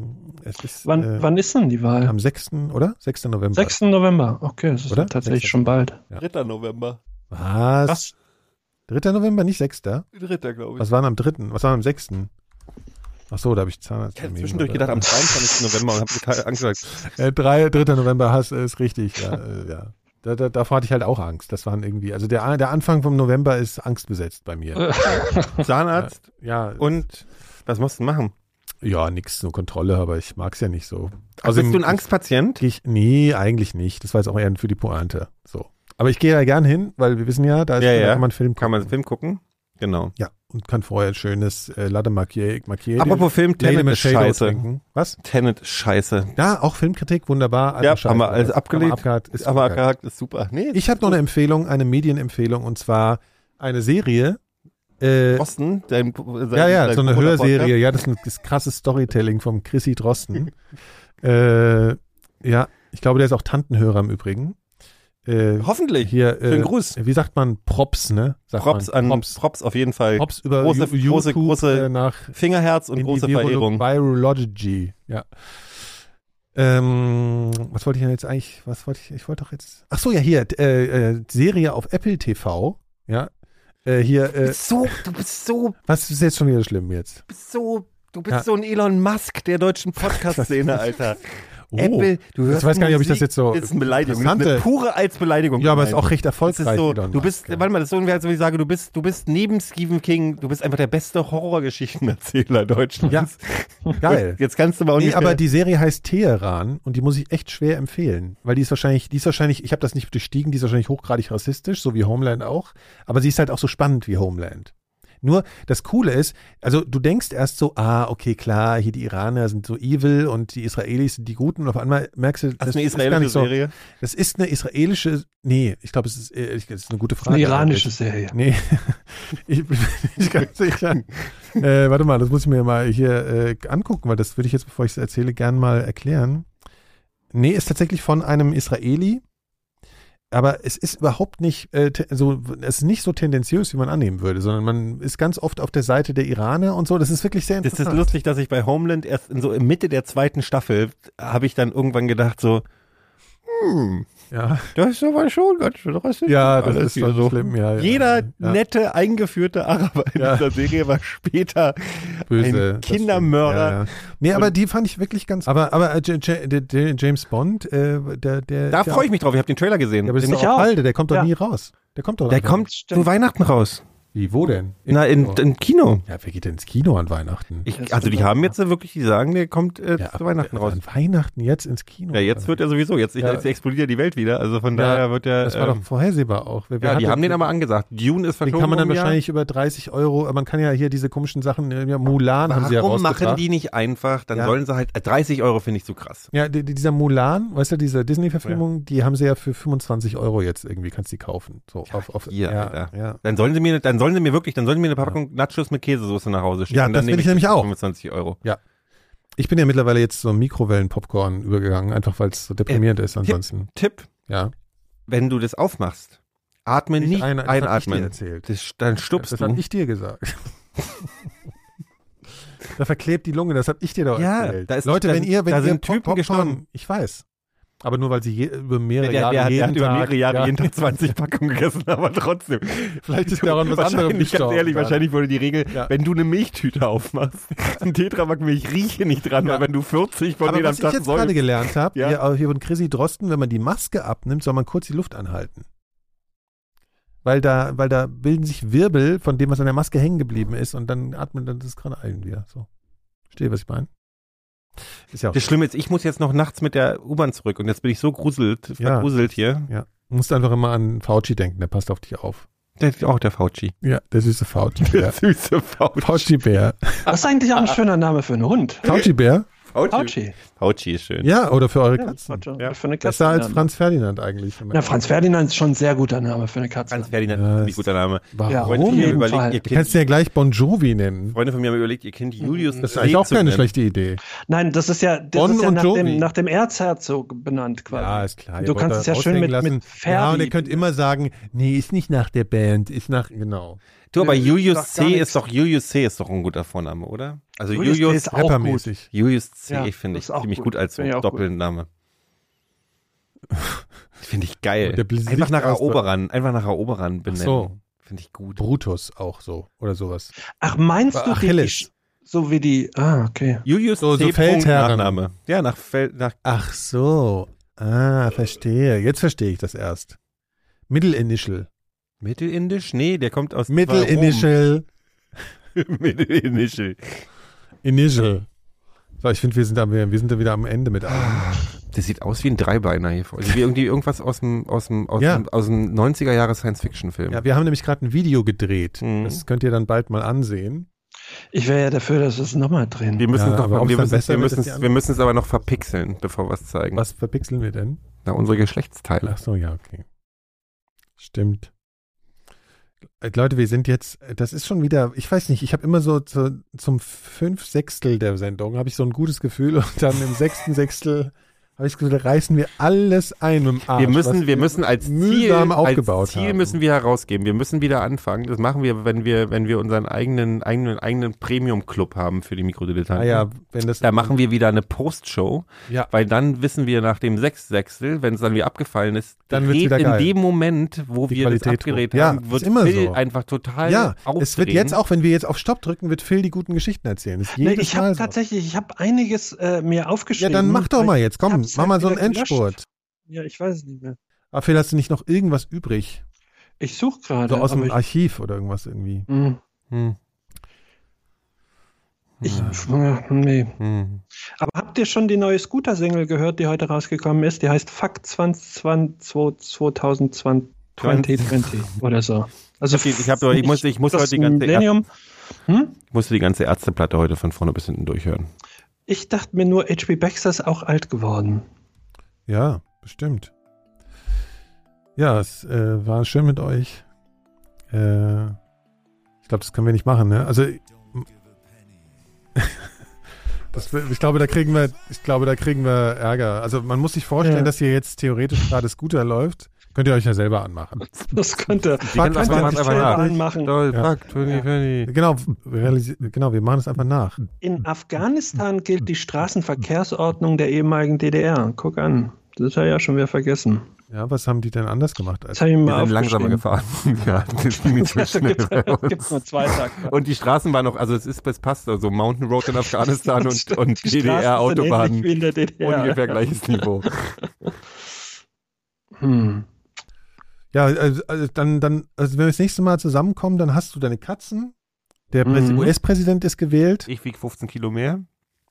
es ist Wann, äh, wann ist denn die Wahl? am 6., oder? 6. November. 6. November. Okay, das ist Oder? tatsächlich 6. schon bald. 3. November. Was? Was? 3. November, nicht 6. 3. glaube ich. Was war denn am 3.? Was war am 6.? Ach so, da habe ich Ich habe Zahnarzttermin. zwischendurch gedacht, am 22. November und habe total Angst gehabt. Äh, 3, 3. November hast, ist richtig, ja. äh, ja. Da, da, davor hatte ich halt auch Angst. Das waren irgendwie, also der, der Anfang vom November ist angstbesetzt bei mir. Zahnarzt Ja, und was musst du machen? Ja nix, so Kontrolle, aber ich mag es ja nicht so. Also bist du ein Angstpatient? Ich, nee, eigentlich nicht. Das war jetzt auch eher für die Pointe. So. Aber ich gehe da gern hin, weil wir wissen ja, da, ist, Ja, ja. kann man Film Kann man gucken. Film gucken? Genau. Ja, und kann vorher ein schönes äh, Latte. Macchiato Apropos Film, Tenet ist scheiße. trinken. Was? Tenet scheiße. Ja, auch Filmkritik, wunderbar. alter Ja, Scheiß, haben wir alles aber abgelehnt. abgehakt, ist Aber. Charakter ist super. Nee, Ich habe noch eine Empfehlung, eine Medienempfehlung, und zwar eine Serie. Äh, Drosten, dein, dein, ja, ja, dein so eine. Hörserie. Ja, das ist ein das krasses Storytelling vom Chrissy Drosten. äh, ja, ich glaube, der ist auch Tantenhörer im Übrigen. Äh, Hoffentlich. hier, äh, Schönen Gruß. Wie sagt man? Props, ne? Sagt Props man. an Props. Props auf jeden Fall. Props über große, Ju- große, YouTube große äh, nach Fingerherz und große Virolo- Verehrung. Virology, ja. Ähm, was wollte ich denn jetzt eigentlich, was wollte ich, ich wollte doch jetzt, ach so, ja, hier, äh, äh, Serie auf Apple TV, ja, äh, hier, Du äh, bist so, du bist so, was ist jetzt schon wieder schlimm jetzt? bist so, du bist Ja. so ein Elon Musk der deutschen Podcast-Szene, Alter. Oh, Apple, du hörst ich weiß gar nicht, ob ich das jetzt so Das ist eine Beleidigung. Das ist eine pure als Beleidigung. ja, aber ist gemeint. auch recht Das erfolgreich. ist so, du bist, ja. warte mal, das ist so ungefähr, als wenn ich sage, du bist, du bist neben Stephen King, du bist einfach der beste Horrorgeschichtenerzähler Deutschlands. Ja, geil. Jetzt kannst du mal Nee, ungefähr. aber die Serie heißt Teheran und die muss ich echt schwer empfehlen, weil die ist wahrscheinlich, die ist wahrscheinlich, ich habe das nicht bestiegen, die ist wahrscheinlich hochgradig rassistisch, so wie Homeland auch, aber sie ist halt auch so spannend wie Homeland. Nur das Coole ist, also du denkst erst so, ah, okay, klar, hier die Iraner sind so evil und die Israelis sind die Guten und auf einmal merkst du, das ist eine ist gar israelische nicht so. Serie. Das ist eine israelische, nee, ich glaube, es ist, äh, das ist eine gute Frage. Eine iranische Serie. Nee, ich bin nicht ganz sicher. äh, warte mal, das muss ich mir mal hier äh, angucken, weil das würde ich jetzt, bevor ich es erzähle, gern mal erklären. Nee, ist tatsächlich von einem Israeli, aber es ist überhaupt nicht äh, so, es ist nicht so tendenziös, wie man annehmen würde, sondern man ist ganz oft auf der Seite der Iraner und so. Das ist wirklich sehr interessant. ist lustig, dass ich bei Homeland erst in so Mitte der zweiten Staffel habe ich dann irgendwann gedacht so, hm, Ja, das ist aber schon ganz schön rassistisch. ja das alles ist so. schlimm. Ja, ja. Jeder ja. nette, eingeführte Araber in Ja. dieser Serie war später Böse. ein. Kindermörder. Ja, ja. Nee, aber die fand ich wirklich ganz. Aber, aber äh, James Bond, äh, der, der. Da freue ich mich drauf. Ich habe den Trailer gesehen. Ja, aber das Den- ist auch auch. Halde, der kommt doch Ja. nie raus. Der kommt doch der kommt zu Weihnachten raus. Wie, wo denn? Na, in, Oh. in Kino. Ja, wer geht denn ins Kino an Weihnachten? Ich, also die haben jetzt wirklich, die sagen, der kommt äh, ja, zu Weihnachten raus. An Weihnachten jetzt ins Kino. Ja, jetzt wird er sowieso, jetzt, Ja. jetzt explodiert die Welt wieder. Also von Ja, daher wird er. Das war ähm, doch vorhersehbar auch. Wer, wer ja, die haben den aber angesagt. Dune ist Den verschoben. kann man dann wahrscheinlich über 30 Euro, man kann ja hier diese komischen Sachen, äh, ja, Mulan haben sie ja Warum machen die nicht einfach? Dann Ja. sollen sie halt, äh, 30 Euro finde ich zu krass. Ja, die, die- dieser Mulan, weißt du, diese Disney-Verfilmung, die haben sie ja für 25 Euro jetzt irgendwie, kannst du die kaufen. So, auf, auf, hier, ja, ja. Dann sollen sie mir, dann sollen sie mir wirklich, dann sollen sie mir eine Packung Nachos mit Käsesoße nach Hause schicken. Ja, Dann das will nehme ich nämlich auch. 25 Euro. Ich bin ja mittlerweile jetzt so Mikrowellen-Popcorn übergegangen, einfach weil es so deprimierend ist ansonsten. Tipp, Ja. wenn du das aufmachst, atme nicht das hab ich dir einatmen. erzählt. Das, dann stupst das du. habe ich dir gesagt. da verklebt die Lunge, das habe ich dir doch Ja, erzählt. da ist- Leute, da wenn ihr, wenn da ihr sind Pop- Typen Popcorn, gestorben. ich weiß. Aber nur weil sie je, über mehrere Der, Jahre der, der, jeden hat über Tag, mehrere Jahre ja, jeden Tag 20 Packungen gegessen, aber trotzdem. Vielleicht ist daran was anderes wahrscheinlich, ganz ehrlich, wahrscheinlich wurde die Regel, Ja. wenn du eine Milchtüte aufmachst, ein Tetrapack Milch rieche nicht dran, weil wenn du 40 von Aber denen am was ich Tag jetzt gerade gelernt habe, Ja. hier, hier von Chrissy Drosten, wenn man die Maske abnimmt, soll man kurz die Luft anhalten. Weil da, weil da bilden sich Wirbel von dem, was an der Maske hängen geblieben ist und dann atmet dann das gerade ein wieder. So. Verstehe, was ich meine? Ist ja auch Das Schlimme ist, ich muss jetzt noch nachts mit der U-Bahn zurück und jetzt bin ich so gruselt, Ja. vergruselt hier. Ja. Du musst einfach immer an Fauci denken, der passt auf dich auf. Der, auch der Fauci. Ja, der süße Fauci-Bär. süße Fauci. Fauci-Bär. Das ist eigentlich auch ein schöner Name für einen Hund. Fauci. Fauci ist schön. Ja, oder für eure Ja, Katzen. Ja. Für eine Besser als Katze. Franz Ferdinand eigentlich. Ja, Franz Ferdinand ist schon ein sehr guter Name für eine Katze. Franz Ferdinand Ja, ist ein guter Name. Warum? Ja, Freunde von, mir haben jeden überlegt, ihr Du kannst kind, ja gleich Bon Jovi nennen. Freunde von mir haben überlegt, ihr Kind Julius Das ist eigentlich auch keine nennen. schlechte Idee. Nein, das ist ja, das Bon ist ja nach, dem, nach dem Erzherzog benannt quasi. Ja, ist klar. Du kannst es ja schön mit, lassen. mit Ferdi. Ja, und ihr könnt immer sagen, nee, ist nicht nach der Band, ist nach, genau. Du, aber Nö, Julius C. ist doch, Julius C. ist doch ein guter Vorname, oder? Also Julius Julius, C. ist auch gut. Julius C. Ja, finde ich ziemlich gut. gut, als so. Doppelname. Finde ich geil. Einfach nach. Eroberern, einfach nach Eroberern benennen. so. Finde ich gut. Brutus auch so oder sowas. Ach, meinst du die, die, Achilles. so wie die, ah, okay. Julius So- so C. Feldherren. Nachname. Ja, nach Feld, nach Ach so. Ah, verstehe. Jetzt verstehe ich das erst. Middle Initial. Mittelindisch? Nee, der kommt aus Middle Initial. Mittelindisch. Initial. So, ich finde, wir sind da, wir sind da wieder am Ende mit allem. Das sieht aus wie ein Dreibeiner hier. Also wie irgendwie irgendwas aus dem, aus dem, aus Ja. dem, aus dem 90er Jahre Science-Fiction-Film. Ja, wir haben nämlich gerade ein Video gedreht. Mhm. Das könnt ihr dann bald mal ansehen. Ich wäre ja dafür, dass wir es nochmal drehen. Wir müssen Ja, es noch, wir müssen, besser wir müssen, es- wir müssen es aber noch verpixeln, bevor wir es zeigen. Was verpixeln wir denn? Na, unsere Geschlechtsteile. Ach so, ja, okay. Stimmt. Äh, Leute, wir sind jetzt, das ist schon wieder, ich weiß nicht, ich habe immer so zu, zum fünf Sechstel der Sendung, habe ich so ein gutes Gefühl und dann im sechsten Sechstel habe ich das Gefühl, da reißen wir alles ein mit dem Arsch. Wir müssen, wir müssen als Ziel, als Ziel haben. müssen wir herausgeben. Wir müssen wieder anfangen. Das machen wir, wenn wir, wenn wir unseren eigenen, eigenen, eigenen Premium-Club haben für die Ah Mikrodilettanten. ja, wenn das, Da machen wir wieder eine Postshow, ja, weil dann wissen wir nach dem Sechssechstel, wenn es dann wieder abgefallen ist, Dann dreht wieder in geil. dem Moment, wo Die wir das Qualität hoch. Ja, haben, wird ist immer Phil so. einfach total ja, aufdrehen. es wird jetzt auch, wenn wir jetzt auf Stopp drücken, wird Phil die guten Geschichten erzählen. Das ist Nee, ich habe so. tatsächlich, ich habe einiges äh, mir Ja, aufgeschrieben. dann mach doch mal jetzt, komm, hab's mach mal so einen gelöscht. Endspurt. Ja, ich weiß es nicht mehr. Aber Phil, hast du nicht noch irgendwas übrig? Ich suche gerade. So aus dem Archiv oder irgendwas irgendwie. Hm, Hm. ich, äh, nee. Hm. Aber habt ihr schon die neue Scooter-Single gehört, die heute rausgekommen ist? Die heißt Fuck 2020, 2020 2020 oder so. Also Ich ich hab ich muss- ich muss heute die ganze Millennium. Hm? Ich musste die ganze Ärzteplatte heute von vorne bis hinten durchhören. Ich dachte mir nur, H.P. Baxter ist auch alt geworden. Ja, bestimmt. Ja, es äh, war schön mit euch. Äh, ich glaube, das können wir nicht machen, ne? Also das, ich glaube, da kriegen wir, ich glaube, da kriegen wir Ärger. Also man muss sich vorstellen, Ja. dass hier jetzt theoretisch gerade Scooter läuft. Könnt ihr euch ja selber anmachen. Das könnte. Fuck, das könnt ihr machen einfach selber nach. anmachen. Toll, Ja. fuck, 2020. Genau, realisi genau, wir machen es einfach nach. In Afghanistan gilt die Straßenverkehrsordnung der ehemaligen DDR. Guck an. Das ist er ja schon wieder vergessen. Ja, was haben die denn anders gemacht? Als Das ich Wir mal sind langsamer gefahren. ja, das ging nicht so schnell bei Gibt uns. es nur zwei Tage. Und die Straßen waren noch, also es ist, es passt, also Mountain Road in Afghanistan und, und die DDR-Autobahnen. Ungefähr gleiches Niveau. Hm. Ja, also, also dann, dann, also wenn wir das nächste Mal zusammenkommen, dann hast du deine Katzen. Der Mhm. US-Präsident ist gewählt. Ich wiege 15 Kilo mehr.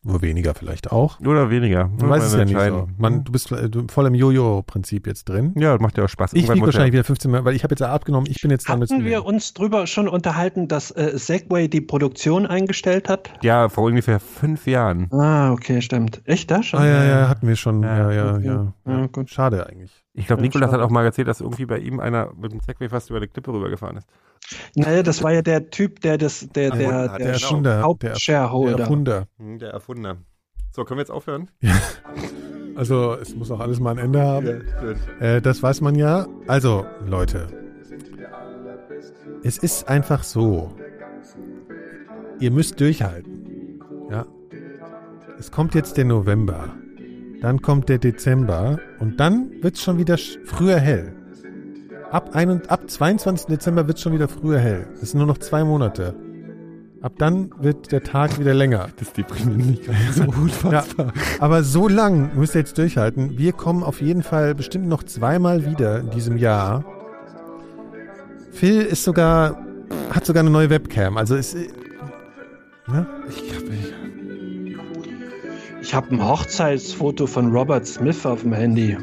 Nur weniger vielleicht auch. Oder weniger. Man weiß es ja nicht so. Man, du bist äh, du, voll im Jojo-Prinzip jetzt drin. ja, macht ja auch Spaß. Ich wiege wahrscheinlich wieder 15 Mal, weil ich habe jetzt abgenommen, ich bin jetzt damit Hatten wir uns drüber schon unterhalten, dass äh, Segway die Produktion eingestellt hat? Ja, vor ungefähr fünf Jahren. Ah, okay, stimmt. Echt da schon? Ah ja, ja, hatten wir schon. Ja, Ja, ja, okay. ja. Ja, gut. Schade eigentlich. Ich glaube, Ja, Nikolas hat auch mal erzählt, dass irgendwie bei ihm einer mit dem Segway fast über eine Klippe rübergefahren ist. Naja, das war ja der Typ, der das, der, der, der, ja, Der der, Hauptshareholder. der Erfunder. Hm, Der Erfunder. So, können wir jetzt aufhören? Also es muss auch alles mal ein Ende haben. Äh, das weiß man ja. Also, Leute. Es ist einfach so. Ihr müsst durchhalten. Ja. Es kommt jetzt der November. Dann kommt der Dezember. Und dann wird es schon wieder früher hell. Ab, ein und, ab 22. Dezember wird es schon wieder früher hell. Es sind nur noch zwei Monate. Ab dann wird der Tag wieder länger. Das deprimiert mich gerade so gut. Ja, aber so lang müsst ihr jetzt durchhalten. Wir kommen auf jeden Fall bestimmt noch zweimal wieder in diesem Jahr. Phil ist sogar, hat sogar eine neue Webcam. Also ist, äh, ne? Ich hab, ich, ich habe ein Hochzeitsfoto von Robert Smith auf dem Handy.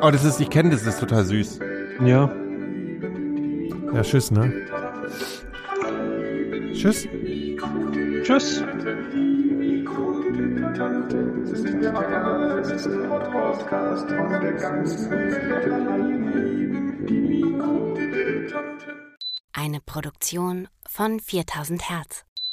Oh, das ist, ich kenne das, das ist total süß. Ja. Ja, tschüss, ne? Tschüss. Tschüss. Es ist mir egal, Podcast von der ganzen Welt. Die Eine Produktion von 4000 Hertz.